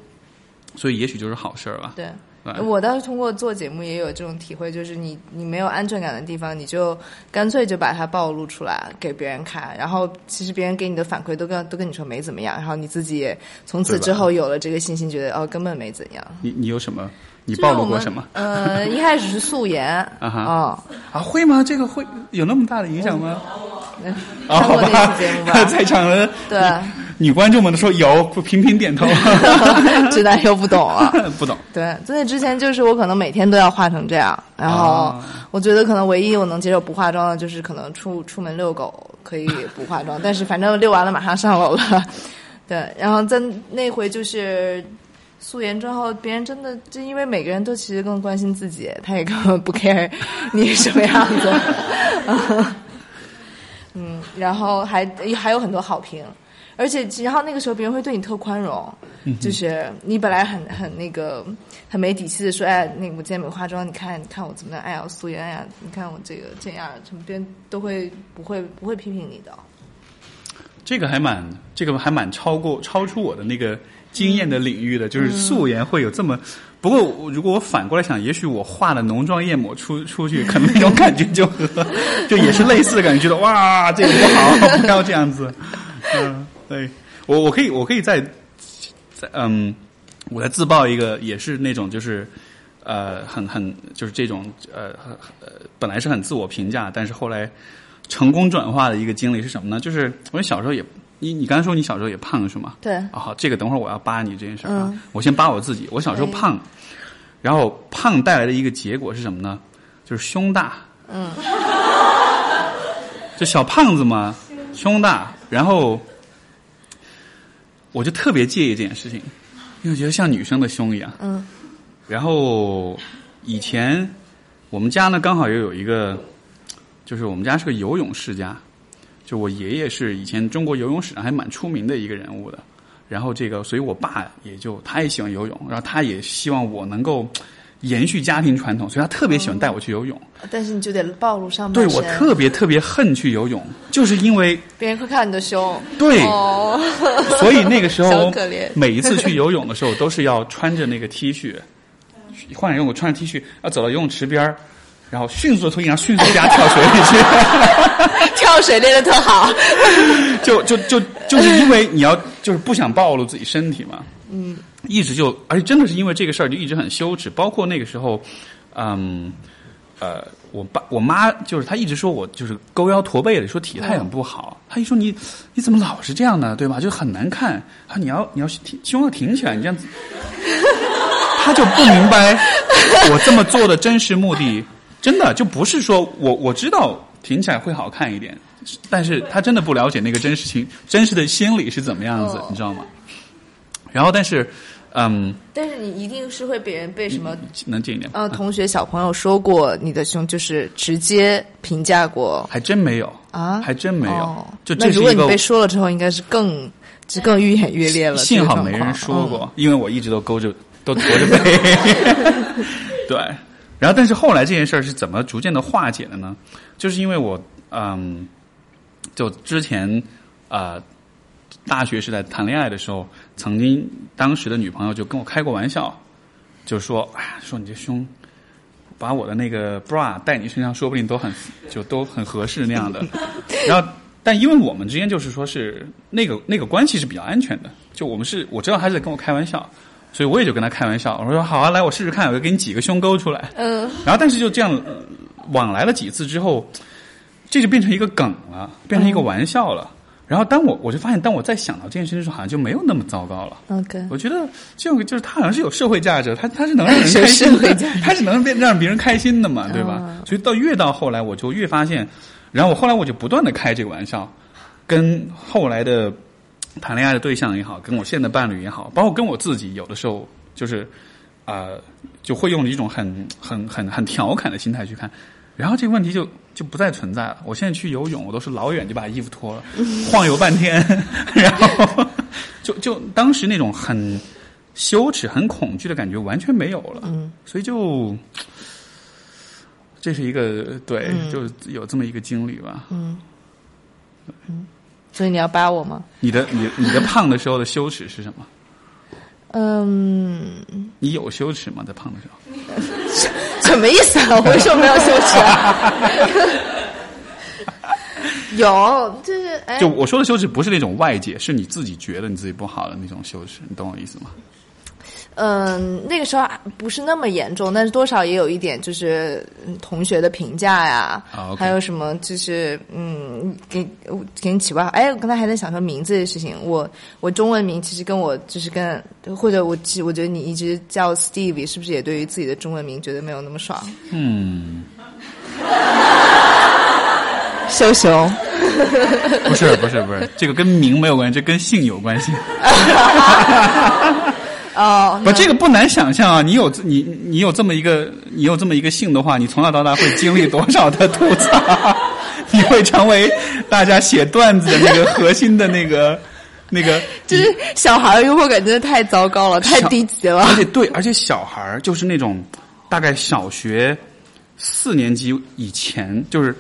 所以也许就是好事儿吧。对。对我倒是通过做节目也有这种体会，就是你你没有安全感的地方，你就干脆就把它暴露出来给别人看，然后其实别人给你的反馈都跟都跟你说没怎么样，然后你自己也从此之后有了这个信心，觉得哦根本没怎样。你你有什么？你暴露过什么？呃，一开始是素颜 (laughs) 啊哈哦啊，会吗？这个会有那么大的影响吗？嗯啊，看过那期节目吧，在场的对，女观众们都说有，频频点头，(laughs) 直男又不懂啊。(laughs) 不懂。对，在之前就是我可能每天都要化成这样，然后啊我觉得可能唯一我能接受不化妆的就是可能出出门遛狗可以不化妆，但是反正遛完了马上上楼了。(laughs) 对，然后在那回就是素颜之后，别人真的就因为每个人都其实更关心自己，他也根本不 care 你什么样子。嗯，然后还还有很多好评。而且，然后那个时候别人会对你特宽容，就是你本来很很那个很没底气的说，哎，那个我今天没化妆，你看你看我怎么样，哎呀素颜呀，你看我这个这样，什么别人都会不会不会批评你的。这个还蛮，这个还蛮超过超出我的那个经验的领域的，就是素颜会有这么。不过，如果我反过来想，也许我化了浓妆艳抹出出去，可能那种感觉就就也是类似的感觉，觉得哇，这个不好，不要这样子。嗯，对我我可以我可以再再嗯，我再自曝一个，也是那种就是呃很很就是这种呃很呃本来是很自我评价，但是后来成功转化的一个经历是什么呢？就是我小时候也你你刚才说你小时候也胖是吗？对，啊，好，这个等会儿我要扒你这件事儿啊。嗯我先扒我自己，我小时候胖，然后胖带来的一个结果是什么呢？就是胸大。嗯。(laughs) 就小胖子嘛，胸大，然后我就特别介意这件事情，因为我觉得像女生的胸一样。嗯。然后以前我们家呢刚好又有一个，就是我们家是个游泳世家，就我爷爷是以前中国游泳史上还蛮出名的一个人物的。然后这个，所以我爸也就他也喜欢游泳，然后他也希望我能够延续家庭传统，所以他特别喜欢带我去游泳。但是你就得暴露上对我，特别特别恨去游泳，就是因为别人会看你的胸。对，哦，(laughs) 所以那个时候每一次去游泳的时候，都是要穿着那个 T 恤，换上游泳穿着 T 恤，要走到游泳池边儿然后迅速的从椅上迅速地加跳水里去。(laughs) (laughs) 跳水练的特好。就就就就是因为你要就是不想暴露自己身体嘛，嗯，一直就而且真的是因为这个事儿就一直很羞耻，包括那个时候，嗯，呃，我爸我妈就是她一直说我就是勾腰驼背的，说体态很不好。她一说你你怎么老是这样呢？对吧？就很难看。啊，你要你要挺胸要挺起来，你这样子，她就不明白 (laughs) 我这么做的真实目的，真的就不是说我我知道挺起来会好看一点，但是她真的不了解那个真实情真实的心理是怎么样子，哦你知道吗？然后但是嗯，但是你一定是会被人被什么能近一点吗？呃同学小朋友说过你的胸，就是直接评价过还真没有啊，还真没有。哦就那如果你被说了之后，应该是更就更愈演愈烈了。幸好没人说过，嗯因为我一直都勾着都驼着背。(laughs) 对，然后但是后来这件事儿是怎么逐渐的化解的呢？就是因为我嗯，就之前呃大学时代谈恋爱的时候，曾经当时的女朋友就跟我开过玩笑，就说哎呀，说你这胸。把我的那个 bra 带你身上，说不定都很就都很合适那样的。(laughs) 然后，但因为我们之间就是说是那个那个关系是比较安全的，就我们是我知道他是在跟我开玩笑，所以我也就跟他开玩笑，我说好啊，来我试试看，我就给你挤个胸沟出来。嗯，然后但是就这样、呃往来了几次之后，这就变成一个梗了，变成一个玩笑了。然后当我我就发现，当我在想到这件事情的时候，好像就没有那么糟糕了。OK，我觉得这种就是他好像是有社会价值的，他他是能让人 (laughs) 开心的 (laughs) 他是能变让别人开心的嘛，对吧？啊所以到越到后来，我就越发现，然后我后来我就不断的开这个玩笑，跟后来的谈恋爱的对象也好，跟我现在的伴侣也好，包括跟我自己，有的时候就是啊、呃就会用一种很很很很调侃的心态去看。然后这个问题就就不再存在了。我现在去游泳，我都是老远就把衣服脱了，晃悠半天，(laughs) 然后就就当时那种很羞耻、很恐惧的感觉完全没有了。嗯，所以就这是一个对，嗯就有这么一个经历吧嗯。所以你要扒我吗？你的你你的胖的时候的羞耻是什么？嗯，你有羞耻吗？在胖的时候？(laughs) 什么意思啊？我为什么没有羞耻啊？(laughs) 有，就是哎，就我说的羞耻不是那种外界，是你自己觉得你自己不好的那种羞耻，你懂我意思吗？嗯，那个时候还不是那么严重，但是多少也有一点，就是嗯同学的评价呀，还有什么就是嗯，给我给你起外号。哎，我刚才还在想说名字的事情，我我中文名其实跟我就是跟或者我其实我觉得你一直叫 Steve，是不是也对于自己的中文名觉得没有那么爽？嗯，羞熊，(laughs) 不是不是不是，这个跟名没有关系，这跟姓有关系。哦，不，这个不难想象啊！你有你你有这么一个你有这么一个姓的话，你从小到大会经历多少的吐槽？(laughs) 你会成为大家写段子的那个核心的那个那个，(laughs) 就是小孩儿幽默感真的太糟糕了，太低级了。而且对，而且小孩儿就是那种大概小学四年级以前，就是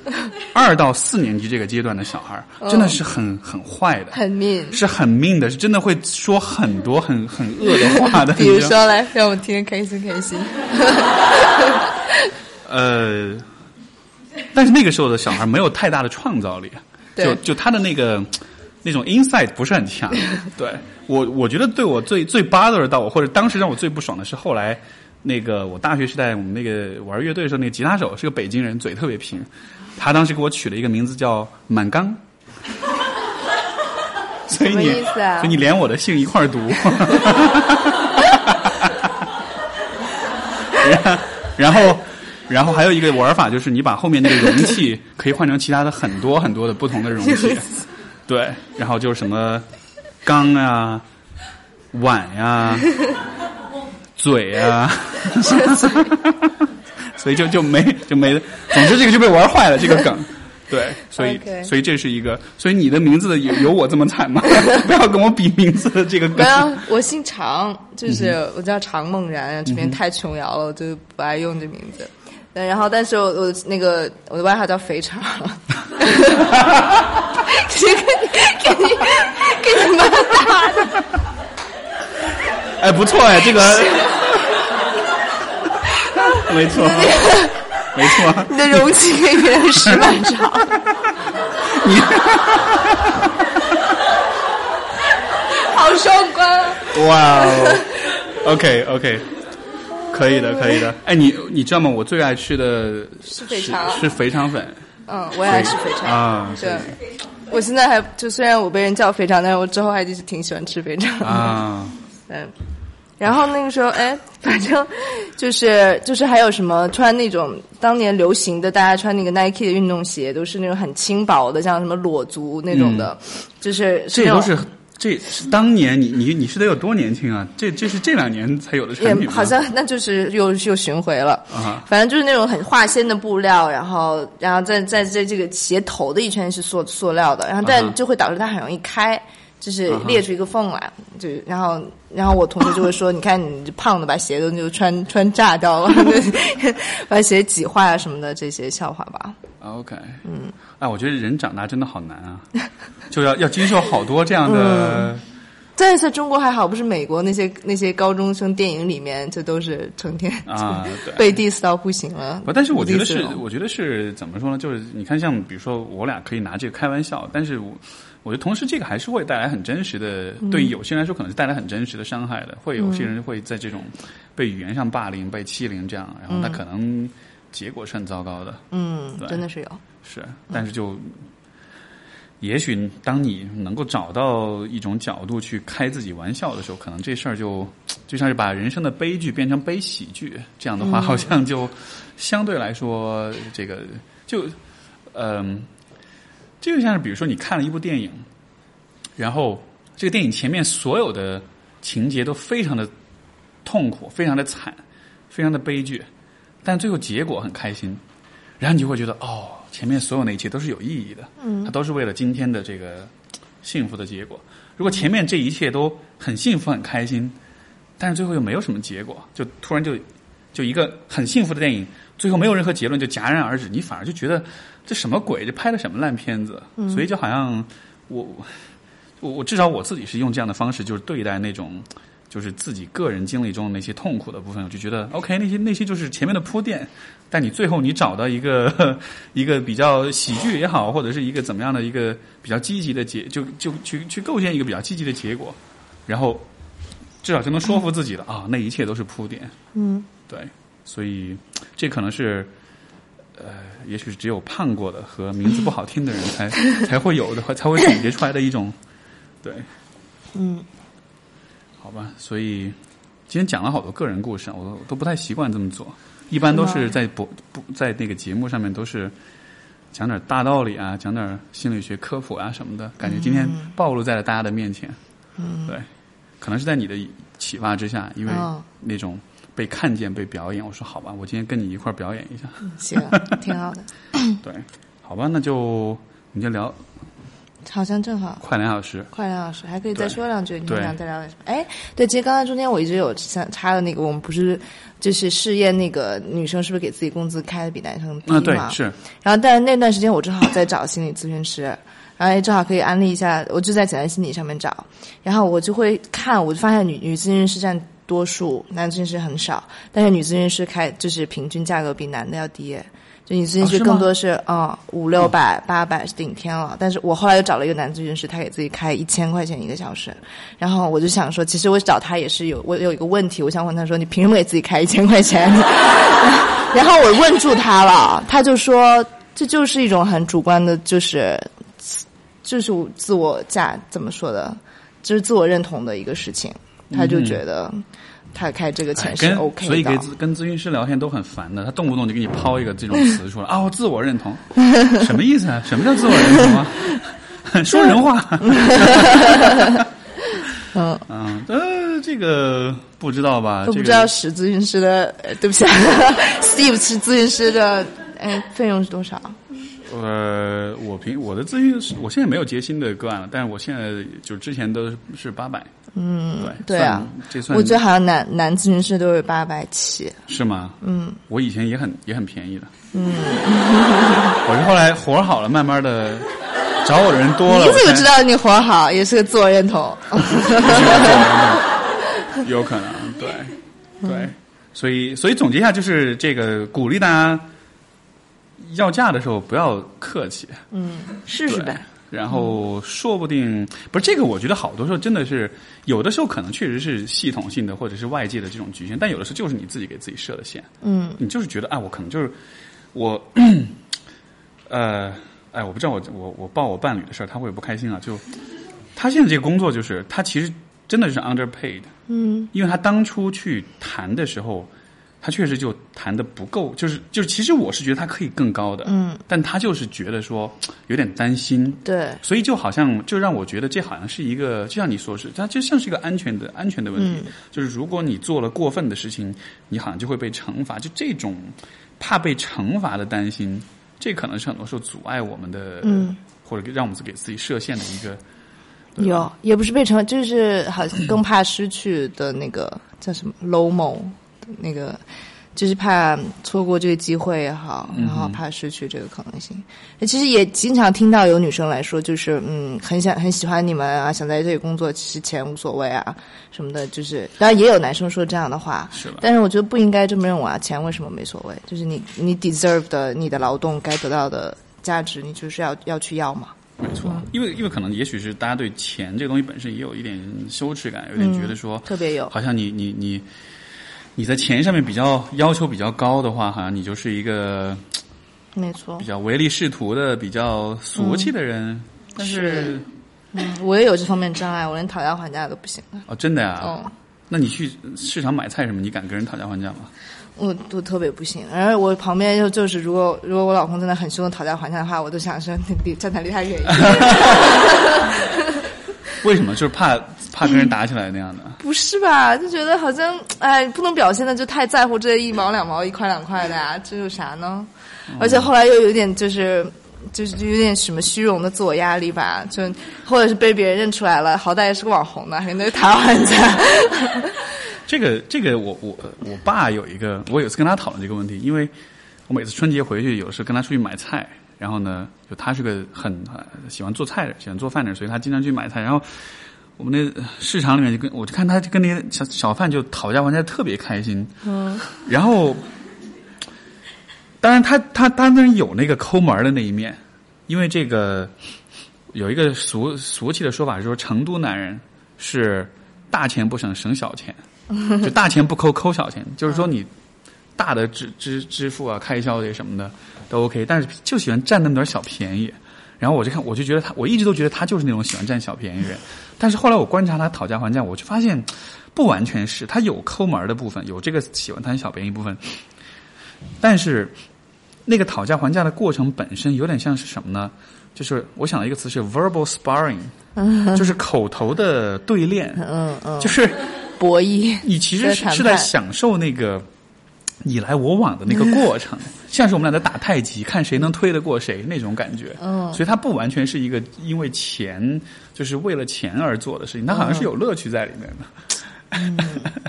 二到四年级这个阶段的小孩，真的是很很坏的，很 mean，是很命的，是真的会说很多很很恶的话的。(laughs) 比如说来让我听开心开心。(laughs) 呃，但是那个时候的小孩没有太大的创造力，对就就他的那个那种 insight 不是很强。(laughs) 对我，我觉得对我最最 bother 到我，或者当时让我最不爽的是后来那个我大学时代我们那个玩乐队的时候，那个吉他手是个北京人，嘴特别平，他当时给我取了一个名字叫满缸。(laughs) 所以你，啊所以你连我的姓一块儿读。然 (laughs) 然后，然后还有一个玩法就是，你把后面那个容器可以换成其他的很多很多的不同的容器，(laughs) 对，然后就是什么缸啊、碗呀、嘴啊，(laughs) (laughs) 所以就就没就没，总之这个就被玩坏了这个梗。(laughs) 对，所以所以这是一个，所以你的名字有有我这么惨吗？不要跟我比名字的这个梗没。有，我姓常，就是嗯我叫常梦然，这边太琼瑶了，我就不爱用这名字。对，然后但是我我那个我的外号叫肥肠，是跟你给你给你妈打的，哎，不错哎，这个 (laughs) 没错，(laughs) 没错。你的容器跟别人十万长，你 (laughs) 好双关啊！哇哦，OK OK，可以的，可以的。哎，你你知道吗？我最爱吃的是肥肠是肥肠粉。嗯，我也爱吃肥肠啊。对，我现在还就虽然我被人叫肥肠，但是我之后还就是挺喜欢吃肥肠啊。嗯。然后那个时候，哎，(laughs) 反正就是就是还有什么穿那种当年流行的，大家穿那个 Nike 的运动鞋，都是那种很轻薄的，像什么裸足那种的，就是这都是这是当年你你你是得有多年轻啊？这这是这两年才有的产品好像那就是又又巡回了啊。反正就是那种很化纤的布料，然后然后在在在这个鞋头的一圈是塑塑料的，然后但就会导致它很容易开。就是裂出一个缝来，就然后然后我同学就会说：“ (coughs) 你看你胖的，把鞋都就穿 (laughs) 穿炸掉了，(laughs) 把鞋挤坏啊什么的这些笑话吧。” OK，嗯，哎，我觉得人长大真的好难啊，(laughs) 就要要经受好多这样的。在在中国还好，不是美国那些那些高中生电影里面，这都是成天啊被 diss 到不行了。不，但是我觉得是，我觉得是怎么说呢？就是你看，像比如说我俩可以拿这个开玩笑，但是我。我觉得同时，这个还是会带来很真实的，对于有些人来说，可能是带来很真实的伤害的。会有些人会在这种被语言上霸凌、被欺凌这样，然后他可能结果是很糟糕的。嗯，真的是有。是，但是就也许当你能够找到一种角度去开自己玩笑的时候，可能这事儿就就像是把人生的悲剧变成悲喜剧。这样的话，好像就相对来说，这个就嗯。这就像是，比如说你看了一部电影，然后这个电影前面所有的情节都非常的痛苦、非常的惨、非常的悲剧，但最后结果很开心，然后你就会觉得哦，前面所有那一切都是有意义的，嗯，它都是为了今天的这个幸福的结果。如果前面这一切都很幸福、很开心，但是最后又没有什么结果，就突然就就一个很幸福的电影，最后没有任何结论就戛然而止，你反而就觉得。这什么鬼？这拍的什么烂片子？所以就好像我我我至少我自己是用这样的方式，就是对待那种就是自己个人经历中那些痛苦的部分，我就觉得 OK，那些那些就是前面的铺垫，但你最后你找到一个 (laughs) 一个比较喜剧也好，或者是一个怎么样的一个比较积极的结，就就去去构建一个比较积极的结果，然后至少就能说服自己了啊，那一切都是铺垫。嗯，对，所以这可能是。呃，也许只有胖过的和名字不好听的人才才会有的，才会总结出来的一种，对，嗯，好吧，所以今天讲了好多个人故事，我都不太习惯这么做，一般都是在不不在那个节目上面都是讲点大道理啊，讲点心理学科普啊什么的，感觉今天暴露在了大家的面前，嗯，对，可能是在你的启发之下，因为那种。被看见，被表演。我说好吧，我今天跟你一块表演一下。行，(laughs) 挺好的。对，好吧，那就你就聊。好像正好快两小时，快两小时，还可以再说两句。你想再聊点什么？哎，对，其实刚才中间我一直有想插的那个，我们不是就是试验那个女生是不是给自己工资开的比男生低嘛？对，是。然后，但是那段时间我正好在找心理咨询师，然后正好可以安利一下，我就在简单心理上面找，然后我就会看，我就发现女女咨询师占。多数男咨询师很少，但是女咨询师开就是平均价格比男的要低，就女咨询师更多是啊五六百八百是顶天了。但是我后来又找了一个男咨询师，他给自己开一千块钱一个小时，然后我就想说，其实我找他也是有我有一个问题，我想问他说，你凭什么给自己开一千块钱？(laughs) 然后我问住他了，他就说这就是一种很主观的，就是就是自我价怎么说的，就是自我认同的一个事情。他就觉得他开这个钱是 OK 的，所以跟跟咨询师聊天都很烦的。他动不动就给你抛一个这种 (laughs) 词出来啊，我自我认同，什么意思啊？什么叫自我认同啊？(laughs) 说人话。(laughs) 嗯嗯，呃，这个不知道吧？都不知道史咨询师的，对不起，Steve 是咨询师的，哎，费用是多少？呃，我平我的咨询，我现在没有接新的个案了，但是我现在就之前都是八百。嗯，对对啊，这算我觉得好像男男咨询师都是八百起，是吗？嗯，我以前也很也很便宜的，嗯，(laughs) 我是后来活好了，慢慢的找我的人多了。你怎么知道你活好也是个自我认同？有可能，对对，所以所以总结一下，就是这个鼓励大家要价的时候不要客气，嗯，试试呗。然后说不定不是这个，我觉得好多时候真的是有的时候可能确实是系统性的或者是外界的这种局限，但有的时候就是你自己给自己设的限。嗯，你就是觉得，哎，我可能就是我，呃，哎，我不知道我我我报我伴侣的事儿，他会不开心啊？就他现在这个工作，就是他其实真的是 underpaid，嗯，因为他当初去谈的时候，他确实就谈的不够，就是就是，其实我是觉得他可以更高的，嗯，但他就是觉得说有点担心，对，所以就好像就让我觉得这好像是一个，就像你说是，它就像是一个安全的安全的问题。就是如果你做了过分的事情，你好像就会被惩罚。就这种怕被惩罚的担心，这可能是很多时候阻碍我们的，嗯，或者让我们给自己设限的一个。有也不是被惩，就是好像更怕失去的那个叫什么 lomo，那个就是怕错过这个机会也好，然后怕失去这个可能性。其实也经常听到有女生来说，就是嗯，很想很喜欢你们啊，想在这里工作，其实钱无所谓啊什么的。就是当然也有男生说这样的话，是吧？但是我觉得不应该这么认为啊，钱为什么没所谓？就是你你 deserve 的你的劳动该得到的价值，你就是要要去要嘛。没错，因为因为可能也许是大家对钱这个东西本身也有一点羞耻感，有点觉得说、特别有，好像你你你你在钱上面比较要求比较高的话，好像你就是一个没错比。较唯利是图的、比较俗气的人。但是嗯，我也有这方面障碍，我连讨价还价都不行的。哦，真的呀？哦，那你去市场买菜什么，你敢跟人讨价还价吗？我都特别不行。然后我旁边就就是，如果如果我老公真的很凶的讨价还价的话，我都想说 (laughs) 离站台离他远一点。(laughs) 为什么？就是怕怕跟人打起来那样的。(laughs) 不是吧？就觉得好像哎，不能表现的就太在乎这一毛两毛、一块两块的呀，这有啥呢？而且后来又有点就是。就是有点什么虚荣的自我压力吧，就或者是被别人认出来了，好歹也是个网红呢，还跟那讨价还价。这个这个我我我爸有一个，我有次跟他讨论这个问题，因为我每次春节回去，有时跟他出去买菜，然后呢，就他是个很呃喜欢做菜的，喜欢做饭的，所以他经常去买菜。然后我们那市场里面就跟我就看他跟那些小小贩就讨价还价特别开心，嗯，然后当然他他当然有那个抠门儿的那一面，因为这个有一个俗俗气的说法是说，成都男人是大钱不省省小钱。(laughs) 就大钱不抠，抠小钱，就是说你大的支支支付啊、开销这些什么的都 OK，但是就喜欢占那么点小便宜。然后我就看，我就觉得他，我一直都觉得他就是那种喜欢占小便宜的人。但是后来我观察他讨价还价，我就发现不完全是，他有抠门的部分，有这个喜欢贪小便宜部分，(laughs) 但是那个讨价还价的过程本身有点像是什么呢？就是我想到一个词是 verbal sparring，(laughs) 就是口头的对练，嗯嗯，就是。博弈，你其实是是在享受那个你来我往的那个过程，像是我们俩在打太极，看谁能推得过谁那种感觉。嗯，所以它不完全是一个因为钱，就是为了钱而做的事情，它好像是有乐趣在里面的。嗯、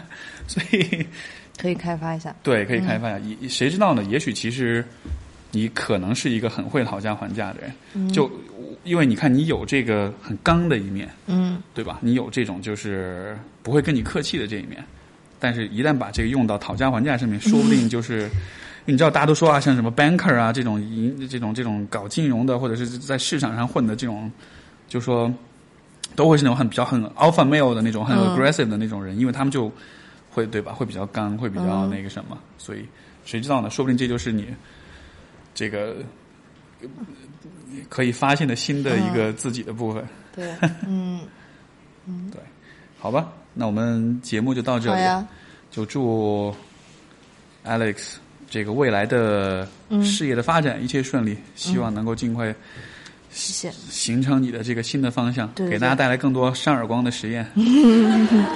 (laughs) 所以可以开发一下，对，可以开发一下。也、谁知道呢？也许其实你可能是一个很会讨价还价的人，嗯、就。因为你看，你有这个很刚的一面，嗯，对吧？你有这种就是不会跟你客气的这一面，但是一旦把这个用到讨价还价上面，说不定就是，你知道大家都说啊，像什么 banker 啊这种银这种这种搞金融的，或者是在市场上混的这种，就说都会是那种很比较很 alpha male 的那种很 aggressive 的那种人，因为他们就会对吧？会比较刚，会比较那个什么，所以谁知道呢？说不定这就是你这个。可以发现的新的一个自己的部分。对，(laughs) 嗯，嗯，对，好吧，那我们节目就到这里。就祝 Alex 这个未来的事业的发展、嗯、一切顺利，希望能够尽快谢谢形成你的这个新的方向，对对给大家带来更多扇耳光的实验。(laughs)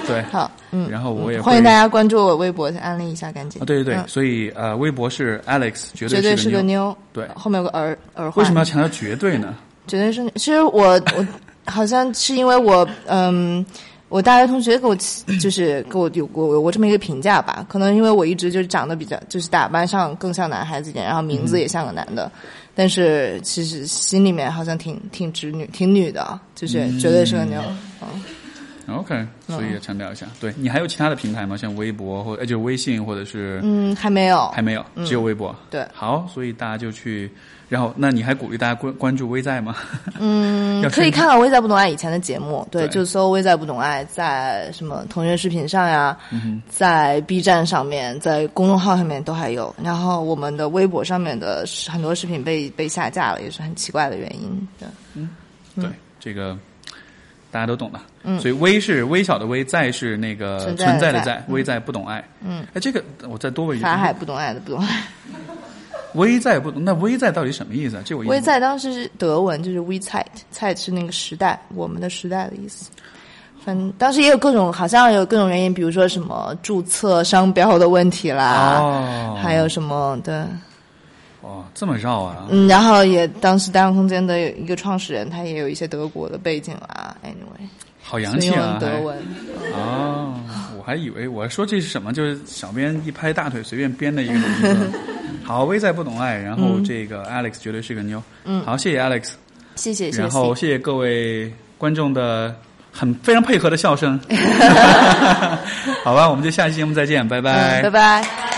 对，好，嗯，然后我也欢迎大家关注我微博，安利一下，赶紧。啊，对对对，嗯、所以呃，微博是 Alex，绝绝对是个妞，对，对，后面有个耳耳环。为什么要强调绝对呢？(laughs) 绝对是，其实我我好像是因为我嗯。我大学同学给我 (clears throat) 就是给我有过有过这么一个评价吧，可能因为我一直就是长得比较就是打扮上更像男孩子一点，然后名字也像个男的，嗯、但是其实心里面好像挺挺直女挺女的，就是绝对是个妞。嗯，OK，所以也强调一下，对你还有其他的平台吗？像微博或者，就微信或者是嗯，还没有，还没有，只有微博。对。好，所以大家就去，然后那你还鼓励大家关关注微在吗？嗯 (laughs) 可以看到《微在不懂爱》以前的节目，对，对就搜《微在不懂爱》在什么腾讯视频上呀，嗯在 B 站上面，在公众号上面都还有。然后我们的微博上面的很多视频被被下架了，也是很奇怪的原因。对，对，这个大家都懂的。嗯，所以微是微小的微，在是那个存在的在存在的在，微在不懂爱。嗯，哎，这个我再多问一句，法海不懂爱的不懂爱，(laughs) 微在不懂，那微在到底什么意思啊？这我微在当时是德文，就是 WeZeit，Zeit 是那个时代，我们的时代的意思。反正当时也有各种，好像有各种原因，比如说什么注册商标的问题啦，哦，还有什么的。哦，这么绕啊？嗯，然后也当时单空间的一个创始人，他也有一些德国的背景啦。Anyway，好洋气啊！德文。哦，我还以为我说这是什么，就是小编一拍大腿随便编的一个。(laughs) 好，微在不懂爱，然后这个 Alex 绝对是个妞。嗯，好，谢谢 Alex，谢谢，谢谢。然后谢谢各位观众的很非常配合的笑声。(laughs) (laughs) 好吧，我们就下期节目再见，拜拜嗯，拜拜。